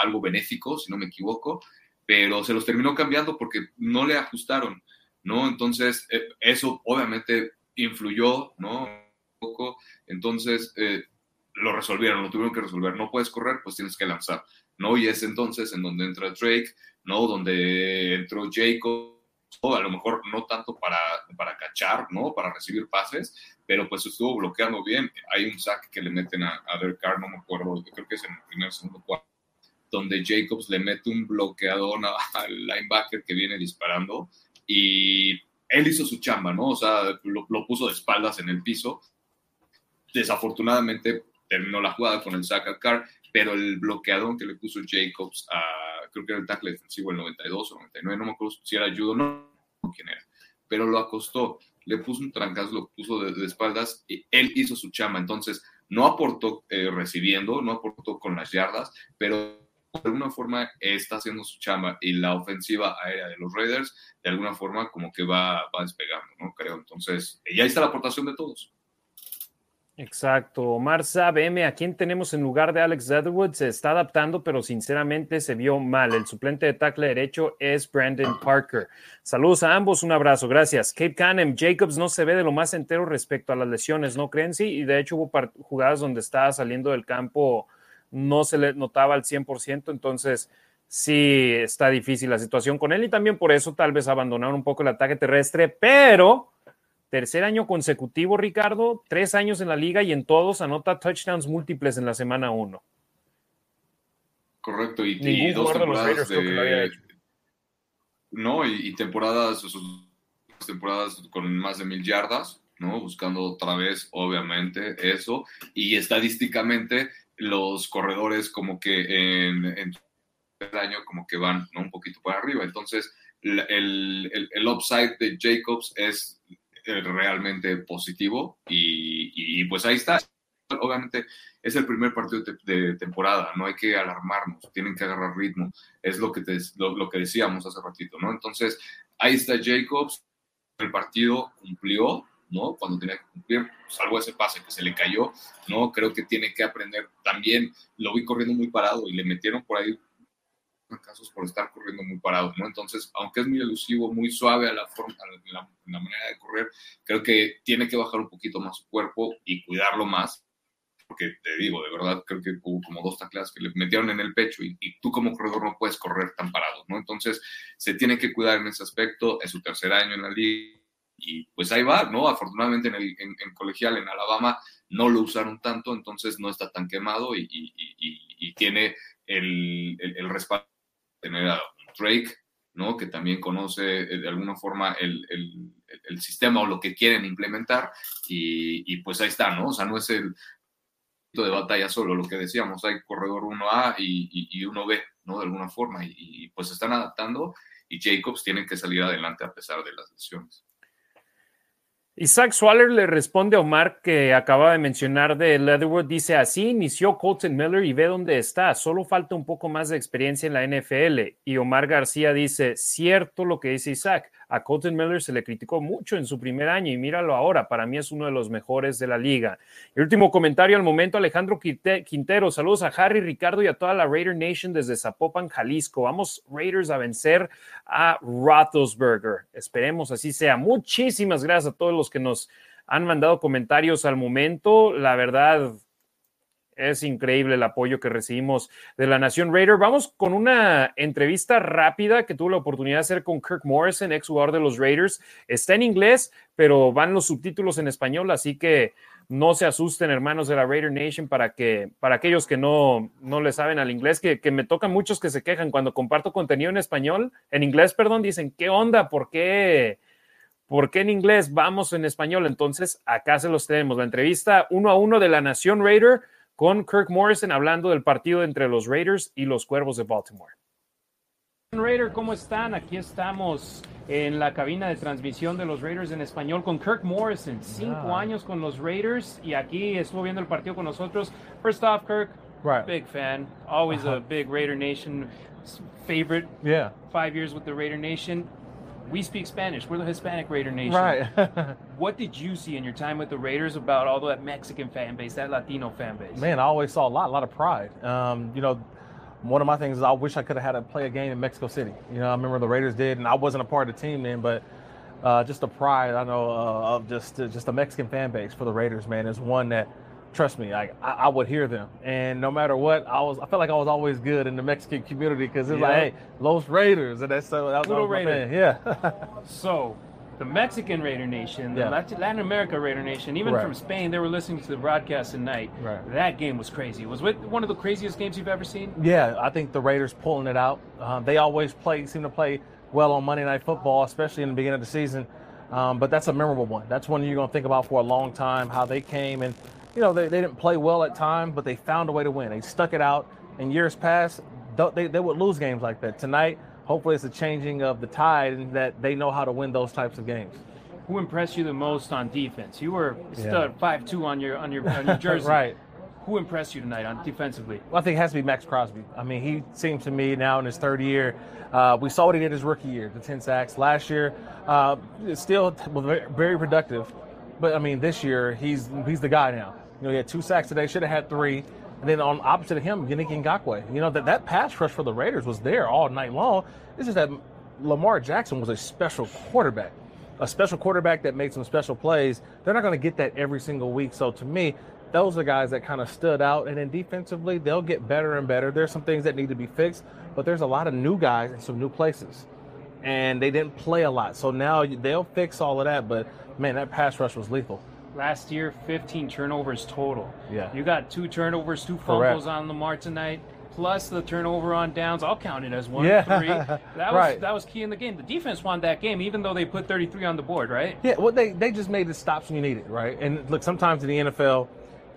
algo benéfico, si no me equivoco, pero se los terminó cambiando porque no le ajustaron. ¿no? Entonces, eh, eso obviamente influyó, ¿no? Poco, entonces eh, lo resolvieron, lo tuvieron que resolver. No puedes correr, pues tienes que lanzar, ¿no? Y es entonces en donde entra Drake, ¿no? Donde entró Jacob, a lo mejor no tanto para, para cachar, ¿no? Para recibir pases, pero pues estuvo bloqueando bien. Hay un sack que le meten a, a Derek Carr, no me acuerdo, creo que es en el primer, segundo, cuarto, donde Jacobs le mete un bloqueador al linebacker que viene disparando y él hizo su chamba, ¿no? O sea, lo puso de espaldas en el piso. Desafortunadamente terminó la jugada con el sack a Carr, pero el bloqueador que le puso Jacobs a, creo que era el tackle defensivo, el 92 o 99, no me acuerdo si era judo, no, no quién era, pero lo acostó, le puso un trancazo, lo puso de, de espaldas y él hizo su chamba. Entonces, no aportó eh, recibiendo, no aportó con las yardas, pero de alguna forma está haciendo su chamba y la ofensiva aérea de los Raiders de alguna forma como que va, va despegando, ¿no? Creo. Entonces, y ahí está la aportación de todos. Exacto. Omar M, ¿a quién tenemos en lugar de Alex Leatherwood? Se está adaptando, pero sinceramente se vio mal. El suplente de tackle derecho es Brandon Parker. Saludos a ambos, un abrazo, gracias. Cape Canem, Jacobs no se ve de lo más entero respecto a las lesiones, ¿no creen? Sí, y de hecho hubo jugadas donde estaba saliendo del campo, no se le notaba al 100%, entonces sí está difícil la situación con él y también por eso tal vez abandonaron un poco el ataque terrestre, pero tercer año consecutivo, Ricardo, tres años en la liga y en todos anota touchdowns múltiples en la semana uno. Correcto, y, y dos temporadas de, de... No, y, y, temporadas, temporadas con más de mil yardas, ¿no? Buscando otra vez, obviamente, eso. Y estadísticamente, los corredores como que en, en el año como que van ¿no? un poquito para arriba. Entonces, el, el, el upside de Jacobs es realmente positivo y, y, pues ahí está. Obviamente es el primer partido de, de, temporada, no hay que alarmarnos, tienen que agarrar ritmo, es lo que, te, lo, lo, que decíamos hace ratito, ¿no? Entonces ahí está Jacobs, el partido cumplió, ¿no? Cuando tenía que cumplir, salvo ese pase que se le cayó, ¿no? Creo que tiene que aprender también, lo vi corriendo muy parado y le metieron por ahí casos por estar corriendo muy parado, ¿no? Entonces, aunque es muy elusivo, muy suave a la, forma, a la, manera de correr, creo que tiene que bajar un poquito más su cuerpo y cuidarlo más, porque te digo, de verdad, creo que hubo como dos tacleadas que le metieron en el pecho y, tú como corredor no puedes correr tan parado, ¿no? Entonces, se tiene que cuidar en ese aspecto, es su tercer año en la liga y pues ahí va, ¿no? Afortunadamente en, el, en, en colegial en Alabama no lo usaron tanto, entonces no está tan quemado y, tiene el, el respaldo tener a Drake, ¿no? Que también conoce eh, de alguna forma el, el, el sistema o lo que quieren implementar y, y, pues ahí está, ¿no? O sea, no es el de batalla solo, lo que decíamos, hay corredor 1A y, y, y 1B, ¿no? De alguna forma y, pues están adaptando y Jacobs tienen que salir adelante a pesar de las lesiones. Isaac Swaller le responde a Omar que acaba de mencionar de Leatherwood. Dice así inició Colton Miller y ve dónde está. Solo falta un poco más de experiencia en la NFL. Y Omar García dice cierto lo que dice Isaac. A Colton Miller se le criticó mucho en su primer año y míralo ahora. Para mí es uno de los mejores de la liga. El último comentario al momento, Alejandro Quintero. Saludos a Harry, Ricardo y a toda la Raider Nation desde Zapopan, Jalisco. Vamos Raiders a vencer a Roethlisberger. Esperemos así sea. Muchísimas gracias a todos los que nos han mandado comentarios al momento. La verdad, es increíble el apoyo que recibimos de la Nación Raider. Vamos con una entrevista rápida que tuve la oportunidad de hacer con Kirk Morrison, ex jugador de los Raiders. Está en inglés, pero van los subtítulos en español, así que no se asusten, hermanos de la Raider Nation, para que para aquellos que no, no le saben al inglés, que, que me tocan muchos que se quejan cuando comparto contenido en español, en inglés, perdón, dicen, ¿qué onda? ¿Por qué? ¿Por qué en inglés? Vamos en español. Entonces, acá se los tenemos. La entrevista uno a uno de la Nación Raider con Kirk Morrison hablando del partido entre los Raiders y los Cuervos de Baltimore. Raider, ¿cómo están? Aquí estamos en la cabina de transmisión de los Raiders en español con Kirk Morrison. Cinco yeah. años con los Raiders y aquí estuvo viendo el partido con nosotros. First off, Kirk, right. big fan, always uh -huh. a big Raider Nation favorite. Yeah. Five years with the Raider Nation we speak Spanish. We're the Hispanic Raider Nation. Right. what did you see in your time with the Raiders about all that Mexican fan base, that Latino fan base? Man, I always saw a lot, a lot of pride. Um, you know, one of my things is I wish I could have had to play a game in Mexico City. You know, I remember the Raiders did, and I wasn't a part of the team then, but uh, just the pride I know uh, of just uh, just the Mexican fan base for the Raiders, man, is one that trust me, like I, I, would hear them, and no matter what, I was I felt like I was always good in the Mexican community because it's yeah. like, hey, Los Raiders, and that's so that was, little Raider, yeah. so the Mexican Raider Nation, the yeah. Latin America Raider Nation, even right. from Spain, they were listening to the broadcast tonight. Right. That game was crazy. Was it one of the craziest games you've ever seen? Yeah, I think the Raiders pulling it out. Um, they always play, seem to play well on Monday Night Football, especially in the beginning of the season. Um, but that's a memorable one. That's one you're going to think about for a long time. How they came and, you know, they, they didn't play well at times, but they found a way to win. They stuck it out. In years past, they, they would lose games like that. Tonight, hopefully, it's a changing of the tide and that they know how to win those types of games. Who impressed you the most on defense? You were stud five two on your on your on your jersey. right. Who impressed you tonight on defensively? Well, I think it has to be Max Crosby. I mean, he seems to me now in his third year. Uh, we saw what he did his rookie year, the 10 sacks. Last year, uh, still very productive. But I mean, this year he's he's the guy now. You know, he had two sacks today. Should have had three. And then on opposite of him, Yannick Ngakoue. You know that that pass rush for the Raiders was there all night long. It's just that Lamar Jackson was a special quarterback, a special quarterback that made some special plays. They're not going to get that every single week. So to me, those are guys that kind of stood out. And then defensively, they'll get better and better. There's some things that need to be fixed, but there's a lot of new guys in some new places. And they didn't play a lot. So now they'll fix all of that. But man, that pass rush was lethal. Last year, 15 turnovers total. Yeah. You got two turnovers, two fumbles Correct. on Lamar tonight plus the turnover on downs. I'll count it as one. Yeah. Three. That was right. that was key in the game. The defense won that game, even though they put 33 on the board, right? Yeah. Well, they they just made the stops when you need it, right? And look, sometimes in the NFL,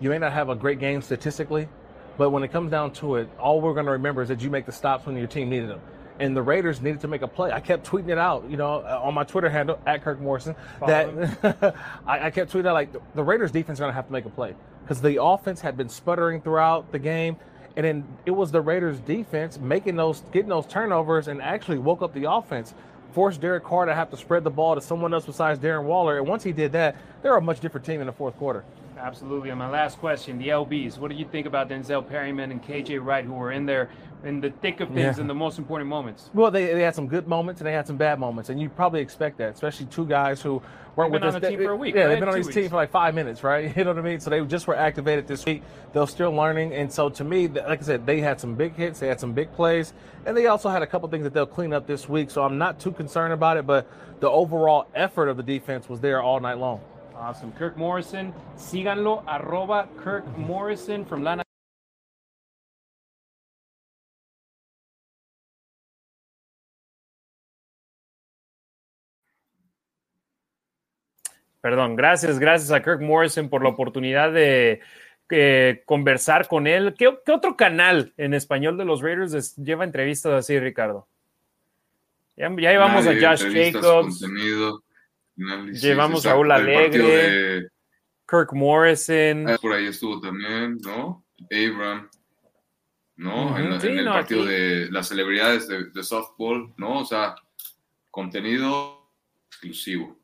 you may not have a great game statistically, but when it comes down to it, all we're going to remember is that you make the stops when your team needed them. And the Raiders needed to make a play. I kept tweeting it out, you know, uh, on my Twitter handle at Kirk Morrison. That I, I, kept tweeting out like the Raiders defense is going to have to make a play because the offense had been sputtering throughout the game, and then it was the Raiders defense making those, getting those turnovers, and actually woke up the offense forced Derek Carr to have to spread the ball to someone else besides Darren Waller. And once he did that, they're a much different team in the fourth quarter. Absolutely. And my last question, the LBs. What do you think about Denzel Perryman and KJ Wright, who were in there in the thick of things yeah. in the most important moments? Well, they, they had some good moments and they had some bad moments, and you probably expect that, especially two guys who weren't with the team for a week. Yeah, right? they've been on this team for like five minutes, right? You know what I mean? So they just were activated this week. They're still learning, and so to me, like I said, they had some big hits, they had some big plays, and they also had a couple things that they'll clean up this week. So I'm not too concerned about it, but the overall effort of the defense was there all night long. Awesome. Kirk Morrison, síganlo, arroba Kirk Morrison from Lana. Perdón, gracias, gracias a Kirk Morrison por la oportunidad de eh, conversar con él. ¿Qué, ¿Qué, otro canal en español de los Raiders lleva entrevistas así, Ricardo? Ya, ya llevamos a Josh Jacobs. Llevamos a Raúl Alegre. Kirk Morrison. Ah, por ahí estuvo también, ¿no? Abram, ¿no? en, el partido de las celebridades de, softball, ¿no? O sea, contenido exclusivo.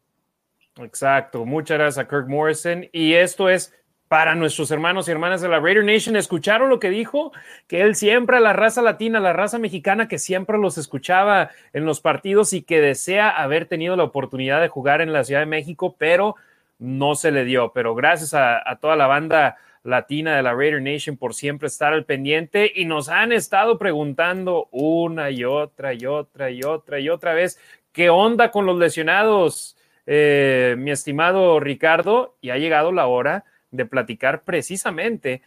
Exacto. Muchas gracias a Kirk Morrison. Y esto es para nuestros hermanos y hermanas de la Raider Nation. ¿Escucharon lo que dijo? Que él siempre, la raza latina, la raza mexicana, que siempre los escuchaba en los partidos y que desea haber tenido la oportunidad de jugar en la Ciudad de México, pero no se le dio, pero gracias a, toda la banda latina de la Raider Nation por siempre estar al pendiente y nos han estado preguntando una y otra y otra y otra y otra vez, ¿qué onda con los lesionados, eh, mi estimado Ricardo? Y ha llegado la hora de platicar precisamente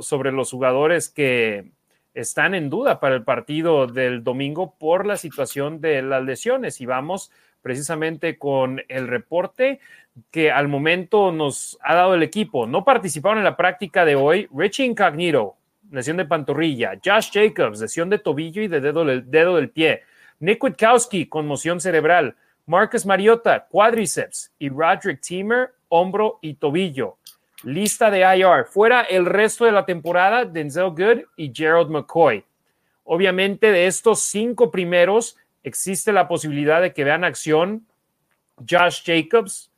sobre los jugadores que están en duda para el partido del domingo por la situación de las lesiones y vamos precisamente con el reporte que al momento nos ha dado el equipo. No participaron en la práctica de hoy Richie Incognito, lesión de pantorrilla, Josh Jacobs, lesión de tobillo y de dedo, dedo del pie, Nick Witkowski, conmoción cerebral, Marcus Mariota, cuádriceps y Roderick Teamer, hombro y tobillo. Lista de IR. Fuera el resto de la temporada, Denzel Good y Gerald McCoy. Obviamente, de estos cinco primeros, existe la posibilidad de que vean acción Josh Jacobs,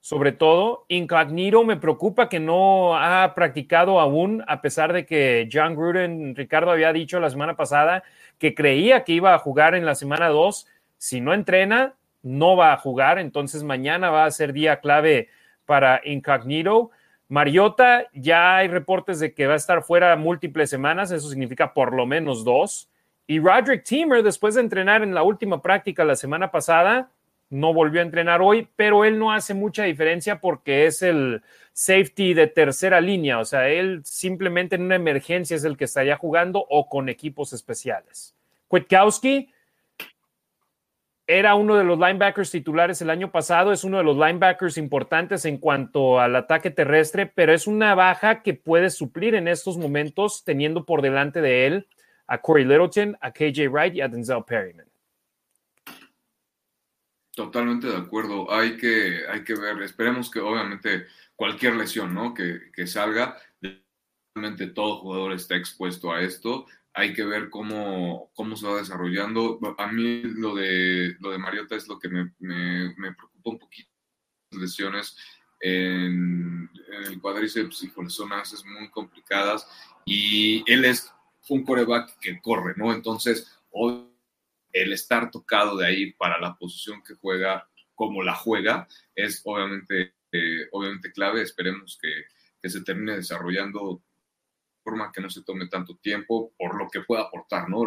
sobre todo. Incognito me preocupa que no ha practicado aún, a pesar de que John Gruden, Ricardo había dicho la semana pasada que creía que iba a jugar en la semana 2. Si no entrena, no va a jugar, entonces mañana va a ser día clave para Incognito. Mariota, ya hay reportes de que va a estar fuera múltiples semanas, eso significa por lo menos dos. Y Roderick Teamer, después de entrenar en la última práctica la semana pasada, no volvió a entrenar hoy, pero él no hace mucha diferencia porque es el safety de tercera línea, o sea, él simplemente en una emergencia es el que estaría jugando o con equipos especiales. Kwiatkowski era uno de los linebackers titulares el año pasado, es uno de los linebackers importantes en cuanto al ataque terrestre, pero es una baja que puede suplir en estos momentos teniendo por delante de él a Corey Littleton, a KJ Wright y a Denzel Perryman. Totalmente de acuerdo. Hay que, hay que ver, esperemos que obviamente cualquier lesión ¿no? que, que salga, realmente todo jugador está expuesto a esto. Hay que ver cómo, cómo se va desarrollando. A mí lo de, lo de Mariota es lo que me, me, preocupa un poquito. Lesiones en, en el cuádriceps y con zonas muy complicadas. Y él es un coreback que corre, ¿no? Entonces, el estar tocado de ahí para la posición que juega, como la juega, es obviamente, eh, obviamente clave. Esperemos que, se termine desarrollando de forma que no se tome tanto tiempo por lo que pueda aportar, ¿no?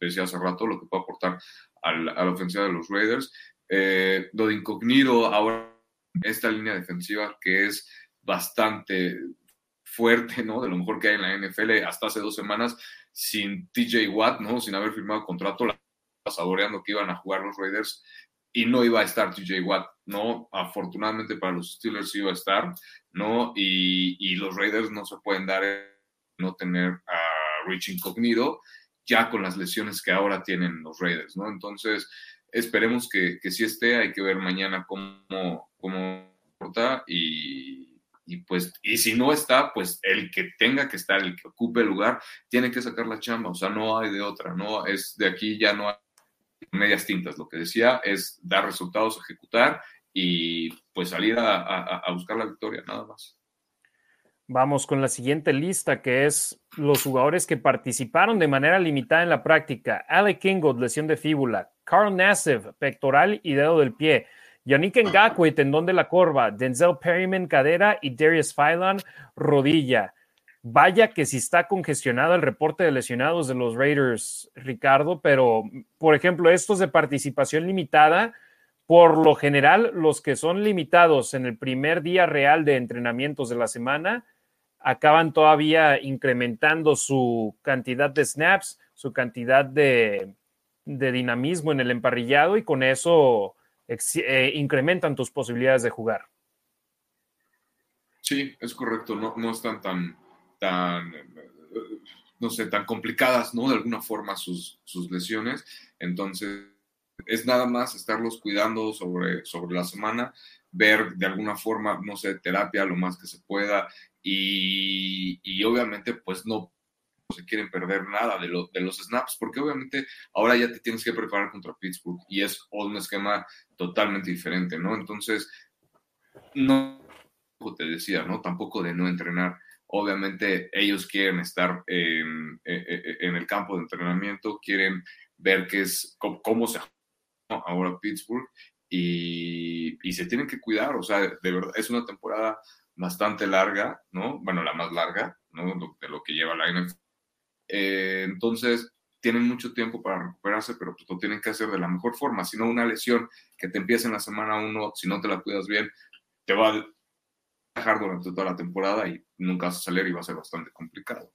Decía hace rato, lo que puede aportar a la, ofensiva de los Raiders. Eh, lo de incognito ahora, esta línea defensiva que es bastante fuerte, ¿no? De lo mejor que hay en la NFL hasta hace dos semanas sin TJ Watt, ¿no? Sin haber firmado contrato, la saboreando que iban a jugar los Raiders y no iba a estar TJ Watt, ¿no? Afortunadamente para los Steelers iba a estar, ¿no? Y, los Raiders no se pueden dar no tener a Rich Incognito ya con las lesiones que ahora tienen los Raiders, ¿no? Entonces, esperemos que, que sí esté, hay que ver mañana cómo, cómo y, y pues, y si no está, pues el que tenga que estar, el que ocupe el lugar, tiene que sacar la chamba, o sea, no hay de otra, ¿no? Es de aquí ya no hay medias tintas. Lo que decía es dar resultados, ejecutar y pues salir a, buscar la victoria, nada más. Vamos con la siguiente lista, que es los jugadores que participaron de manera limitada en la práctica. Alec Kingold, lesión de fíbula. Carl Nassif, pectoral y dedo del pie. Yannick Ngakwe, tendón de la corva. Denzel Perryman, cadera. Y Darius Phylon, rodilla. Vaya que si está congestionado el reporte de lesionados de los Raiders, Ricardo, pero por ejemplo, estos de participación limitada, por lo general, los que son limitados en el primer día real de entrenamientos de la semana, acaban todavía incrementando su cantidad de snaps, su cantidad de, dinamismo en el emparrillado y con eso eh, incrementan tus posibilidades de jugar. Sí, es correcto, no, no están tan tan, no sé, tan complicadas, ¿no? De alguna forma sus, sus lesiones. Entonces, es nada más estarlos cuidando sobre, sobre la semana, ver de alguna forma, no sé, terapia lo más que se pueda y, y obviamente pues no se quieren perder nada de, lo, de los snaps, porque obviamente ahora ya te tienes que preparar contra Pittsburgh y es un esquema totalmente diferente, ¿no? Entonces, no, te decía, ¿no? Tampoco de no entrenar Obviamente ellos quieren estar en, e, e, e, en, el campo de entrenamiento, quieren ver qué es, cómo, se ahora Pittsburgh y, y, se tienen que cuidar, o sea, de verdad, es una temporada bastante larga, ¿no? Bueno, la más larga, ¿no? De lo que lleva la NFL. Eh, entonces, tienen mucho tiempo para recuperarse, pero pues lo tienen que hacer de la mejor forma. Si no, una lesión que te empiece en la semana uno, si no te la cuidas bien, te va a dejar durante toda la temporada y nunca vas a salir y va a ser bastante complicado.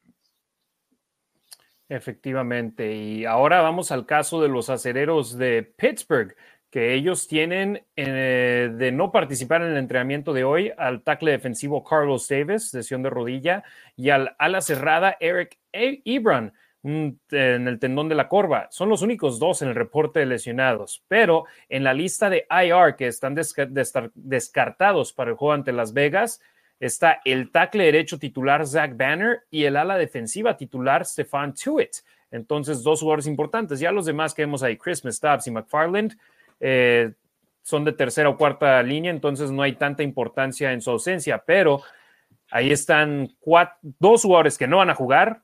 Efectivamente. Y ahora vamos al caso de los acereros de Pittsburgh, que ellos tienen eh, de no participar en el entrenamiento de hoy al tackle defensivo Carlos Davis, lesión de rodilla, y al ala cerrada Eric Ebron en el tendón de la corva. Son los únicos dos en el reporte de lesionados, pero en la lista de IR que están descartados para el juego ante Las Vegas, está el tackle derecho titular Zach Banner y el ala defensiva titular Stefan Tuitt. Entonces, dos jugadores importantes. Ya los demás que vemos ahí, Christmas, Stubbs y McFarland, eh, son de tercera o cuarta línea, entonces no hay tanta importancia en su ausencia, pero ahí están dos jugadores que no van a jugar,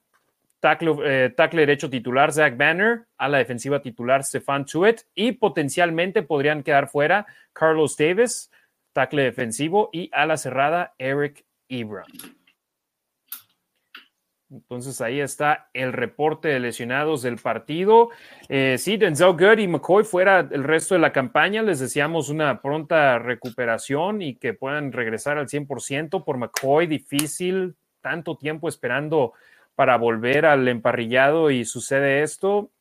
tackle, eh, tackle, derecho titular Zach Banner, a la defensiva titular Stefan Tuitt y potencialmente podrían quedar fuera Carlos Davis, tackle defensivo y a la cerrada Eric Ibram. Entonces ahí está el reporte de lesionados del partido. Eh, sí, Denzel Good y McCoy fuera el resto de la campaña. Les deseamos una pronta recuperación y que puedan regresar al 100%. Por McCoy, difícil, tanto tiempo esperando para volver al emparrillado y sucede esto.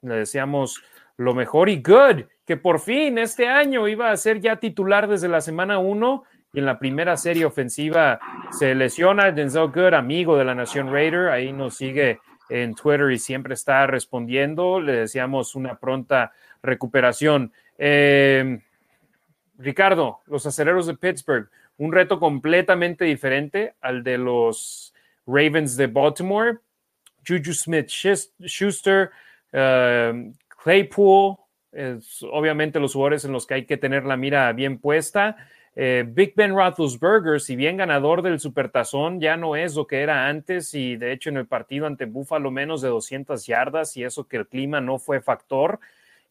Le deseamos lo mejor y Good, que por fin este año iba a ser ya titular desde la semana 1 y en la primera serie ofensiva se lesiona Denzel Good, amigo de la Nación Raider, ahí nos sigue en Twitter y siempre está respondiendo. Le deseamos una pronta recuperación. Eh, Ricardo, los acereros de Pittsburgh, un reto completamente diferente al de los Ravens de Baltimore. Juju Smith Schuster, uh, Claypool, es obviamente los jugadores en los que hay que tener la mira bien puesta. Eh, Big Ben Roethlisberger, si bien ganador del Supertazón, ya no es lo que era antes y de hecho en el partido ante Buffalo menos de 200 yardas y eso que el clima no fue factor.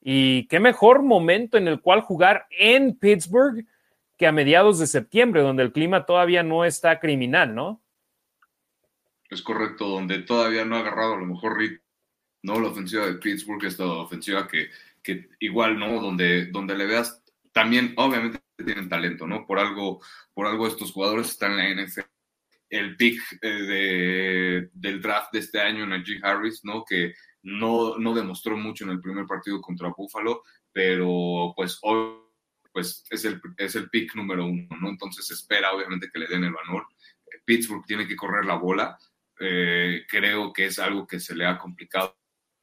Y qué mejor momento en el cual jugar en Pittsburgh que a mediados de septiembre, donde el clima todavía no está criminal, ¿no? Es correcto, donde todavía no ha agarrado a lo mejor ¿no? La ofensiva de Pittsburgh, esta ofensiva que, que igual, ¿no? Donde, donde le veas también, obviamente, tienen talento, ¿no? Por algo, por algo estos jugadores están en la NFL. El pick eh, del draft de este año, Najee Harris, ¿no? Que no, no demostró mucho en el primer partido contra Buffalo, pero pues hoy pues es el, es el pick número uno, ¿no? Entonces espera obviamente que le den el valor. Pittsburgh tiene que correr la bola. Eh, creo que es algo que se le ha complicado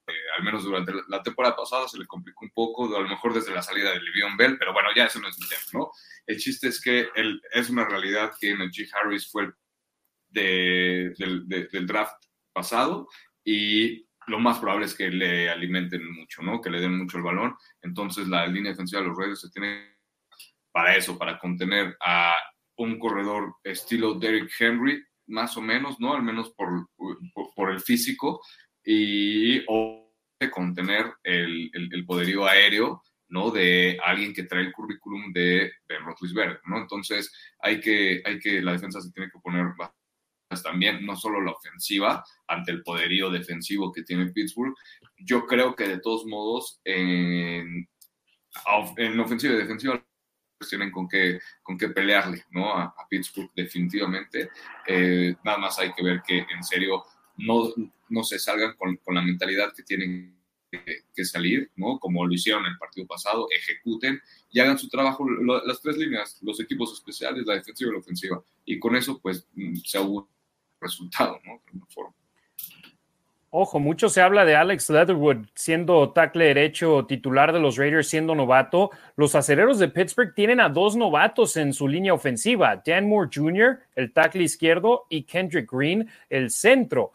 eh, al menos durante la temporada pasada se le complicó un poco, a lo mejor desde la salida de Le'Veon Bell, pero bueno, ya eso no es un tema, ¿no? El chiste es que el, es una realidad que Najee Harris fue de, del draft pasado y lo más probable es que le alimenten mucho, ¿no? Que le den mucho el balón. Entonces la línea defensiva de los Raiders se tiene para eso, para contener a un corredor estilo Derrick Henry, más o menos, ¿no? Al menos por, por el físico, y o contener el, el, poderío aéreo ¿no? de alguien que trae el currículum de Ben Roethlisberger, ¿no? Entonces hay que, hay que, la defensa se tiene que poner también, no solo la ofensiva, ante el poderío defensivo que tiene Pittsburgh. Yo creo que de todos modos, en, en ofensiva y defensiva, pues tienen con qué, con qué pelearle, ¿no? A, Pittsburgh definitivamente. Eh, nada más hay que ver que en serio no, no se salgan con, la mentalidad que tienen que, salir, ¿no? Como lo hicieron el partido pasado, ejecuten y hagan su trabajo las tres líneas, los equipos especiales, la defensiva y la ofensiva. Y con eso, pues, mm, se un resultado, ¿no? Ojo, mucho se habla de Alex Leatherwood siendo tackle derecho titular de los Raiders, siendo novato. Los acereros de Pittsburgh tienen a dos novatos en su línea ofensiva: Dan Moore Jr., el tackle izquierdo, y Kendrick Green, el centro.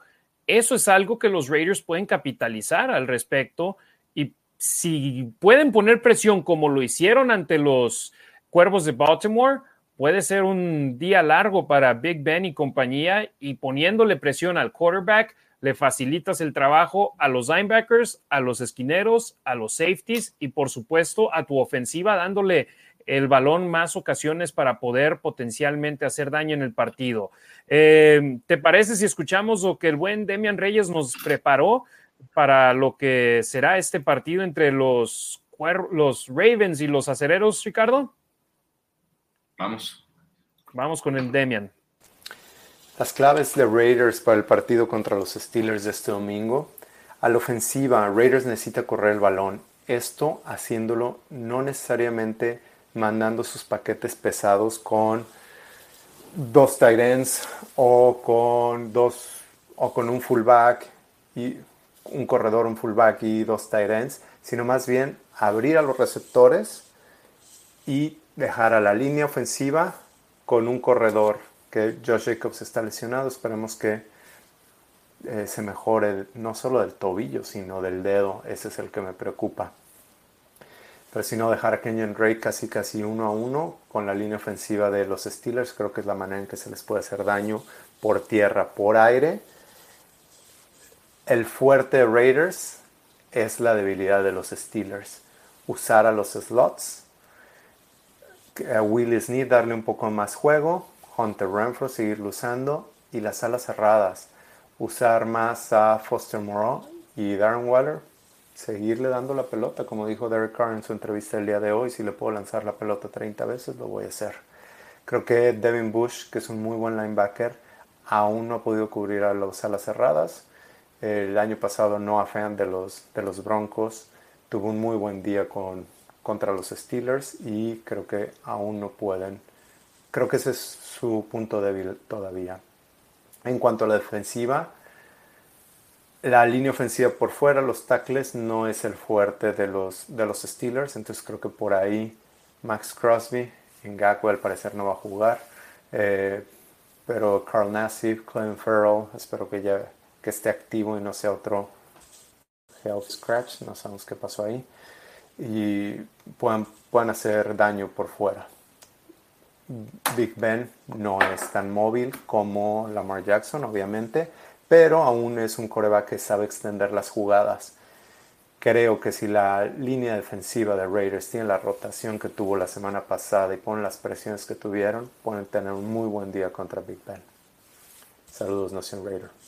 Eso es algo que los Raiders pueden capitalizar al respecto y si pueden poner presión como lo hicieron ante los Cuervos de Baltimore, puede ser un día largo para Big Ben y compañía y poniéndole presión al quarterback, le facilitas el trabajo a los linebackers, a los esquineros, a los safeties y por supuesto a tu ofensiva dándole el balón más ocasiones para poder potencialmente hacer daño en el partido. Eh, ¿Te parece si escuchamos lo que el buen Demian Reyes nos preparó para lo que será este partido entre los, los Ravens y los acereros, Ricardo? Vamos. Vamos con el Demian. Las claves de Raiders para el partido contra los Steelers de este domingo. A la ofensiva, Raiders necesita correr el balón. Esto haciéndolo no necesariamente mandando sus paquetes pesados con dos tight ends o con dos o con un fullback y un corredor, un fullback y dos tight ends, sino más bien abrir a los receptores y dejar a la línea ofensiva con un corredor que Josh Jacobs está lesionado, esperemos que eh, se mejore no solo del tobillo, sino del dedo, ese es el que me preocupa pero si no dejar a Kenyon Drake casi casi uno a uno con la línea ofensiva de los Steelers, creo que es la manera en que se les puede hacer daño por tierra, por aire. el fuerte de Raiders es la debilidad de los Steelers. Usar a los slots, a Willie Snead darle un poco más juego, Hunter Renfro seguirlo usando y las alas cerradas. Usar más a Foster Moreau y Darren Waller, seguirle dando la pelota, como dijo Derek Carr en su entrevista el día de hoy, si le puedo lanzar la pelota 30 veces, lo voy a hacer. Creo que Devin Bush, que es un muy buen linebacker, aún no ha podido cubrir a las alas cerradas. El año pasado Noah Fan de los, de los Broncos tuvo un muy buen día con, contra los Steelers y creo que aún no pueden. Creo que ese es su punto débil todavía. En cuanto a la defensiva, la línea ofensiva por fuera, los tackles, no es el fuerte de los, de los Steelers. Entonces creo que por ahí Max Crosby, en Ngakwe al parecer no va a jugar. Eh, pero Carl Nassif, Clem Farrell, espero que ya que esté activo y no sea otro health scratch, no sabemos qué pasó ahí. Y puedan, puedan hacer daño por fuera. Big Ben no es tan móvil como Lamar Jackson, obviamente, pero aún es un coreback que sabe extender las jugadas. Creo que si la línea defensiva de Raiders tiene la rotación que tuvo la semana pasada y pone las presiones que tuvieron, pueden tener un muy buen día contra Big Ben. Saludos, Nación Raider.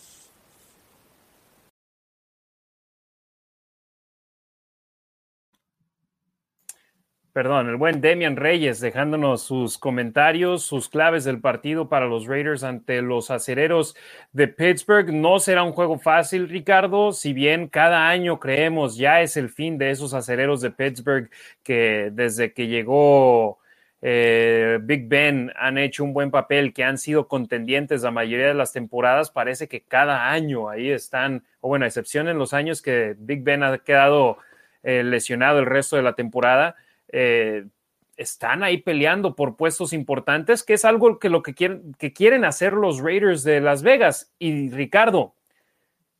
Perdón, el buen Demian Reyes dejándonos sus comentarios, sus claves del partido para los Raiders ante los acereros de Pittsburgh. No será un juego fácil, Ricardo, si bien cada año creemos ya es el fin de esos acereros de Pittsburgh que desde que llegó eh, Big Ben han hecho un buen papel, que han sido contendientes la mayoría de las temporadas. Parece que cada año ahí están, o bueno, a excepción en los años que Big Ben ha quedado eh, lesionado el resto de la temporada eh, están ahí peleando por puestos importantes, que es algo que lo que quieren, que quieren hacer los Raiders de Las Vegas. Y Ricardo,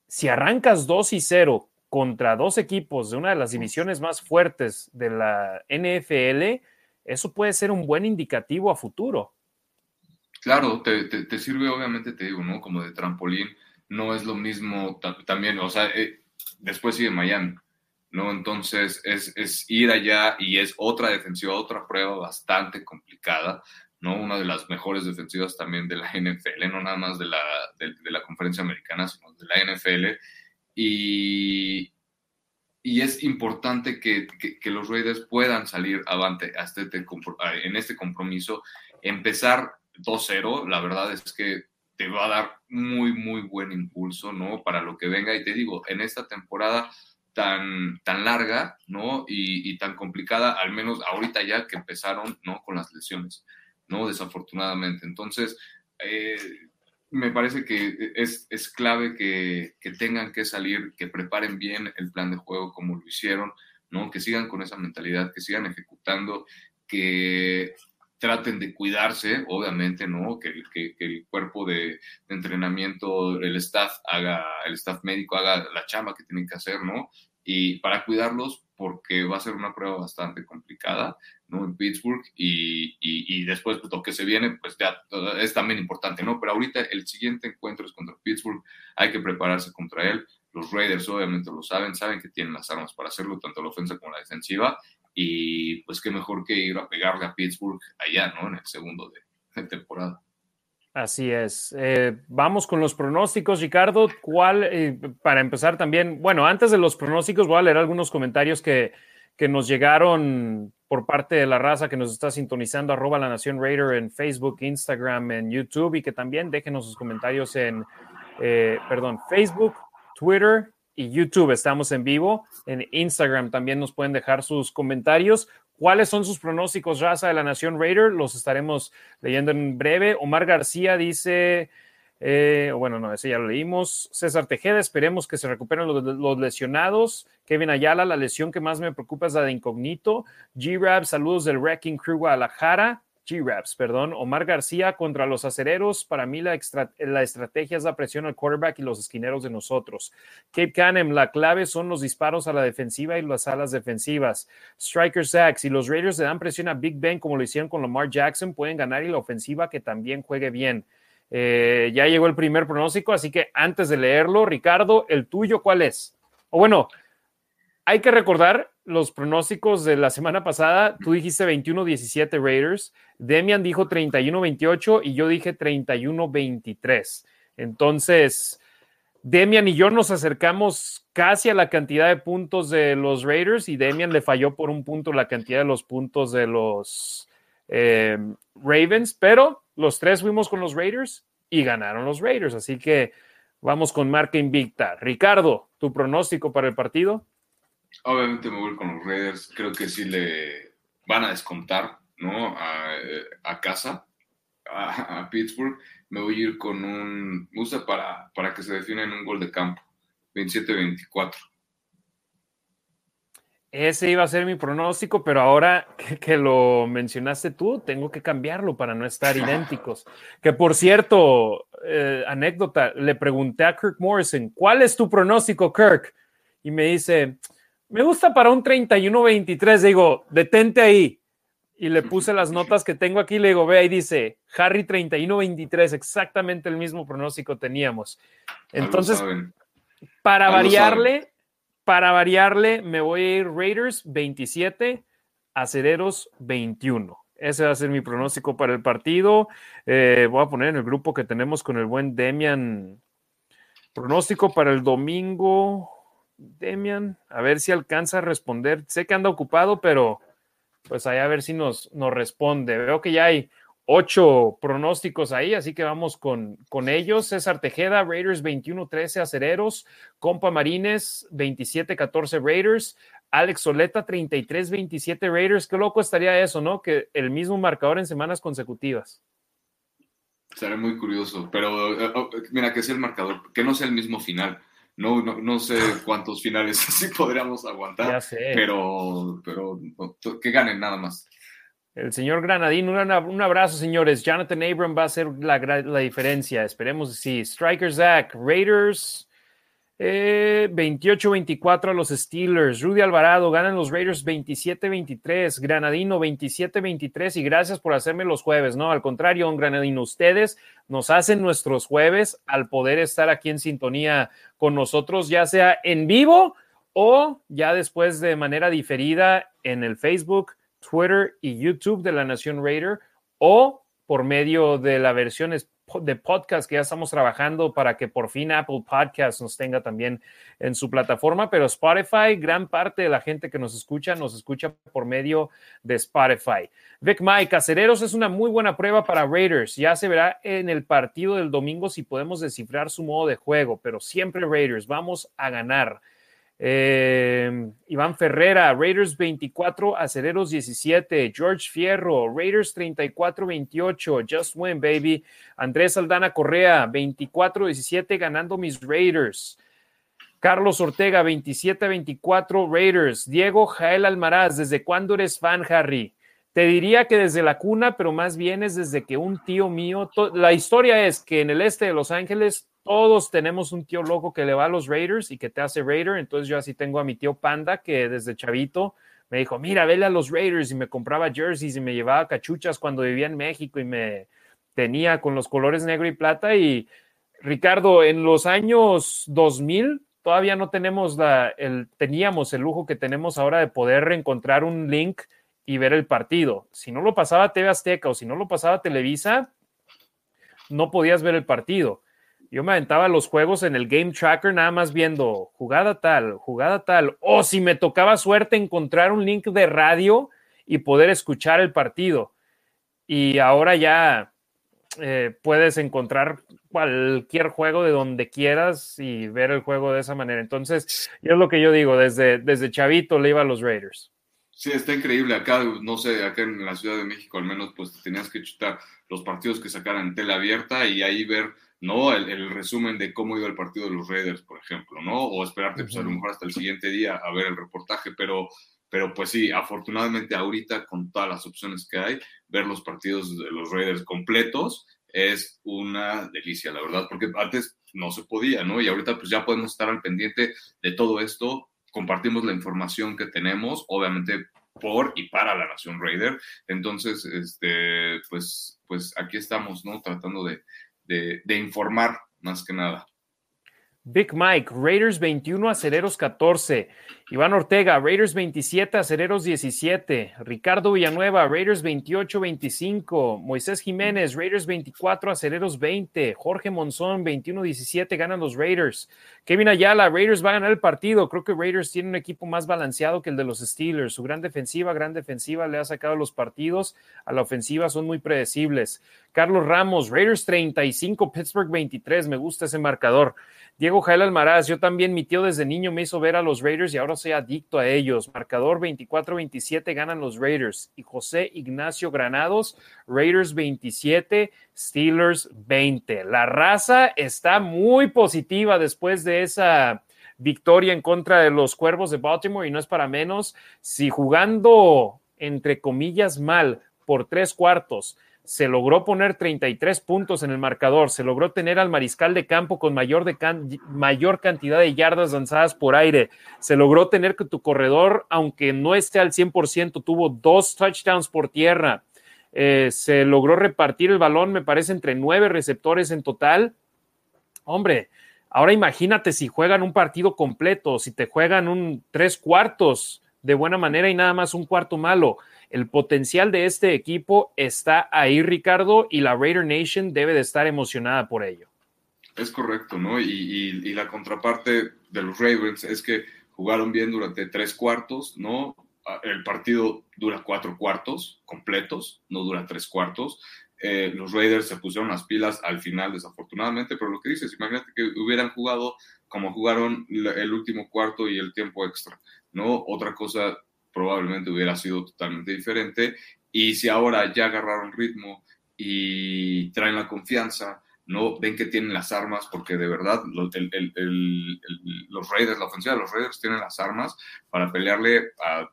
si arrancas 2 y 0 contra dos equipos de una de las divisiones más fuertes de la NFL, eso puede ser un buen indicativo a futuro. Claro, te, sirve obviamente, te digo, ¿no? Como de trampolín, no es lo mismo también, o sea, eh, después sigue Miami, ¿no? Entonces es, ir allá y es otra defensiva, otra prueba bastante complicada, ¿no? Una de las mejores defensivas también de la NFL, no nada más de la, de, la conferencia americana, sino de la NFL. Y, y es importante que, que, los Raiders puedan salir avante este, en este compromiso, empezar 2-0, la verdad es que te va a dar muy, muy buen impulso, ¿no? Para lo que venga. Y te digo, en esta temporada tan, tan larga, ¿no? Y, tan complicada, al menos ahorita ya que empezaron, ¿no? Con las lesiones, ¿no? Desafortunadamente. Entonces, eh, me parece que es, es clave que, que, tengan que salir, que preparen bien el plan de juego como lo hicieron, ¿no? Que sigan con esa mentalidad, que sigan ejecutando, que traten de cuidarse, obviamente, ¿no? Que, que, el cuerpo de, entrenamiento, el staff haga, el staff médico haga la chamba que tienen que hacer, ¿no? Y para cuidarlos, porque va a ser una prueba bastante complicada, ¿no? En Pittsburgh y, y, después pues, lo que se viene, pues ya es también importante, ¿no? Pero ahorita el siguiente encuentro es contra Pittsburgh, hay que prepararse contra él. Los Raiders obviamente lo saben, saben que tienen las armas para hacerlo, tanto la ofensa como la defensiva, y pues qué mejor que ir a pegarle a Pittsburgh allá, ¿no? En el segundo de, temporada. Así es. Eh, vamos con los pronósticos, Ricardo. ¿Cuál, eh, para empezar también, bueno, antes de los pronósticos voy a leer algunos comentarios que, que nos llegaron por parte de la raza que nos está sintonizando, arroba la Nación Raider en Facebook, Instagram, en YouTube y que también déjenos sus comentarios en, eh, perdón, Facebook, Twitter y YouTube estamos en vivo. En Instagram también nos pueden dejar sus comentarios. ¿Cuáles son sus pronósticos, raza de la Nación Raider? Los estaremos leyendo en breve. Omar García dice, eh, bueno, no, ese ya lo leímos. César Tejeda, esperemos que se recuperen los, los, lesionados. Kevin Ayala, la lesión que más me preocupa es la de Incógnito. G-Rab, saludos del Wrecking Crew Guadalajara. G-Raps, perdón. Omar García contra los acereros. Para mí la, estrategia es la presión al quarterback y los esquineros de nosotros. Cape Canem, la clave son los disparos a la defensiva y las alas defensivas. Striker sacks. Si los Raiders le dan presión a Big Ben como lo hicieron con Lamar Jackson, pueden ganar y la ofensiva que también juegue bien. Eh, ya llegó el primer pronóstico, así que antes de leerlo, Ricardo, ¿el tuyo cuál es? O bueno, hay que recordar los pronósticos de la semana pasada. Tú dijiste 21-17 Raiders, Demian dijo 31-28 y yo dije 31-23. Entonces, Demian y yo nos acercamos casi a la cantidad de puntos de los Raiders y Demian le falló por un punto la cantidad de los puntos de los eh, Ravens, pero los tres fuimos con los Raiders y ganaron los Raiders. Así que vamos con marca invicta. Ricardo, ¿tu pronóstico para el partido? Obviamente me voy con los Raiders. Creo que sí le van a descontar, ¿no? A, casa, a, Pittsburgh. Me voy a ir con un. Usa para, para que se defina en un gol de campo. 27-24. Ese iba a ser mi pronóstico, pero ahora que, lo mencionaste tú, tengo que cambiarlo para no estar idénticos. Que por cierto, eh, anécdota, le pregunté a Kirk Morrison, ¿cuál es tu pronóstico, Kirk? Y me dice, me gusta para un 31-23. Digo, detente ahí. Y le puse las notas que tengo aquí, le digo, ve ahí dice, Harry 31-23, exactamente el mismo pronóstico teníamos. Entonces, para variarle para variarle, me voy a ir Raiders 27, Acereros 21. Ese va a ser mi pronóstico para el partido. Eh, voy a poner en el grupo que tenemos con el buen Demian. Pronóstico para el domingo. Demian, a ver si alcanza a responder. Sé que anda ocupado, pero pues ahí a ver si nos, nos responde. Veo que ya hay ocho pronósticos ahí, así que vamos con, con ellos. César Tejeda, Raiders 21-13 Acereros, Compa Marines 27-14 Raiders, Alex Soleta 33-27 Raiders. Qué loco estaría eso, ¿no? Que el mismo marcador en semanas consecutivas. Sería muy curioso, pero eh, oh, mira, que sea el marcador, que no sea el mismo final. No, no, no sé cuántos finales así podríamos aguantar, pero, pero que ganen nada más. El señor Granadín, un, abrazo, señores. Jonathan Abram va a ser la, diferencia. Esperemos sí. Striker Zach, Raiders 28-24 eh, a los Steelers. Rudy Alvarado ganan los Raiders 27-23. Granadino 27-23. Y gracias por hacerme los jueves, ¿no? Al contrario, Granadino, ustedes nos hacen nuestros jueves al poder estar aquí en sintonía con nosotros, ya sea en vivo o ya después de manera diferida en el Facebook Twitter y YouTube de la Nación Raider o por medio de la versión de podcast que ya estamos trabajando para que por fin Apple Podcast nos tenga también en su plataforma, pero Spotify, gran parte de la gente que nos escucha, nos escucha por medio de Spotify. Vic Mike, Cacereros es una muy buena prueba para Raiders. Ya se verá en el partido del domingo si podemos descifrar su modo de juego, pero siempre Raiders, vamos a ganar. Eh, Iván Ferrera, Raiders 24, Acereros 17, George Fierro, Raiders 34-28, Just Win, baby. Andrés Aldana Correa, 24-17, ganando mis Raiders. Carlos Ortega, 27-24, Raiders. Diego Jael Almaraz, ¿desde cuándo eres fan, Harry? Te diría que desde la cuna, pero más bien es desde que un tío mío, la historia es que en el este de Los Ángeles todos tenemos un tío loco que le va a los Raiders y que te hace Raider. Entonces yo así tengo a mi tío Panda que desde chavito me dijo, mira, vele a los Raiders y me compraba jerseys y me llevaba cachuchas cuando vivía en México y me tenía con los colores negro y plata. Y Ricardo, en los años 2000 todavía no tenemos la, el, teníamos el lujo que tenemos ahora de poder reencontrar un link y ver el partido. Si no lo pasaba TV Azteca o si no lo pasaba Televisa, no podías ver el partido. Yo me aventaba los juegos en el Game Tracker nada más viendo jugada tal, jugada tal, o si me tocaba suerte encontrar un link de radio y poder escuchar el partido. Y ahora ya eh, puedes encontrar cualquier juego de donde quieras y ver el juego de esa manera. Entonces, es lo que yo digo, desde, desde chavito le iba a los Raiders. Sí, está increíble. Acá, no sé, acá en la Ciudad de México al menos, pues tenías que chutar los partidos que sacaran tela abierta y ahí ver ¿no? El, resumen de cómo iba el partido de los Raiders, por ejemplo, ¿no? O esperarte, pues a lo mejor hasta el siguiente día a ver el reportaje, pero, pero pues sí, afortunadamente ahorita con todas las opciones que hay, ver los partidos de los Raiders completos es una delicia, la verdad, porque antes no se podía, ¿no? Y ahorita pues ya podemos estar al pendiente de todo esto, compartimos la información que tenemos, obviamente por y para la Nación Raider. Entonces, este, pues, pues aquí estamos, ¿no? Tratando de, de informar más que nada. Big Mike, Raiders 21, Acereros 14. Iván Ortega, Raiders 27, Acereros 17. Ricardo Villanueva, Raiders 28, 25. Moisés Jiménez, Raiders 24, Acereros 20. Jorge Monzón, 21, 17, ganan los Raiders. Kevin Ayala, Raiders va a ganar el partido. Creo que Raiders tiene un equipo más balanceado que el de los Steelers. Su gran defensiva, gran defensiva, le ha sacado los partidos. A la ofensiva son muy predecibles. Carlos Ramos, Raiders 35, Pittsburgh 23. Me gusta ese marcador. Diego Jael Almaraz, yo también, mi tío desde niño me hizo ver a los Raiders y ahora soy adicto a ellos. Marcador 24-27 ganan los Raiders. Y José Ignacio Granados, Raiders 27, Steelers 20. La raza está muy positiva después de esa victoria en contra de los Cuervos de Baltimore y no es para menos si jugando entre comillas mal por tres cuartos se logró poner 33 puntos en el marcador, se logró tener al mariscal de campo con mayor, de mayor cantidad de yardas lanzadas por aire, se logró tener que tu corredor, aunque no esté al 100%, tuvo dos touchdowns por tierra, eh, se logró repartir el balón, me parece, entre nueve receptores en total. Hombre, ahora imagínate si juegan un partido completo, si te juegan un tres cuartos de buena manera y nada más un cuarto malo el potencial de este equipo está ahí, Ricardo, y la Raider Nation debe de estar emocionada por ello. Es correcto, ¿no? Y, la contraparte de los Ravens es que jugaron bien durante tres cuartos, ¿no? Ah, el partido dura cuatro cuartos completos, no dura tres cuartos. Eh, los Raiders se pusieron las pilas al final, desafortunadamente, pero lo que dices, imagínate que hubieran jugado como jugaron el último cuarto y el tiempo extra, ¿no? Otra cosa probablemente hubiera sido totalmente diferente. Y si ahora ya agarraron ritmo y traen la confianza, no ven que tienen las armas, porque de verdad los, los Raiders, la ofensiva de los Raiders tienen las armas para pelearle a,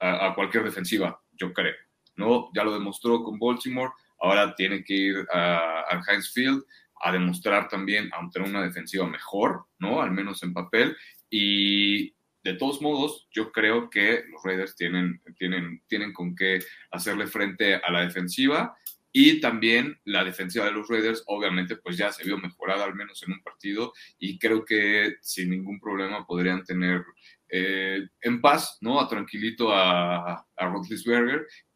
a, cualquier defensiva, yo creo. ¿no? Ya lo demostró con Baltimore, ahora tiene que ir al Heinz Field a demostrar también a tener una defensiva mejor, ¿no? Al menos en papel. Y de todos modos, yo creo que los Raiders tienen, tienen, tienen con qué hacerle frente a la defensiva y también la defensiva de los Raiders, obviamente, pues ya se vio mejorada al menos en un partido y creo que sin ningún problema podrían tener eh, en paz, ¿no? A tranquilito a, a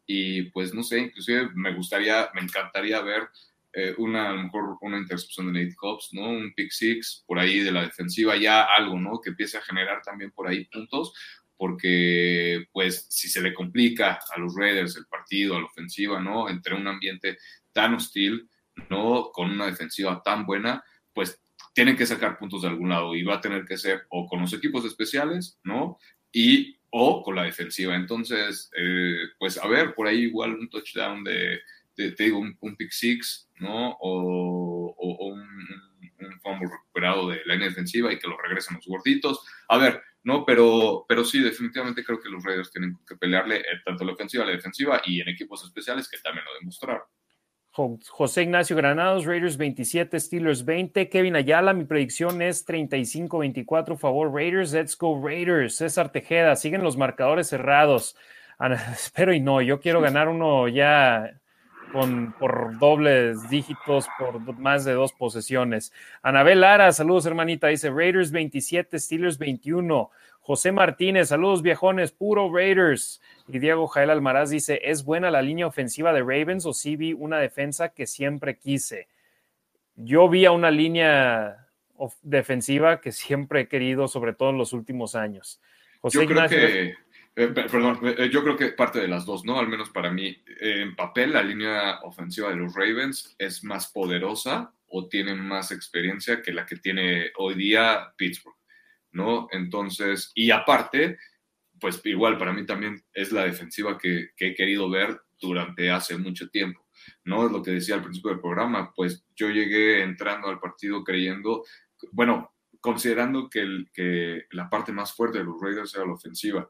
y pues no sé, inclusive me gustaría, me encantaría ver eh, una, a lo mejor una intercepción de Nate Hobbs, ¿no? Un pick six por ahí de la defensiva, ya algo, ¿no? Que empiece a generar también por ahí puntos, porque pues si se le complica a los Raiders el partido, a la ofensiva, ¿no? Entre un ambiente tan hostil, ¿no? Con una defensiva tan buena, pues tienen que sacar puntos de algún lado y va a tener que ser o con los equipos especiales, ¿no? Y o con la defensiva. Entonces, eh, pues a ver, por ahí igual un touchdown de, te, digo, un, pick six, ¿no? O, un, un, fumble recuperado de la línea defensiva y que lo regresen los gorditos. A ver, ¿no? Pero, pero sí, definitivamente creo que los Raiders tienen que pelearle eh, tanto la ofensiva, la defensiva y en equipos especiales que también lo demostraron. José Ignacio Granados, Raiders 27, Steelers 20. Kevin Ayala, mi predicción es 35-24, favor Raiders. Let's go Raiders. César Tejeda, siguen los marcadores cerrados. espero y no, yo quiero ganar uno ya con, por dobles dígitos, por más de dos posesiones. Anabel Lara, saludos hermanita, dice Raiders 27, Steelers 21. José Martínez, saludos viejones, puro Raiders. Y Diego Jael Almaraz dice, ¿es buena la línea ofensiva de Ravens o sí vi una defensa que siempre quise? Yo vi a una línea defensiva que siempre he querido, sobre todo en los últimos años. José Ignacio, eh, perdón, eh, yo creo que parte de las dos, ¿no? Al menos para mí, en papel, la línea ofensiva de los Ravens es más poderosa o tiene más experiencia que la que tiene hoy día Pittsburgh, ¿no? Entonces, y aparte, pues igual para mí también es la defensiva que, he querido ver durante hace mucho tiempo, ¿no? Es lo que decía al principio del programa, pues yo llegué entrando al partido creyendo, bueno, considerando que, que la parte más fuerte de los Raiders era la ofensiva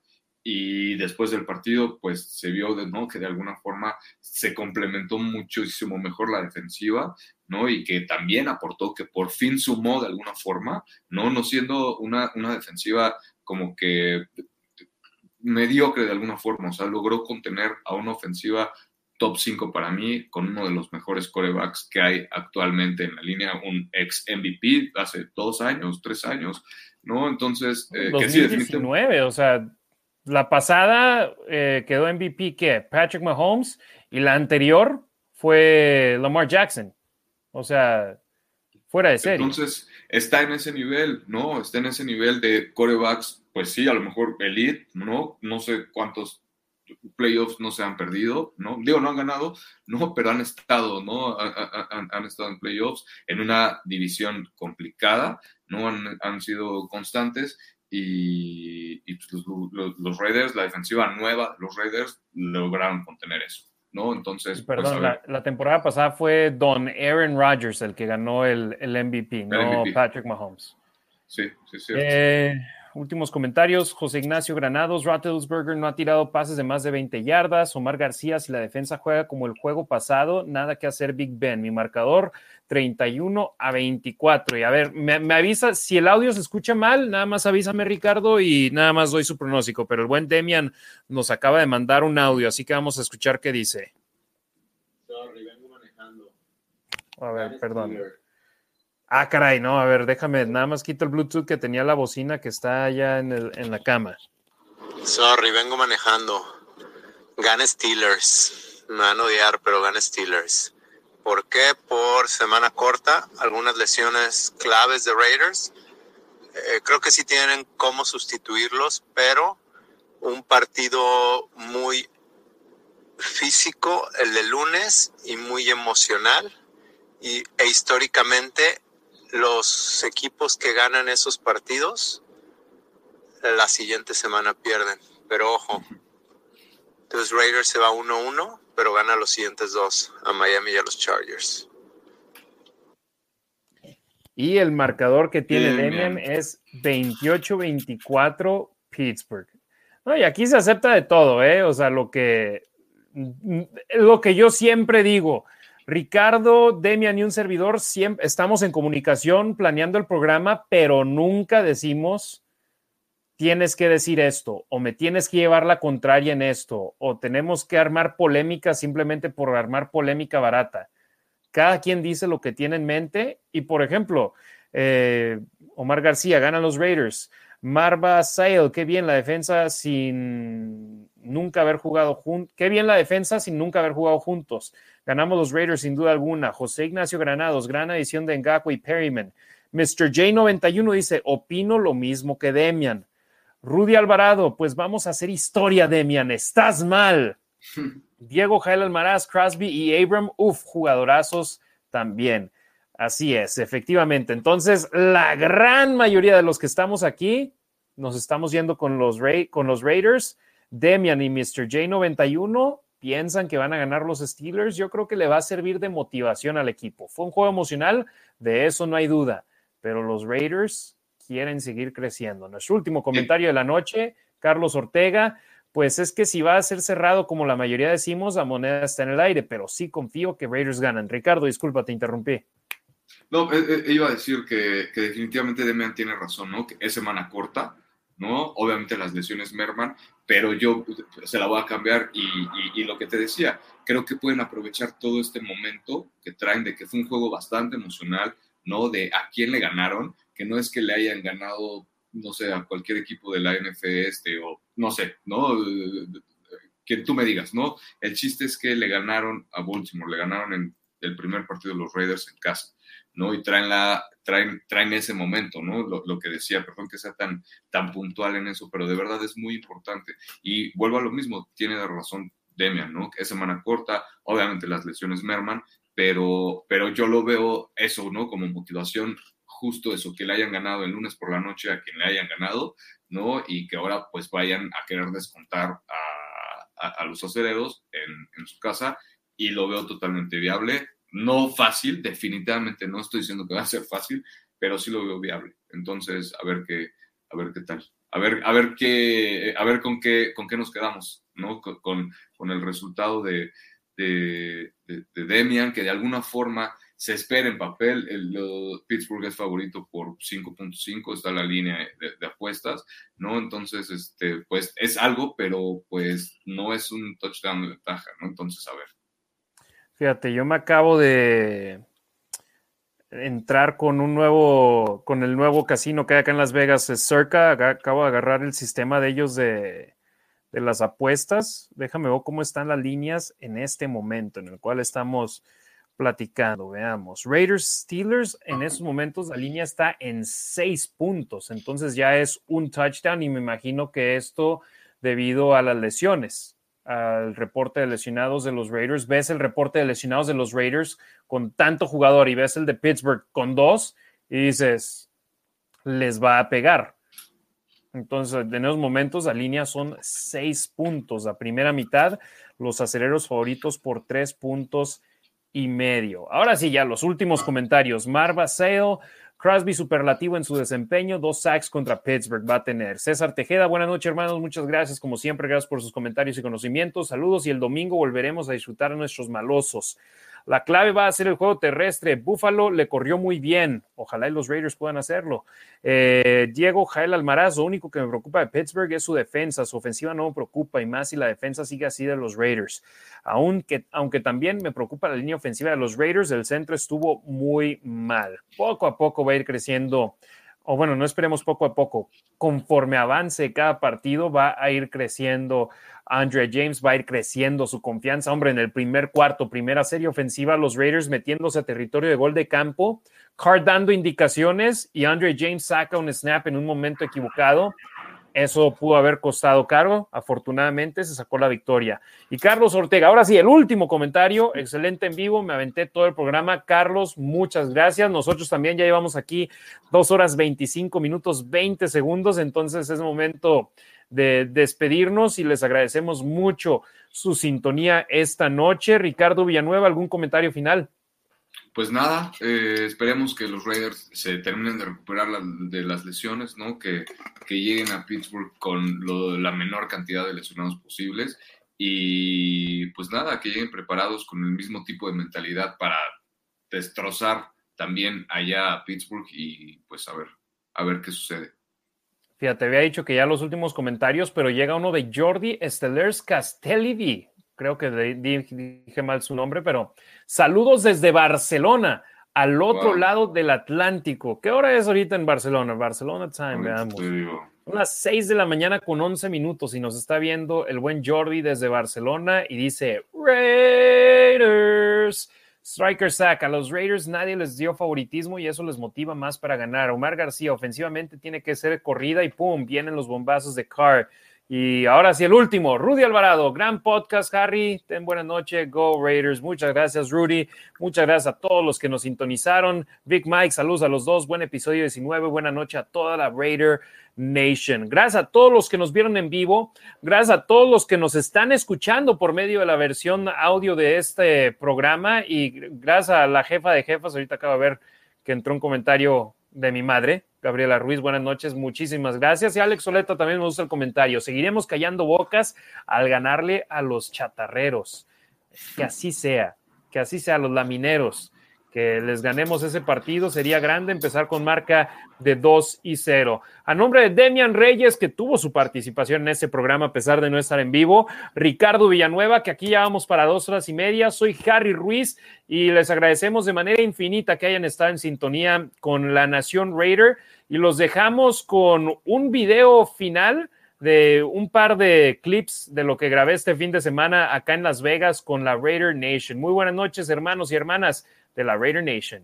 y después del partido pues se vio ¿no? que de alguna forma se complementó muchísimo mejor la defensiva, ¿no? Y que también aportó que por fin sumó de alguna forma, ¿no? No siendo una, una defensiva como que mediocre de alguna forma, o sea, logró contener a una ofensiva top 5 para mí, con uno de los mejores corebacks que hay actualmente en la línea, un ex MVP hace dos años, tres años, ¿no? Entonces, eh, 2019, que o sea, la pasada eh, quedó MVP, ¿qué? Patrick Mahomes, y la anterior fue Lamar Jackson. O sea, fuera de serie. Entonces, está en ese nivel, ¿no? Está en ese nivel de corebacks, pues sí, a lo mejor elite, ¿no? No sé cuántos playoffs no se han perdido, ¿no? Digo, no han ganado, no, pero han estado, ¿no? Han, estado en playoffs en una división complicada, ¿no? Han, sido constantes y, pues, los, Raiders, la defensiva nueva, los Raiders lograron contener eso. ¿no? Entonces, pues, perdón, la, temporada pasada fue Don Aaron Rodgers el que ganó el, MVP, no Patrick Mahomes. Sí, sí, sí. Eh, Últimos comentarios. José Ignacio Granados, Roethlisberger no ha tirado pases de más de 20 yardas. Omar García, si la defensa juega como el juego pasado, nada que hacer Big Ben. Mi marcador 31 a 24. Y a ver, me, avisa, si el audio se escucha mal, nada más avísame Ricardo y nada más doy su pronóstico. Pero el buen Demian nos acaba de mandar un audio, así que vamos a escuchar qué dice. Sorry, vengo manejando. A ver, perdón. Ah, caray, no, a ver, déjame, nada más quito el Bluetooth que tenía la bocina que está allá en, el, en la cama. Sorry, vengo manejando. Gana Steelers. Me van a odiar, pero gana Steelers. ¿Por qué? Por semana corta, algunas lesiones claves de Raiders. Eh, creo que sí tienen cómo sustituirlos, pero un partido muy físico el de lunes y muy emocional. Y, e históricamente los equipos que ganan esos partidos la siguiente semana pierden. Pero ojo, entonces Raiders se va 1-1, pero gana los siguientes dos, a Miami y a los Chargers. Y el marcador que tiene Demian es 28-24 Pittsburgh. No, y aquí se acepta de todo, ¿eh? O sea, lo que, lo que yo siempre digo, Ricardo, Demian y un servidor siempre estamos en comunicación planeando el programa, pero nunca decimos tienes que decir esto o me tienes que llevar la contraria en esto o tenemos que armar polémica simplemente por armar polémica barata. Cada quien dice lo que tiene en mente y, por ejemplo, eh, Omar García gana los Raiders. Marva Sale, qué bien la defensa sin nunca haber jugado juntos. Qué bien la defensa sin nunca haber jugado juntos. Ganamos los Raiders sin duda alguna. José Ignacio Granados, gran adición de Ngakwe y Perryman. Mr. J91 dice, opino lo mismo que Demian. Rudy Alvarado, pues vamos a hacer historia, Demian. Estás mal. Diego Jael Almaraz, Crosby y Abram, uff, jugadorazos también. Así es, efectivamente. Entonces, la gran mayoría de los que estamos aquí nos estamos yendo con los, con los Raiders. Demian y Mr. J91 piensan que van a ganar los Steelers. Yo creo que le va a servir de motivación al equipo. Fue un juego emocional, de eso no hay duda, pero los Raiders quieren seguir creciendo. Nuestro último comentario de la noche, Carlos Ortega. Pues es que si va a ser cerrado, como la mayoría decimos, la moneda está en el aire, pero sí confío que Raiders ganan. Ricardo, disculpa, te interrumpí. No, eh, eh, iba a decir que, definitivamente Demian tiene razón, ¿no? Que es semana corta, ¿no? Obviamente las lesiones merman, pero yo se la voy a cambiar y, lo que te decía, creo que pueden aprovechar todo este momento que traen de que fue un juego bastante emocional, ¿no? De a quién le ganaron, que no es que le hayan ganado, no sé, a cualquier equipo de la NFL este o no sé, ¿no? Que tú me digas, ¿no? El chiste es que le ganaron a Baltimore, le ganaron en el primer partido de los Raiders en casa. ¿No? Y traen, la, traen, traen ese momento, ¿no? Lo, que decía, perdón que sea tan, tan puntual en eso, pero de verdad es muy importante. Y vuelvo a lo mismo, tiene razón Demian, ¿no? Es semana corta, obviamente las lesiones merman, pero, pero yo lo veo eso, ¿no? Como motivación, justo eso, que le hayan ganado el lunes por la noche a quien le hayan ganado, ¿no? Y que ahora pues vayan a querer descontar a, a, los aceleros en, en su casa y lo veo totalmente viable no fácil, definitivamente no estoy diciendo que va a ser fácil, pero sí lo veo viable. Entonces, a ver qué, a ver qué tal. A ver, a ver qué, a ver con qué, con qué nos quedamos, ¿no? Con, con el resultado de, de, Demian, que de alguna forma se espera en papel. El, Pittsburgh es favorito por 5.5, está la línea de, de, apuestas, ¿no? Entonces, este, pues es algo, pero pues no es un touchdown de ventaja, ¿no? Entonces, a ver, Fíjate, yo me acabo de entrar con un nuevo, con el nuevo casino que hay acá en Las Vegas, es Circa. Acabo de agarrar el sistema de ellos de, de las apuestas. Déjame ver cómo están las líneas en este momento en el cual estamos platicando. Veamos. Raiders Steelers, en esos momentos la línea está en seis puntos. Entonces ya es un touchdown y me imagino que esto debido a las lesiones al reporte de lesionados de los Raiders, ves el reporte de lesionados de los Raiders con tanto jugador y ves el de Pittsburgh con dos y dices, les va a pegar. Entonces, en esos momentos la línea son seis puntos. La primera mitad, los aceleros favoritos por tres puntos y medio. Ahora sí, ya los últimos comentarios. Marva Sale, Crosby superlativo en su desempeño, dos sacks contra Pittsburgh va a tener. César Tejeda, buenas noches hermanos, muchas gracias como siempre, gracias por sus comentarios y conocimientos, saludos y el domingo volveremos a disfrutar a nuestros malosos. La clave va a ser el juego terrestre. Buffalo le corrió muy bien. Ojalá y los Raiders puedan hacerlo. Eh, Diego Jael Almaraz, lo único que me preocupa de Pittsburgh es su defensa. Su ofensiva no me preocupa y más si la defensa sigue así de los Raiders. Aunque, aunque también me preocupa la línea ofensiva de los Raiders, el centro estuvo muy mal. Poco a poco va a ir creciendo o bueno, no esperemos poco a poco, conforme avance cada partido, va a ir creciendo Andre James, va a ir creciendo su confianza. Hombre, en el primer cuarto, primera serie ofensiva, los Raiders metiéndose a territorio de gol de campo, Card dando indicaciones y Andre James saca un snap en un momento equivocado eso pudo haber costado caro. Afortunadamente se sacó la victoria. Y Carlos Ortega, ahora sí, el último comentario, excelente en vivo, me aventé todo el programa. Carlos, muchas gracias. Nosotros también ya llevamos aquí dos horas 25 minutos 20 segundos, entonces es momento de despedirnos y les agradecemos mucho su sintonía esta noche. Ricardo Villanueva, ¿algún comentario final? pues nada, eh, esperemos que los Raiders se terminen de recuperar de las lesiones, ¿no? Que, lleguen a Pittsburgh con la menor cantidad de lesionados posibles y pues nada, que lleguen preparados con el mismo tipo de mentalidad para destrozar también allá a Pittsburgh y pues a ver, a ver qué sucede. Fíjate, había dicho que ya los últimos comentarios, pero llega uno de Jordi Estelers Castellivi creo que dije mal su nombre, pero saludos desde Barcelona, al otro lado del Atlántico. ¿Qué hora es ahorita en Barcelona? Barcelona time, veamos. Unas 6 de la mañana con 11 minutos y nos está viendo el buen Jordi desde Barcelona y dice, Raiders. Striker sack. A los Raiders nadie les dio favoritismo y eso les motiva más para ganar. Omar García, ofensivamente tiene que ser corrida y pum, vienen los bombazos de Carr. Y ahora sí, el último, Rudy Alvarado, gran podcast, Harry. Ten buena noche, Go Raiders. Muchas gracias, Rudy. Muchas gracias a todos los que nos sintonizaron. Big Mike, saludos a los dos. Buen episodio 19. Buena noche a toda la Raider Nation. Gracias a todos los que nos vieron en vivo. Gracias a todos los que nos están escuchando por medio de la versión audio de este programa. Y gracias a la jefa de jefas. Ahorita acaba de ver que entró un comentario de mi madre, Gabriela Ruiz. Buenas noches, muchísimas gracias. Y Alex Soleta también me gusta el comentario. Seguiremos callando bocas al ganarle a los chatarreros. Que así sea, que así sea, los lamineros que les ganemos ese partido. Sería grande empezar con marca de 2 y 0. A nombre de Demian Reyes, que tuvo su participación en ese programa a pesar de no estar en vivo, Ricardo Villanueva, que aquí ya vamos para dos horas y media, soy Harry Ruiz y les agradecemos de manera infinita que hayan estado en sintonía con la Nación Raider y los dejamos con un video final de un par de clips de lo que grabé este fin de semana acá en Las Vegas con la Raider Nation. Muy buenas noches, hermanos y hermanas de la Raider Nation.